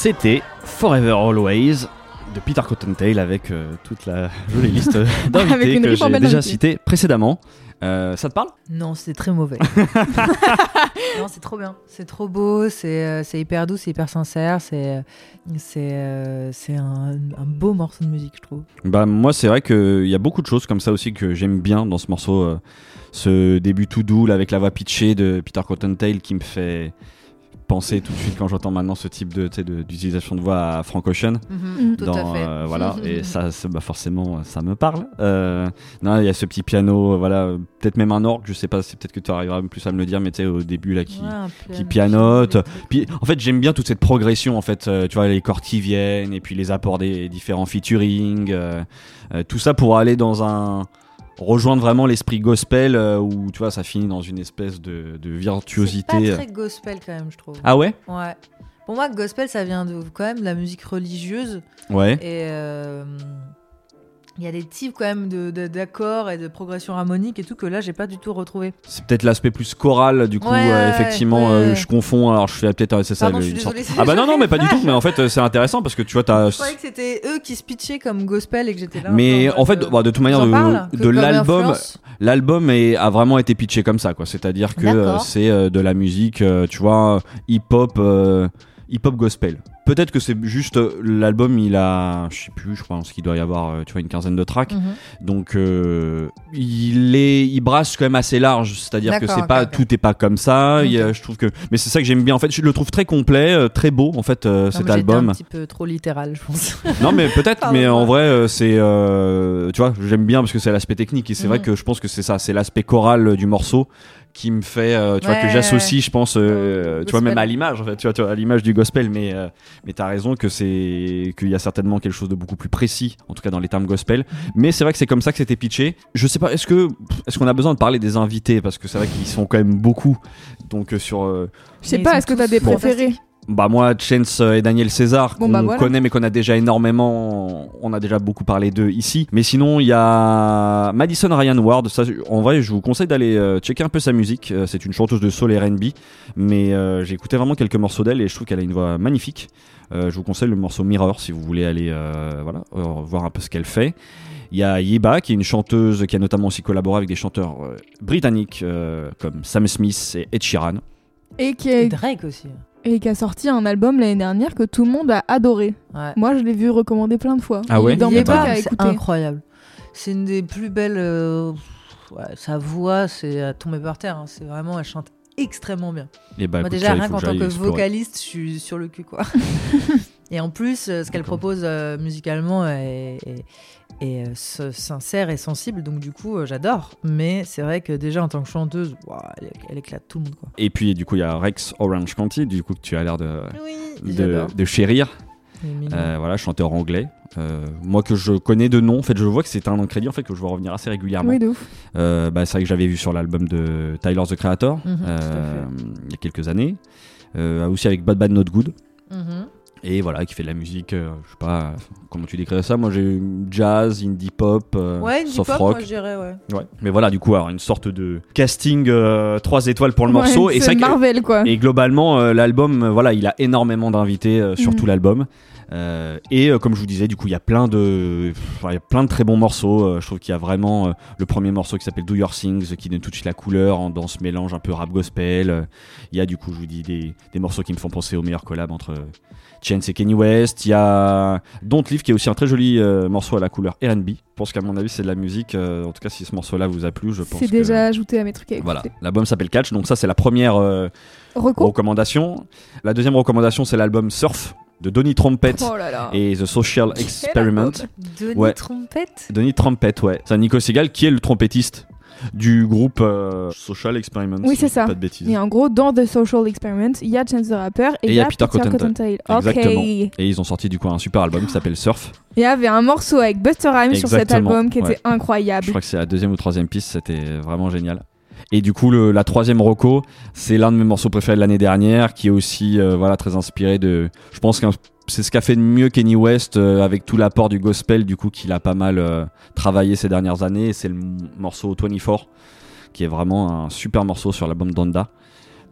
C'était Forever Always de Peter Cottontail avec euh, toute la jolie liste d'invités que j'ai déjà d'invités. cité précédemment. Euh, ça te parle? Non, c'est très mauvais. non, c'est trop bien. C'est trop beau, c'est euh, c'est hyper doux, c'est hyper sincère, c'est euh, c'est c'est un, un beau morceau de musique, je trouve. Bah moi c'est vrai qu'il y a beaucoup de choses comme ça aussi que j'aime bien dans ce morceau. euh, ce début tout doux là, avec la voix pitchée de Peter Cottontail qui me fait penser tout de suite quand j'entends maintenant ce type de d'utilisation de voix à Frank Ocean. Mm. Tout dans, à fait. euh, voilà et ça bah, forcément ça me parle Euh, non il y a ce petit piano euh, voilà peut-être même un orgue je sais pas c'est peut-être que tu arriveras plus à me le dire mais tu sais au début là qui Ouais, qui piano, pianote. piano puis en fait j'aime bien toute cette progression en fait euh, tu vois les cordes qui viennent et puis les apports des différents featuring euh, euh, tout ça pour aller dans un rejoindre vraiment l'esprit gospel euh, où tu vois ça finit dans une espèce de, de virtuosité C'est pas très gospel quand même, je trouve. ah ouais? Ouais. Pour moi, gospel, ça vient de quand même de la musique religieuse ouais et euh, il y a des types quand même de- de- d'accords et de progression harmonique et tout que là, j'ai pas du tout retrouvé. c'est peut-être l'aspect plus choral du coup Ouais, euh, effectivement ouais, euh, je confonds alors je fais peut-être euh, c'est ça Pardon, une sorte- ah bah non non mais pas du tout mais en fait c'est intéressant parce que tu vois t'as Je croyais que c'était eux qui se pitchaient comme gospel et que j'étais là. mais en fait euh, bah, de toute manière de, de l'album. L'album a vraiment été pitché comme ça, quoi. C'est-à-dire que c'est de la musique, tu vois, hip-hop, hip-hop gospel. Peut-être que c'est juste euh, l'album, il a, je sais plus, je pense qu'il doit y avoir, euh, tu vois, une quinzaine de tracks. Mhm. Donc, euh, il est, il brasse quand même assez large. C'est-à-dire que c'est pas tout est pas comme ça. Il je trouve que, mais c'est ça que j'aime bien. En fait, je le trouve très complet, très beau. En fait, Non, cet album. un petit peu trop littéral, je pense. Non mais peut-être, mais en vrai c'est, euh, tu vois, j'aime bien parce que c'est l'aspect technique et c'est vrai Mhm. que je pense que c'est ça, c'est l'aspect choral du morceau qui me fait, euh, tu vois, que j'associe, je pense, euh, tu vois, même à l'image, en fait, tu vois, tu vois, à l'image du gospel, mais euh, mais t'as raison que c'est qu'il y a certainement quelque chose de beaucoup plus précis, en tout cas dans les termes gospel. Mais c'est vrai que c'est comme ça que c'était pitché. Je sais pas, est-ce que est-ce qu'on a besoin de parler des invités? Parce que c'est vrai qu'ils sont quand même beaucoup, donc euh, sur euh, Je sais Mais pas, est-ce que t'as des préférés? Bah moi, Chance et Daniel César, Bon, qu'on bah, voilà. connaît mais qu'on a déjà énormément, on a déjà beaucoup parlé d'eux ici. Mais sinon, il y a Madison Ryan Ward. Ça, en vrai, je vous conseille d'aller euh, checker un peu sa musique. Euh, c'est une chanteuse de soul et R&B, mais euh, j'ai écouté vraiment quelques morceaux d'elle et je trouve qu'elle a une voix magnifique. Euh, je vous conseille le morceau Mirror si vous voulez aller euh, voilà euh, voir un peu ce qu'elle fait. Il y a Yeba qui est une chanteuse qui a notamment aussi collaboré avec des chanteurs euh, britanniques euh, comme Sam Smith et Ed Sheeran. Et qui, est- Drake aussi. Et qui a sorti un album l'année dernière que tout le monde a adoré. Ouais. Moi, je l'ai vu recommander plein de fois. Ah ouais Dans trucs pas- à c'est écouter. incroyable. C'est une des plus belles. euh, ouais, sa voix, c'est à tomber par terre. hein. C'est vraiment, elle chante extrêmement bien. Et bah, Moi, écoute, déjà, rien qu'en que tant que explorer. vocaliste, je suis sur le cul, quoi. et en plus, euh, ce qu'elle propose euh, musicalement est, est- est, euh, sincère et sensible, donc du coup, euh, j'adore. Mais c'est vrai que déjà, en tant que chanteuse, ouah, elle, elle éclate tout le monde, quoi. Et puis du coup il y a Rex Orange County, du coup que tu as l'air de, Oui, de, de chérir. Euh, voilà chanteur anglais. Euh, moi que je connais de nom, en fait je vois que c'est un crédit en fait que je vois revenir assez régulièrement. Oui, de ouf. Euh, bah, c'est vrai que j'avais vu sur l'album de Tyler the Creator Mhm, euh, il y a quelques années, Euh, aussi avec Bad Bad Not Good. Mhm. Et voilà, qui fait de la musique, euh, je sais pas comment tu décrirais ça. Moi j'ai jazz, indie pop, euh, Ouais, une soft pop, rock. moi, je dirais, ouais. Ouais. Mais voilà, du coup, alors une sorte de casting 3 étoiles pour le Ouais, morceau. et ça Marvel, quoi. Et globalement, euh, l'album, euh, voilà, il a énormément d'invités euh, sur Mhm. tout l'album. Euh, et euh, comme je vous disais, du coup, il y a plein de, il y a plein de très bons morceaux. Euh, je trouve qu'il y a vraiment euh, le premier morceau qui s'appelle Do Your Things, qui donne tout de suite la couleur en, dans ce mélange un peu rap gospel. Euh, Il y a du coup, je vous dis, des, des morceaux qui me font penser aux meilleurs collabs entre Chance et Kenny West. Il y a Don't Live, qui est aussi un très joli euh, morceau à la couleur R&B. Je pense qu'à mon avis, c'est de la musique. euh, en tout cas, si ce morceau-là vous a plu, je pense C'est que- déjà ajouté à mes trucs à écouter. Voilà, l'album s'appelle Catch, donc ça c'est la première euh, Reco recommandation. La deuxième recommandation c'est l'album Surf de Donny Trumpet Oh là là. et The Social Experiment. Denis Ouais. Trompette Donny Trumpet, ouais. C'est un Nico Segal qui est le trompettiste du groupe euh, Social Experiment. Oui, c'est ça. Pas de bêtises. Et en gros, dans The Social Experiment, il y a Chance the Rapper et il y a Peter, Cottontail. Exactement. Et ils ont sorti du coup un super album qui s'appelle Surf. Il y avait un morceau avec Buster Rhymes sur cet album qui était ouais. Je incroyable. crois que c'est la deuxième ou troisième piste, c'était vraiment génial. Et du coup, le- la troisième reco, c'est l'un de mes morceaux préférés de l'année dernière, qui est aussi euh, voilà très inspiré de. Je pense que c'est ce qu'a fait de mieux Kenny West euh, avec tout l'apport du gospel, du coup qu'il a pas mal euh, travaillé ces dernières années. C'est le morceau 24, qui est vraiment un super morceau sur l'album Donda.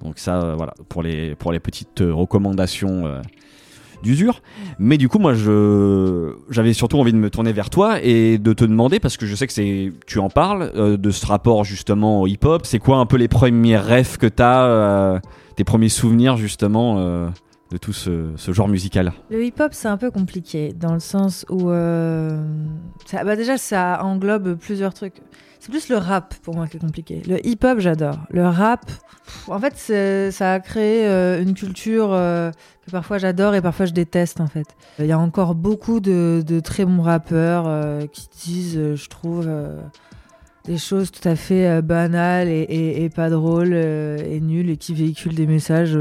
Donc ça, euh, voilà, pour les pour les petites recommandations. d'usure. Mais du coup, moi, j'avais surtout envie de me tourner vers toi et de te demander parce que je sais que tu en parles de ce rapport justement au hip-hop. C'est quoi un peu les premiers rêves que t'as, euh, tes premiers souvenirs justement de tout ce, genre musical Le hip-hop, c'est un peu compliqué dans le sens où. euh, bah déjà, ça englobe plusieurs trucs. C'est plus le rap pour moi qui est compliqué. Le hip-hop, j'adore. Le rap, en fait, ça a créé euh, une culture euh, que parfois j'adore et parfois je déteste, en fait. Il y a encore beaucoup de, très bons rappeurs qui disent, je trouve. des choses tout à fait banales et, pas drôles et nulles et qui véhiculent des messages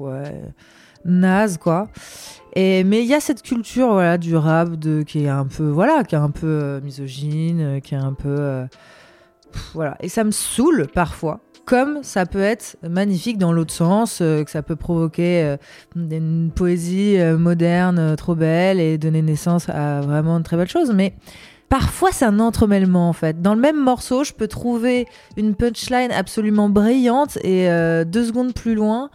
ouais, nazes quoi. Et mais il y a cette culture voilà du rap de qui est un peu voilà qui est un peu euh, misogyne, euh, qui est un peu euh, voilà et ça me saoule parfois. Comme ça peut être magnifique dans l'autre sens, que ça peut provoquer une poésie moderne trop belle et donner naissance à vraiment de très belles choses. Mais parfois c'est un entremêlement en fait. Dans le même morceau, je peux trouver une punchline absolument brillante et deux secondes plus loin,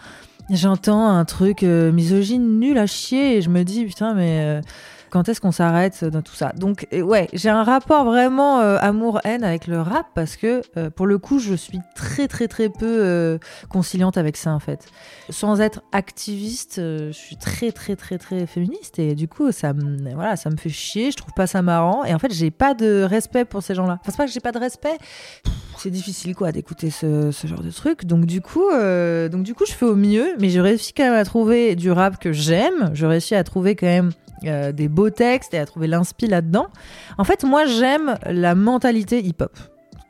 j'entends un truc euh, misogyne nul à chier et je me dis putain mais euh, quand est-ce qu'on s'arrête dans tout ça Donc euh, ouais, j'ai un rapport vraiment euh, amour-haine avec le rap parce que euh, pour le coup, je suis très très très peu euh, conciliante avec ça en fait. Sans être activiste, euh, je suis très très très très féministe et du coup ça me voilà, ça me fait chier, je trouve pas ça marrant et en fait, j'ai pas de respect pour ces gens-là. Enfin, c'est pas que j'ai pas de respect, c'est difficile quoi d'écouter ce, ce genre de truc. Donc du coup euh, donc du coup, je fais au mieux, mais je réussis quand même à trouver du rap que j'aime, je réussis à trouver quand même euh, des beaux textes et à trouver l'inspi là-dedans. En fait, moi, j'aime la mentalité hip-hop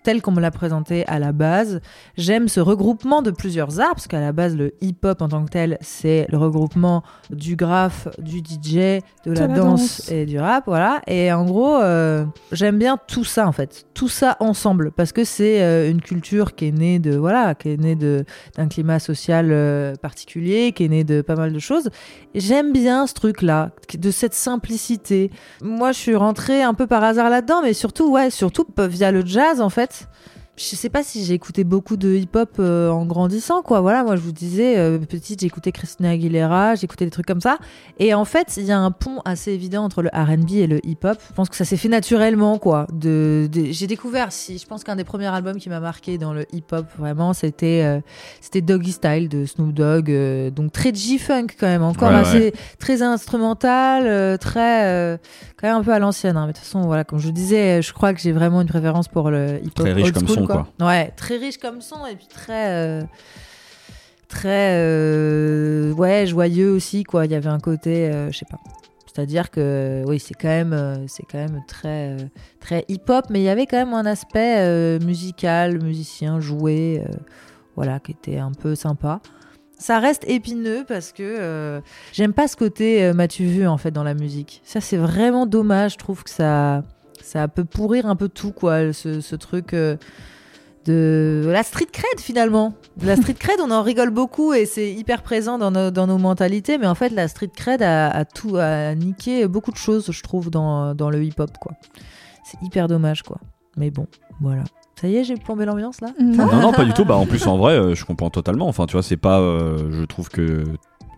telle qu'on me l'a présentée à la base. J'aime ce regroupement de plusieurs arts, parce qu'à la base, le hip-hop en tant que tel, c'est le regroupement du graphe, du DJ, de la, la danse, danse. et du rap, voilà. Et en gros, euh, j'aime bien tout ça, en fait. Tout ça ensemble, parce que c'est euh, une culture qui est née de, voilà, qui est née de, d'un climat social euh, particulier, qui est née de pas mal de choses. J'aime bien ce truc-là, de cette simplicité. Moi, je suis rentrée un peu par hasard là-dedans, mais surtout, ouais, surtout via le jazz, en fait. Je sais pas si j'ai écouté beaucoup de hip-hop euh, en grandissant, quoi. Voilà, moi, je vous disais, euh, petite, j'écoutais Christina Aguilera, j'écoutais des trucs comme ça. Et en fait, il y a un pont assez évident entre le R&B et le hip-hop. Je pense que ça s'est fait naturellement, quoi. De, de- j'ai découvert, si, je pense qu'un des premiers albums qui m'a marqué dans le hip-hop, vraiment, c'était, euh, c'était Doggy Style de Snoop Dogg. euh, donc très G-funk quand même, encore Ouais, assez très instrumental, euh, très euh, quand même un peu à l'ancienne. hein. Mais de toute façon, voilà, comme je vous disais, je crois que j'ai vraiment une préférence pour le hip-hop Très riche old comme son, quoi. Ouais, très riche comme son et puis très euh, très euh, ouais joyeux aussi quoi. Il y avait un côté, euh, je sais pas. C'est-à-dire que oui, c'est quand même euh, c'est quand même très euh, très hip-hop, mais il y avait quand même un aspect euh, musical, musicien, joué, euh, voilà, qui était un peu sympa. Ça reste épineux parce que euh, j'aime pas ce côté euh, m'as-tu vu en fait dans la musique. Ça c'est vraiment dommage. Je trouve que ça ça peut pourrir un peu tout quoi, ce, ce truc euh, de la street cred finalement. De la street cred, on en rigole beaucoup et c'est hyper présent dans nos, dans nos mentalités, mais en fait la street cred a, a tout a niqué beaucoup de choses, je trouve, dans, dans le hip-hop quoi. C'est hyper dommage quoi. Mais bon, voilà. Ça y est, j'ai plombé l'ambiance là? Non. Non, non, pas du tout. Bah, en plus, en vrai, euh, je comprends totalement. Enfin, tu vois, c'est pas. euh, je trouve que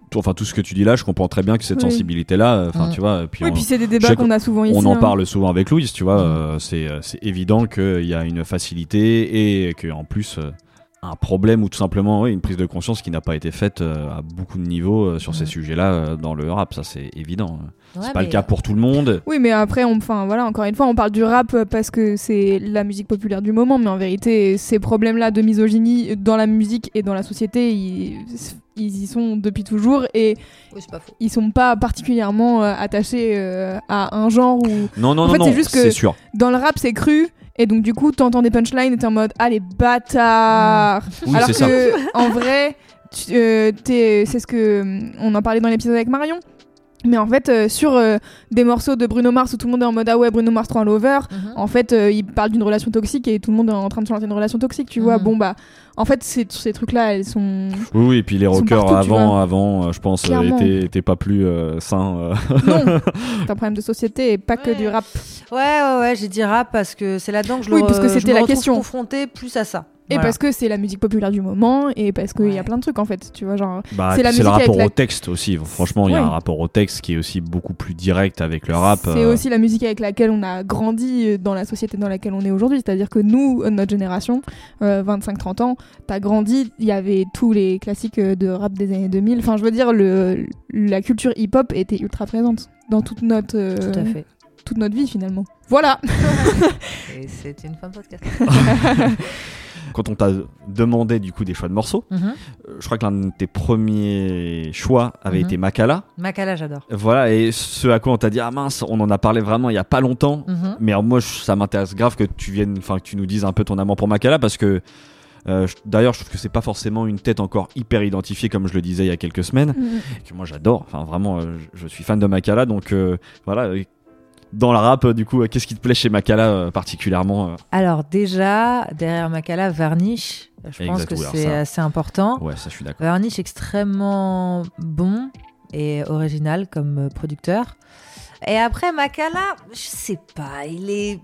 tout- enfin tout ce que tu dis là, je comprends très bien que cette Oui. sensibilité là, enfin tu vois, puis Oui, on, puis c'est des débats qu'on a souvent ici. on en hein. parle souvent avec Louise, tu vois, Mm. euh, c'est euh, c'est évident qu'il y a une facilité et qu'en plus euh, un problème ou tout simplement oui, une prise de conscience qui n'a pas été faite euh, à beaucoup de niveaux euh, sur ces sujets-là euh, dans le rap, ça c'est évident. Ouais, c'est pas le cas pour tout le monde. Oui, mais après, on, enfin voilà, encore une fois, on parle du rap parce que c'est la musique populaire du moment, mais en vérité, ces problèmes-là de misogynie dans la musique et dans la société, ils, ils y sont depuis toujours et Oui, pas faux. ils sont pas particulièrement euh, attachés euh, à un genre ou Non, non, En non, fait, non, c'est juste que- sûr. dans le rap c'est cru. Et donc du coup, t'entends des punchlines et t'es en mode ah les bâtards. Oui, Alors c'est ça. que en vrai, euh, c'est ce que hum, on en parlait dans l'épisode avec Marion. Mais en fait, euh, sur euh, des morceaux de Bruno Mars où tout le monde est en mode ah ouais Bruno Mars trop un lover, Mhm. en fait, euh, il parle d'une relation toxique et tout le monde est en train de se lancer une relation toxique, tu vois. Mhm. Bon bah, en fait, ces, ces trucs-là, elles sont Oui, oui, et puis les rockers partout, avant, avant, euh, je pense, euh, Clairement. étaient, étaient pas plus euh, sains. euh. non, c'est un problème de société et pas que du rap. Ouais, ouais, ouais, j'ai dit rap parce que c'est là-dedans que je Oui, le parce que je c'était me la question. confrontée plus à ça. Et Voilà. parce que c'est la musique populaire du moment et parce qu'il y a plein de trucs en fait, tu vois, genre. Bah, C'est la c'est le rapport la- au texte aussi. Franchement, il y a un rapport au texte qui est aussi beaucoup plus direct avec le rap. C'est euh, aussi la musique avec laquelle on a grandi dans la société dans laquelle on est aujourd'hui. C'est-à-dire que nous, euh, notre génération, euh, 25-30 ans, t'as grandi, il y avait tous les classiques euh, de rap des années 2000. Enfin, je veux dire, le, la culture hip-hop était ultra présente dans toute notre, euh, Tout à fait. toute notre vie finalement. Voilà. Et c'est une fin de podcast. Quand on t'a demandé du coup des choix de morceaux, Mhm. euh, je crois que l'un de tes premiers choix avait Mhm. été Makala. Makala, j'adore. Voilà, et ce à quoi on t'a dit ah mince, on en a parlé vraiment il y a pas longtemps. Mhm. Mais alors moi, je- ça m'intéresse grave que tu viennes, enfin que tu nous dises un peu ton amour pour Makala parce que euh, d'ailleurs, je trouve que c'est pas forcément une tête encore hyper identifiée comme je le disais il y a quelques semaines. Et que moi j'adore. Enfin vraiment, euh, je, je suis fan de Makala, donc euh, voilà. Dans le rap, euh, du coup, euh, qu'est-ce qui te plaît chez Makala euh, particulièrement Alors déjà, derrière Makala, Varnish, je pense que c'est ça. assez important. Ouais, ça je suis d'accord. Varnish extrêmement bon et original comme producteur. Et après Makala, je sais pas, il est,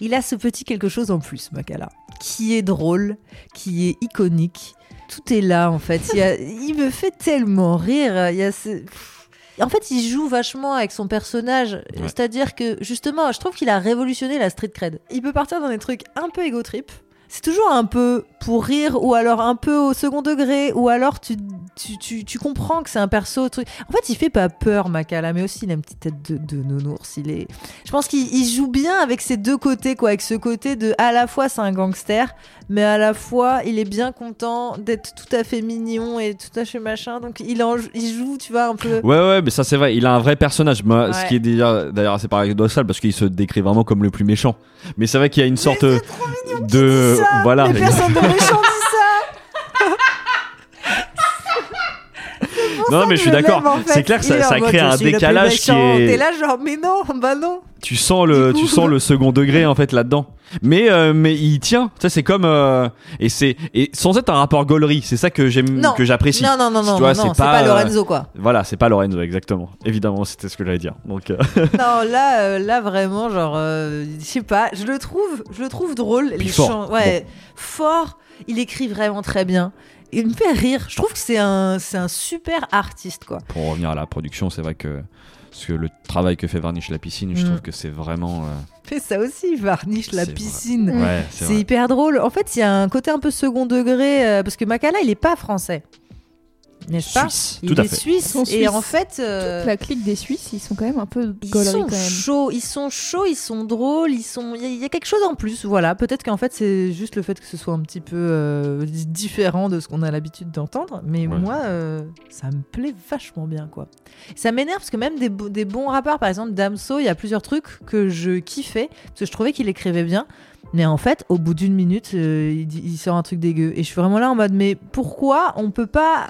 il a ce petit quelque chose en plus, Makala, qui est drôle, qui est iconique. Tout est là en fait. Il, a- il me fait tellement rire. Il y a ce- En fait, il joue vachement avec son personnage. C'est-à-dire que justement, je trouve qu'il a révolutionné la street cred. Il peut partir dans des trucs un peu égo trip. C'est toujours un peu pour rire ou alors un peu au second degré ou alors tu, tu, tu, tu comprends que c'est un perso. Truc. En fait, il fait pas peur, Makala, mais aussi il a une petite tête de, de nounours. Il est... Je pense qu'il il joue bien avec ces deux côtés, quoi. Avec ce côté de à la fois c'est un gangster, mais à la fois il est bien content d'être tout à fait mignon et tout à fait machin. Donc il, en, il joue, tu vois, un peu. Ouais, ouais, mais ça c'est vrai, il a un vrai personnage. Moi, Ce qui est déjà d'ailleurs assez paradoxal parce qu'il se décrit vraiment comme le plus méchant. Mais c'est vrai qu'il y a une sorte de. Ça, voilà. mais personne Non, mais je suis d'accord. Même, en fait, C'est clair que ça, crée un décalage qui est. T'es là genre mais non, bah non. Tu sens le, tu sens le second degré en fait là-dedans. Mais euh, mais il tient. Ça c'est comme euh, et c'est et sans être un rapport gaulerie. C'est ça que j'aime que j'apprécie. Non non non non, non, c'est pas, pas, euh, Lorenzo quoi. Voilà, c'est pas Lorenzo exactement. Évidemment, c'était ce que j'allais dire. Donc euh, non là là vraiment genre je sais pas, je le trouve je le trouve drôle Puis les fort. chants- ouais, fort, il écrit vraiment très bien. Il me fait rire. Je trouve que c'est un c'est un super artiste quoi. pour revenir à la production, c'est vrai que parce que le travail que fait Varnish la piscine, je Mm. trouve que c'est vraiment. euh, Mais ça aussi il varniche la piscine. Ouais, c'est hyper drôle. En fait, il y a un côté un peu second degré euh, parce que Makala, il est pas français. N'est-ce pas Suisse, Il tout à est fait. suisse Ils sont et suisses. en fait euh, La clique des Suisses, ils sont quand même un peu ils gauleries sont quand même. chauds, ils sont chauds, ils sont drôles, ils sont il y, a- il y a quelque chose en plus, voilà, peut-être qu'en fait c'est juste le fait que ce soit un petit peu euh, différent de ce qu'on a l'habitude d'entendre, mais Ouais. moi euh, ça me plaît vachement bien quoi. Ça m'énerve parce que même des, bo- des bons rappeurs par exemple Damso, il y a plusieurs trucs que je kiffais parce que je trouvais qu'il écrivait bien. Mais en fait, au bout d'une minute, euh, il, dit- il sort un truc dégueu. Et je suis vraiment là en mode, mais pourquoi on peut pas.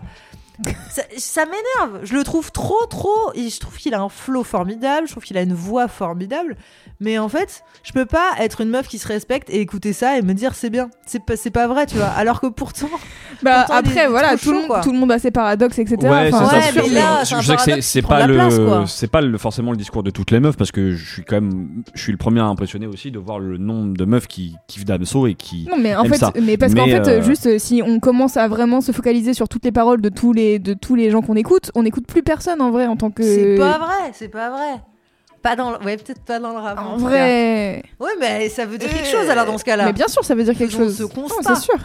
Ça, ça m'énerve. Je le trouve trop, trop. Et je trouve qu'il a un flow formidable. Je trouve qu'il a une voix formidable. Mais en fait, je peux pas être une meuf qui se respecte et écouter ça et me dire c'est bien. C'est pas, c'est pas vrai, tu vois. Alors que pourtant. Bah Pourtant, après voilà, tout le, monde, tout le monde a ses paradoxes, etc. Ouais, Enfin, c'est ouais, ça. mais sûr. là, je c'est un je sais que c'est- pas le, c'est pas le, forcément le discours de toutes les meufs parce que je suis quand même, je suis le premier à impressionner aussi de voir le nombre de meufs qui kiffent Damso et qui. Non mais en fait, ça. mais parce qu'en fait, euh, juste si on commence à vraiment se focaliser sur toutes les paroles de tous les les, de tous les gens qu'on écoute, on n'écoute plus personne en vrai en tant que. C'est pas vrai, c'est pas vrai. Pas dans le... Ouais, peut-être pas dans le rap. En vrai. Ouais, mais ça veut dire quelque chose alors dans ce cas-là. Mais bien sûr, ça veut dire quelque Faisons chose. ce c'est sûr.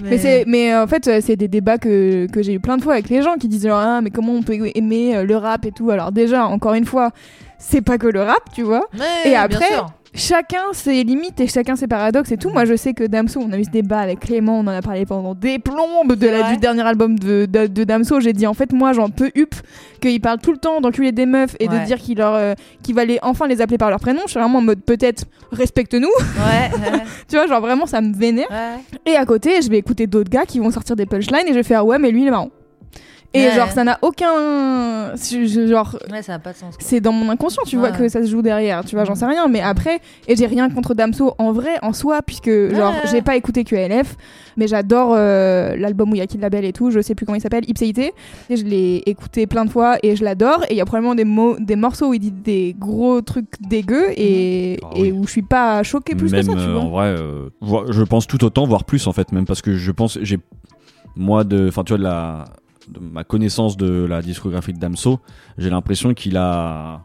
Mais, c'est, mais euh, en fait, euh, c'est des débats que, que j'ai eu plein de fois avec les gens qui disent genre, ah, mais comment on peut aimer euh, le rap et tout. Alors, déjà, encore une fois, c'est pas que le rap, tu vois. Mais, Et bien après, sûr. Chacun ses limites et chacun ses paradoxes et tout. Moi, je sais que Damso, on a eu ce débat avec Clément, on en a parlé pendant des plombes de la, du dernier album de, de, de Damso. J'ai dit, en fait, moi, j'en peux hup qu'il parle tout le temps d'enculer des meufs et Ouais. de dire qu'il leur, euh, qu'il va les, enfin les appeler par leur prénom. Je suis vraiment en mode, peut-être, respecte-nous. Ouais, ouais, tu vois, genre vraiment, ça me vénère. Et à côté, je vais écouter d'autres gars qui vont sortir des punchlines et je vais faire ouais, mais lui il est marrant. Et Ouais. genre, ça n'a aucun. Genre, Ouais, ça n'a pas de sens. c'est dans mon inconscient, tu vois, que ça se joue derrière. Tu vois, j'en Mhm. sais rien. Mais après, et j'ai rien contre Damso en vrai, en soi, puisque genre, Ouais. j'ai pas écouté QLF, mais j'adore euh, l'album où il y a Kid Label et tout. Je sais plus comment il s'appelle, Ipséité. Et je l'ai écouté plein de fois et je l'adore. Et il y a probablement des, mots, des morceaux où il dit des gros trucs dégueux et, Ah et oui. où je suis pas choquée plus même que ça, tu euh, vois. en vrai euh, je pense tout autant voire plus en fait même parce que je pense j'ai moi de enfin tu vois de la de ma connaissance de la discographie de Damso j'ai l'impression qu'il a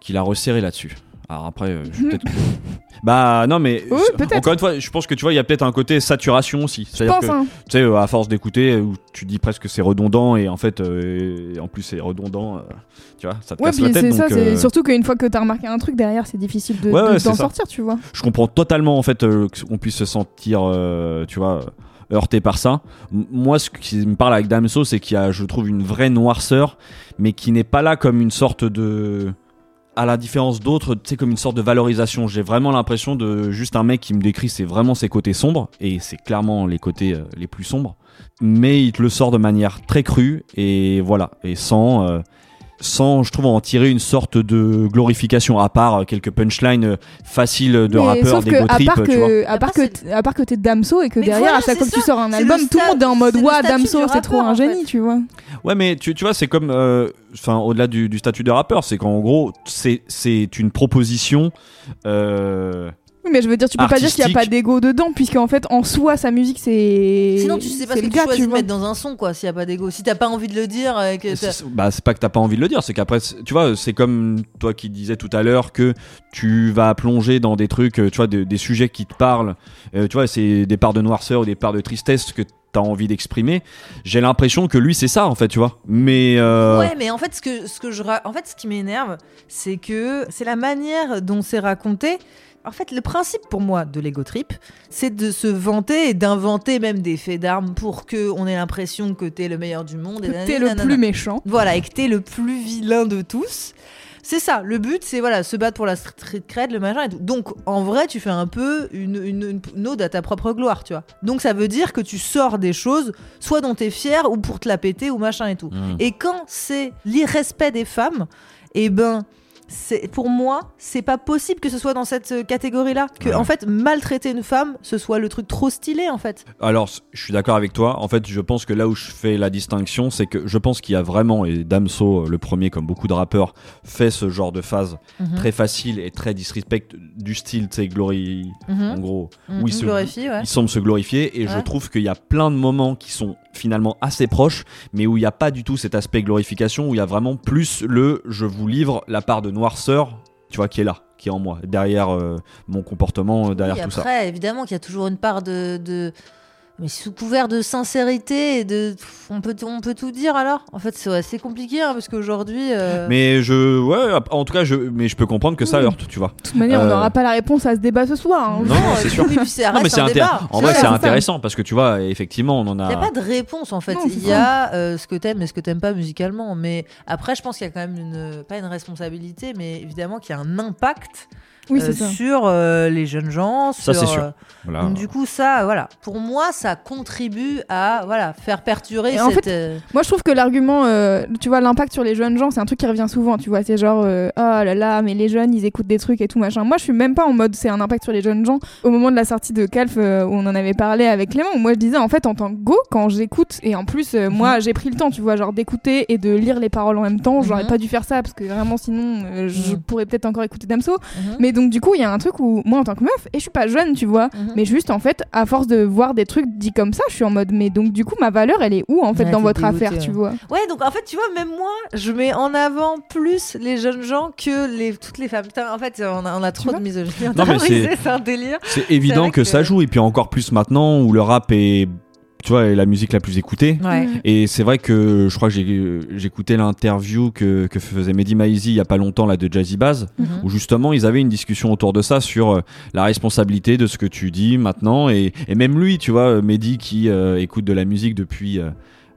qu'il a resserré là-dessus alors après euh, je- peut-être bah non mais Oui, c'est- peut-être. encore une fois je pense que tu vois il y a peut-être un côté saturation aussi c'est-à-dire pense, que hein. tu sais à force d'écouter où tu dis presque que c'est redondant et en fait euh, et en plus c'est redondant euh, tu vois ça te Ouais, casse la puis tête c'est donc ça, c'est euh, surtout qu'une fois que t'as remarqué un truc derrière, c'est difficile de, Ouais, de- ouais, c'est d'en ça. sortir, tu vois. je comprends totalement en fait qu'on puisse se sentir tu vois heurté par ça moi ce qui me parle avec Damso c'est qu'il y a je trouve une vraie noirceur mais qui n'est pas là comme une sorte de à la différence d'autres, tu sais, comme une sorte de valorisation. J'ai vraiment l'impression de juste un mec qui me décrit, c'est vraiment ses côtés sombres, et c'est clairement les côtés euh, les plus sombres. Mais il te le sort de manière très crue, et voilà, et sans, euh, sans, je trouve, en tirer une sorte de glorification, à part euh, quelques punchlines euh, faciles de Mais rappeurs, sauf des que, go à trip, part tu vois. que, à part que, à part que t'es Damso et que Mais derrière, voilà, à chaque fois que tu sors un album, tout le monde est en mode Ouah, Damso, c'est trop un en génie, fait. tu vois. Ouais, mais tu, tu vois, c'est comme, euh, enfin, au-delà du, du statut de rappeur, c'est qu'en gros, c'est, c'est une proposition. Euh, Oui, mais je veux dire, tu peux pas dire qu'il y a pas d'ego dedans, puisqu'en fait, en soi, sa musique, c'est. Sinon, tu sais pas ce que tu gars, choisis de mettre dans un son, quoi, s'il y a pas d'ego. Si t'as pas envie de le dire, euh, que c'est, bah, c'est pas que t'as pas envie de le dire, c'est qu'après, tu vois, c'est comme toi qui disais tout à l'heure que tu vas plonger dans des trucs, euh, tu vois, des, des sujets qui te parlent. Euh, tu vois, c'est des parts de noirceur ou des parts de tristesse que t'as envie d'exprimer. J'ai l'impression que lui, c'est ça, en fait, tu vois. Mais euh, Ouais, mais en fait, ce que, ce que je, ra- en fait, ce qui m'énerve, c'est que c'est la manière dont c'est raconté. En fait, le principe pour moi de l'ego trip, c'est de se vanter et d'inventer même des faits d'armes pour que on ait l'impression que t'es le meilleur du monde. et Que T'es le nanana. plus méchant. Voilà, et que t'es le plus vilain de tous. C'est ça, le but c'est voilà, se battre pour la street cred, le machin et tout. Donc en vrai, tu fais un peu une, une, une ode à ta propre gloire, tu vois. Donc ça veut dire que tu sors des choses, soit dont t'es fier, ou pour te la péter, ou machin et tout. Mm. Et quand c'est l'irrespect des femmes, eh ben, c'est pour moi, c'est pas possible que ce soit dans cette euh, catégorie-là. Que Ouais. en fait, maltraiter une femme, ce soit le truc trop stylé en fait. Alors, je suis d'accord avec toi. En fait, je pense que là où je fais la distinction, c'est que je pense qu'il y a vraiment, et Damso, euh, le premier, comme beaucoup de rappeurs, fait ce genre de phase Mhm. très facile et très disrespect du style, tu sais, glory, Mhm. en gros, Mhm. où il se, Glorifie, ouais. il semble se glorifier. Et je trouve qu'il y a plein de moments qui sont finalement assez proches, mais où il n'y a pas du tout cet aspect glorification, où il y a vraiment plus le je vous livre la part de noirceur, tu vois, qui est là, qui est en moi, derrière euh, mon comportement, euh, derrière Oui, tout ça. après, évidemment qu'il y a toujours une part de, de- mais sous couvert de sincérité et de, on peut, on peut tout dire alors. En fait, c'est assez compliqué hein, parce qu'aujourd'hui. euh, Mais je, ouais, en tout cas, je, mais je peux comprendre que ça Oui. heurte, tu vois. De toute manière, on Euh, n'aura pas la réponse à ce débat ce soir. hein. Non, c'est sûr. oui, puis ça Non, mais reste c'est intér-. En vrai, c'est intéressant parce que tu vois, effectivement, on en a. Il n'y a pas de réponse en fait. Non, Il y a euh, ce que t'aimes et ce que t'aimes pas musicalement. Mais après, je pense qu'il y a quand même une, pas une responsabilité, mais évidemment qu'il y a un impact Oui, euh, c'est ça. sur euh, les jeunes gens. Ça, sur, c'est sûr. euh, Voilà. donc, du coup, ça, voilà. Pour moi, ça contribue à voilà faire perdurer Et en fait, euh, Moi, je trouve que l'argument, euh, tu vois, l'impact sur les jeunes gens, c'est un truc qui revient souvent. Tu vois, c'est genre, euh, oh là là, mais les jeunes, ils écoutent des trucs et tout machin. Moi, je suis même pas en mode, c'est un impact sur les jeunes gens. Au moment de la sortie de Calf, euh, où on en avait parlé avec Clément, où moi, je disais, en fait, en tant que go, quand j'écoute, et en plus, euh, moi, j'ai pris le temps, tu vois, genre d'écouter et de lire les paroles en même temps. J'aurais Mhm. pas dû faire ça parce que vraiment, sinon, euh, je Mhm. pourrais peut-être encore écouter Damso. mhm. Mais Et donc, du coup, il y a un truc où, moi, en tant que meuf, et je suis pas jeune, tu vois, Mhm. mais juste, en fait, à force de voir des trucs dits comme ça, je suis en mode, mais donc, du coup, ma valeur, elle est où, en fait, Ouais, dans votre affaire, tu ouais. vois? Ouais, donc en fait, tu vois, même moi, je mets en avant plus les jeunes gens que les, toutes les femmes. Putain, en fait, on a, on a trop de misogynie Non, mais intériorisée, c'est- c'est un délire. C'est évident que- ça joue, et puis encore plus maintenant où le rap est, tu vois, est la musique la plus écoutée. Ouais. Mm. Et c'est vrai que je crois que j'ai j'ai écouté l'interview que, que faisait Mehdi Maizi il y a pas longtemps là de Jazzy Bass Mhm. où justement ils avaient une discussion autour de ça sur euh, la responsabilité de ce que tu dis maintenant et, et même lui tu vois Mehdi qui euh, écoute de la musique depuis euh,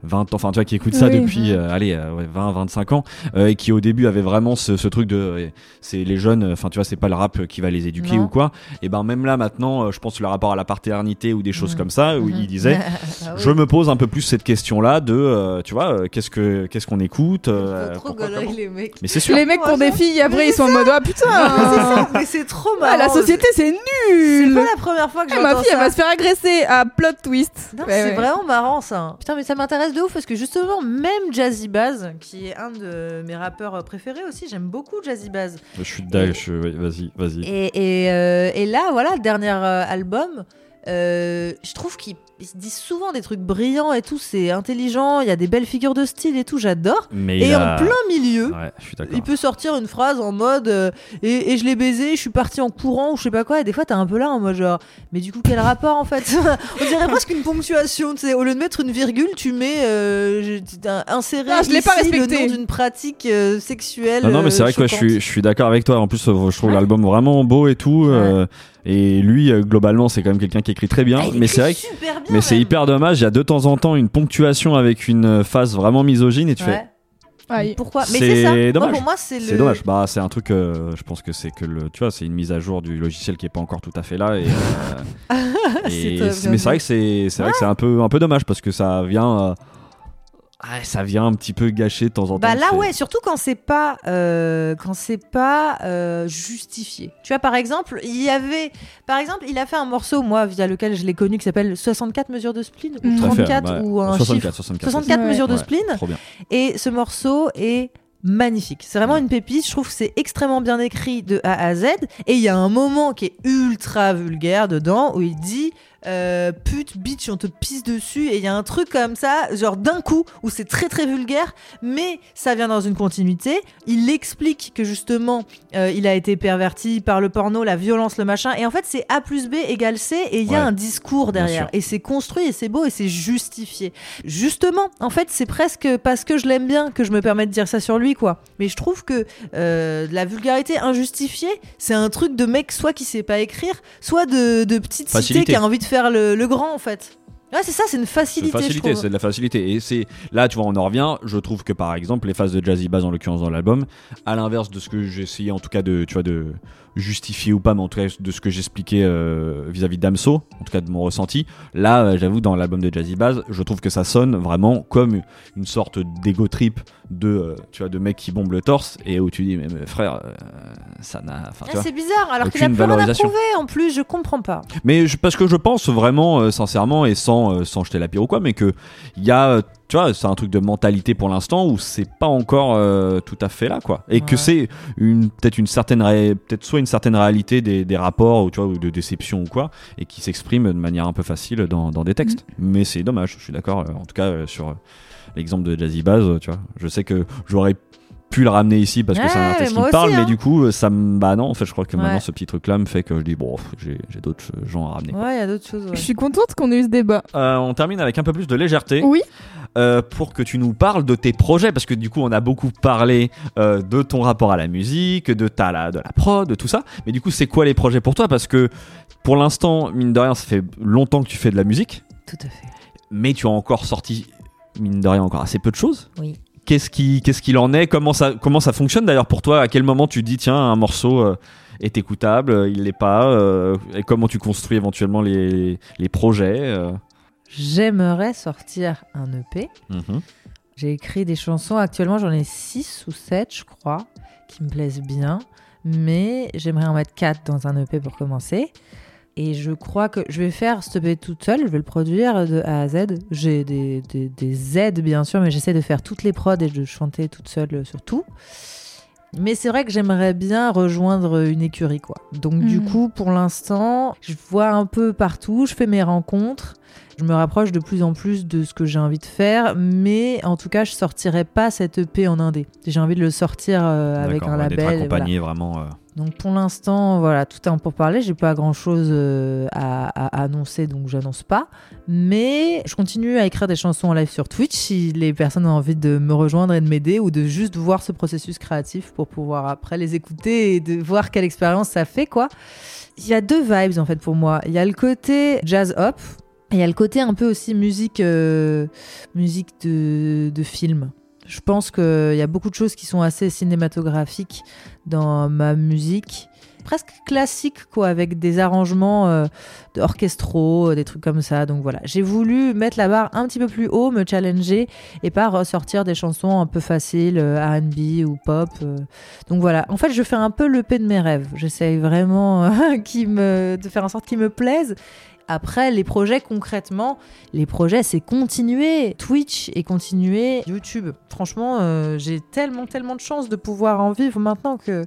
20 ans, enfin tu vois qui écoute ça Oui. depuis euh, allez euh, ouais, 20 25 ans euh, et qui au début avait vraiment ce, ce truc de euh, c'est les jeunes euh, enfin tu vois c'est pas le rap qui va les éduquer Non. ou quoi et ben même là maintenant euh, je pense le rapport à la paternité ou des choses Mhm. comme ça où il disait Ah oui. je me pose un peu plus cette question-là de, euh, tu vois, euh, qu'est-ce que qu'est-ce qu'on écoute euh, trop les mecs. Mais c'est sûr. Les mecs qui ont des filles, après, Mais ils sont en mode, ah putain C'est ça, mais c'est trop marrant. Ah, la société, c'est C'est nul pas la première fois que Eh, j'entends Ma fille, elle va se faire agresser à plot twist. Non, Ouais, c'est ouais. vraiment marrant ça. Putain, mais ça m'intéresse de ouf parce que justement, même Jazzy Baz, qui est un de mes rappeurs préférés aussi, j'aime beaucoup Jazzy Baz. Je suis ouais, Vas-y, vas-y. Et, et, euh, et là, voilà, le dernier euh, album, euh, je trouve qu'il il se dit souvent des trucs brillants et tout, c'est intelligent, il y a des belles figures de style et tout, j'adore. Mais Et en plein milieu, Ouais, il peut sortir une phrase en mode euh, et, et je l'ai baisé, je suis parti en courant ou je sais pas quoi. Et des fois, t'es un peu là en mode genre, mais du coup, quel rapport en fait? On dirait presque une ponctuation. Tu sais, au lieu de mettre une virgule, tu mets euh, inséré Ah, je l'ai pas ici le respecté. nom d'une pratique euh, sexuelle. Non, non, mais c'est euh, vrai que ouais, je suis, je suis d'accord avec toi. En plus, euh, je trouve Ouais. l'album vraiment beau et tout. Et lui, euh, globalement, c'est quand même quelqu'un qui écrit très bien. Ah, mais c'est vrai que mais c'est hyper dommage. Il y a de temps en temps une ponctuation avec une phase vraiment misogyne et tu fais. Ouais. Aïe. Pourquoi? Mais C'est ça. Moi, dommage. pour moi, c'est le. Dommage. Bah, c'est un truc. euh, je pense que c'est que le, tu vois, c'est une mise à jour du logiciel qui est pas encore tout à fait là. Et, euh, et- mais c'est vrai que c'est, c'est vrai que c'est un peu, un peu dommage parce que ça vient, euh, ah, ça vient un petit peu gâcher de temps en temps. Bah là ouais, surtout quand c'est pas euh, quand c'est pas euh, justifié. Tu vois par exemple, il y avait par exemple, il a fait un morceau moi via lequel je l'ai connu qui s'appelle 64 mesures de spleen ou Mm. Tout à fait, 34 ouais. ou un 64, chiffre 64, 64 Ouais. mesures de Ouais, spleen Trop bien. et ce morceau est magnifique. C'est vraiment une pépite. Je trouve que c'est extrêmement bien écrit de A à Z. Et il y a un moment qui est ultra vulgaire dedans où il dit euh, pute, bitch, on te pisse dessus. Et il y a un truc comme ça, genre d'un coup, où c'est très très vulgaire, mais ça vient dans une continuité. Il explique que justement, euh, il a été perverti par le porno, la violence, le machin. Et en fait, c'est A plus B égale C. Et il y a Ouais. un discours derrière. Et c'est construit et c'est beau et c'est justifié. Justement, en fait, c'est presque parce que je l'aime bien que je me permets de dire ça sur lui, quoi. Mais je trouve que euh, la vulgarité injustifiée, c'est un truc de mec soit qui sait pas écrire, soit de, de petite cité qui a envie de faire le, le grand, en fait. Ouais, c'est ça, c'est une facilité, facilité, c'est de la facilité. Et c'est là, tu vois, on en revient. Je trouve que par exemple, les phases de Jazzy Bass, en l'occurrence dans l'album, à l'inverse de ce que essayé en tout cas de, tu vois, de justifier ou pas, mais en tout cas de ce que j'expliquais euh, vis-à-vis d'Amso, en tout cas de mon ressenti. Là, euh, j'avoue, dans l'album de Jazzy Bass, je trouve que ça sonne vraiment comme une sorte d'ego trip de, euh, tu vois, de mec qui bombe le torse et où tu dis, mais, mais frère, ça n'a, Ah, c'est bizarre, alors qu'il a plus rien à prouver en plus, je comprends pas. Mais je- parce que je pense vraiment, sincèrement, et sans, sans jeter la pierre ou quoi, mais que il y a, euh, tu vois, c'est un truc de mentalité pour l'instant où c'est pas encore euh, tout à fait là, quoi. Et que c'est une peut-être une certaine, peut-être soit une certaine réalité des, des rapports ou tu vois ou de déception ou quoi, et qui s'exprime de manière un peu facile dans, dans des textes. Mais c'est dommage, je suis d'accord. euh, en tout cas, euh, sur l'exemple de Jazzy euh, tu vois, je sais que j'aurais pu le ramener ici parce que c'est un Ouais, artiste qui me parle, aussi, mais hein. du coup, euh, ça me. Bah non, en fait, je crois que maintenant Ouais. ce petit truc-là me fait que je dis, bon, j'ai d'autres gens à ramener. quoi. Ouais, il y a d'autres choses. ouais. Je suis contente qu'on ait eu ce débat. Euh, on termine avec un peu plus de légèreté Oui. euh, pour que tu nous parles de tes projets parce que du coup on a beaucoup parlé euh, de ton rapport à la musique, de ta la, de la prod, de tout ça. Mais du coup c'est quoi les projets pour toi? Parce que pour l'instant mine de rien ça fait longtemps que tu fais de la musique, Tout à fait. mais tu as encore sorti mine de rien encore assez peu de choses. Oui. Qu'est-ce qui qu'est-ce qu'il en est Comment ça comment ça fonctionne d'ailleurs pour toi À quel moment tu dis tiens un morceau euh, est écoutable, euh, il l'est pas euh, Et comment tu construis éventuellement les, les projets euh J'aimerais sortir un EP. Mhm. J'ai écrit des chansons, actuellement j'en ai 6 ou 7 je crois, qui me plaisent bien, mais j'aimerais en mettre 4 dans un EP pour commencer. Et je crois que je vais faire cet EP toute seule, je vais le produire de A à Z. J'ai des, des, des aides bien sûr, mais j'essaie de faire toutes les prods et de chanter toute seule sur tout. Mais c'est vrai que j'aimerais bien rejoindre une écurie, quoi. Donc du Mhm. coup, pour l'instant, je vois un peu partout, je fais mes rencontres. Je me rapproche de plus en plus de ce que j'ai envie de faire, mais en tout cas, je sortirai pas cette EP en indé. J'ai envie de le sortir euh, avec un ouais, d'être label. et voilà. accompagné vraiment. euh, Donc pour l'instant, voilà, tout est en pour parler. J'ai pas grand chose à, à annoncer, donc j'annonce pas. Mais je continue à écrire des chansons en live sur Twitch si les personnes ont envie de me rejoindre et de m'aider ou de juste voir ce processus créatif pour pouvoir après les écouter et de voir quelle expérience ça fait, quoi. Il y a deux vibes en fait pour moi. Il y a le côté jazz hop et il y a le côté un peu aussi musique, euh, musique de, de film. Je pense qu'il y a beaucoup de choses qui sont assez cinématographiques dans ma musique. Presque classique, quoi, avec des arrangements euh, orchestraux, des trucs comme ça. Donc voilà, j'ai voulu mettre la barre un petit peu plus haut, me challenger et pas ressortir des chansons un peu faciles, euh, RB ou pop. euh. Donc voilà, en fait, je fais un peu le P de mes rêves. J'essaye vraiment euh, de faire en sorte qu'ils me plaisent. Après, les projets concrètement, les projets, c'est continuer Twitch et continuer YouTube. Franchement, euh, j'ai tellement, tellement de chance de pouvoir en vivre maintenant que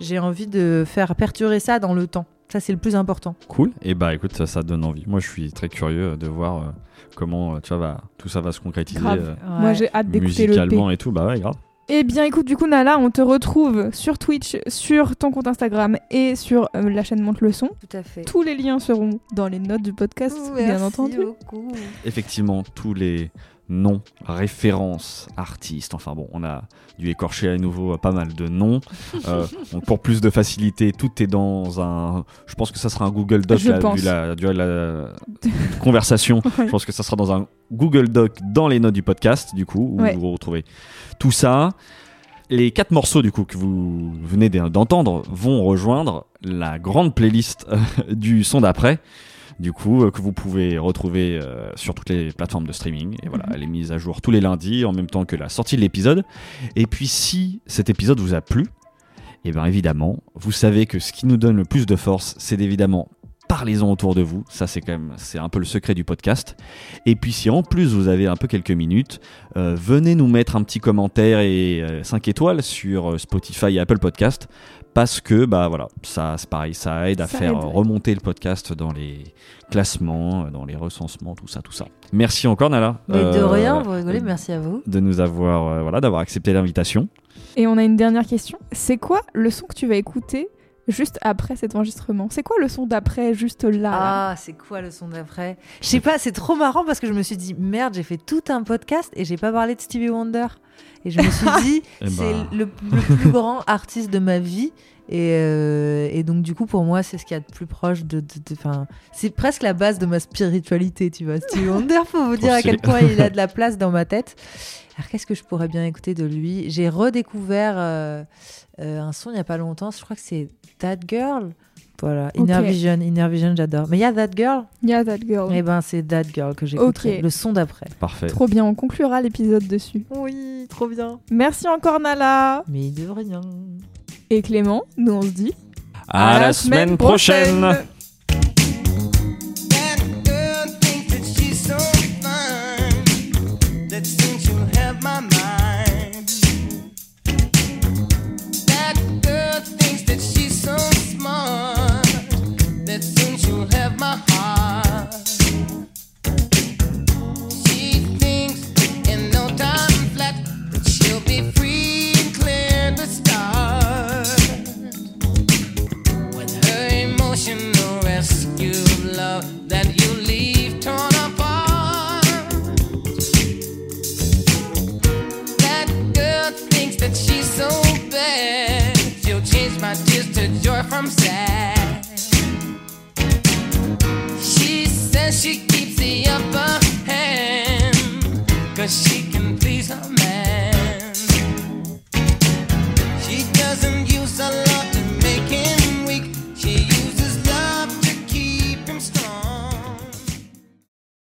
j'ai envie de faire perdurer ça dans le temps. Ça, c'est le plus important. Cool. Et bah écoute, ça, ça donne envie. Moi, je suis très curieux de voir euh, comment euh, tu vois, va- tout ça va se concrétiser Grave. euh, Moi, j'ai hâte d'écouter le P. musicalement et tout. Bah ouais, grave. Eh bien, écoute, du coup, Nala, on te retrouve sur Twitch, sur ton compte Instagram et sur euh, la chaîne Monte le Son. Tout à fait. Tous les liens seront dans les notes du podcast, bien entendu. beaucoup. Effectivement, tous les noms, références, artistes. Enfin bon, on a dû écorcher à nouveau euh, pas mal de noms. Euh, donc pour plus de facilité, tout est dans un. Je pense que ça sera un Google Doc là, vu la, vu la conversation. Je pense que ça sera dans un Google Doc dans les notes du podcast, du coup, où Ouais. vous retrouvez tout ça. Les quatre morceaux du coup que vous venez d'entendre vont rejoindre la grande playlist euh, du son d'après, du coup euh, que vous pouvez retrouver euh, sur toutes les plateformes de streaming. Et voilà, Mhm. elle est mise à jour tous les lundis en même temps que la sortie de l'épisode. Et puis si cet épisode vous a plu, et bien évidemment, vous savez que ce qui nous donne le plus de force, c'est évidemment parlez-en autour de vous. Ça, c'est quand même, c'est un peu le secret du podcast. Et puis, si en plus vous avez un peu quelques minutes, euh, venez nous mettre un petit commentaire et 5 étoiles sur euh, Spotify et Apple Podcast. Parce que, bah voilà, ça, c'est pareil, ça aide à Ça faire aide. remonter le podcast dans les classements, euh, dans les recensements, tout ça, tout ça. Merci encore, Nala. Mais de euh, rien, vous rigolez, merci à vous. De nous avoir, euh, voilà, d'avoir accepté l'invitation. Et on a une dernière question. C'est quoi le son que tu vas écouter juste après cet enregistrement? C'est quoi le son d'après, juste là, là? Ah, c'est quoi le son d'après? Je sais pas, c'est trop marrant parce que je me suis dit, merde, j'ai fait tout un podcast et j'ai pas parlé de Stevie Wonder. Et je me suis dit, Eh c'est ben. le, le plus grand artiste de ma vie. Et, euh, et donc, du coup, pour moi, c'est ce qu'il y a de plus proche de. de- c'est presque la base de ma spiritualité, tu vois. Stevie Wonder, faut vous dire à quel point il a de la place dans ma tête. Alors, qu'est-ce que je pourrais bien écouter de lui? J'ai redécouvert euh, euh, un son il y a pas longtemps, je crois que c'est That Girl. Voilà, Inner. Vision, Inner Vision, j'adore. Mais il y a That Girl Yeah, that girl. Eh ben, c'est That Girl que j'écouterai. Ok. Le son d'après. Parfait. Trop bien, on conclura l'épisode dessus. Oui, trop bien. Merci encore Nala Mais de rien. et Clément. Nous on se dit À, la, semaine prochaine. you're from sad. She says she keeps the upper hand, cause she can please her man.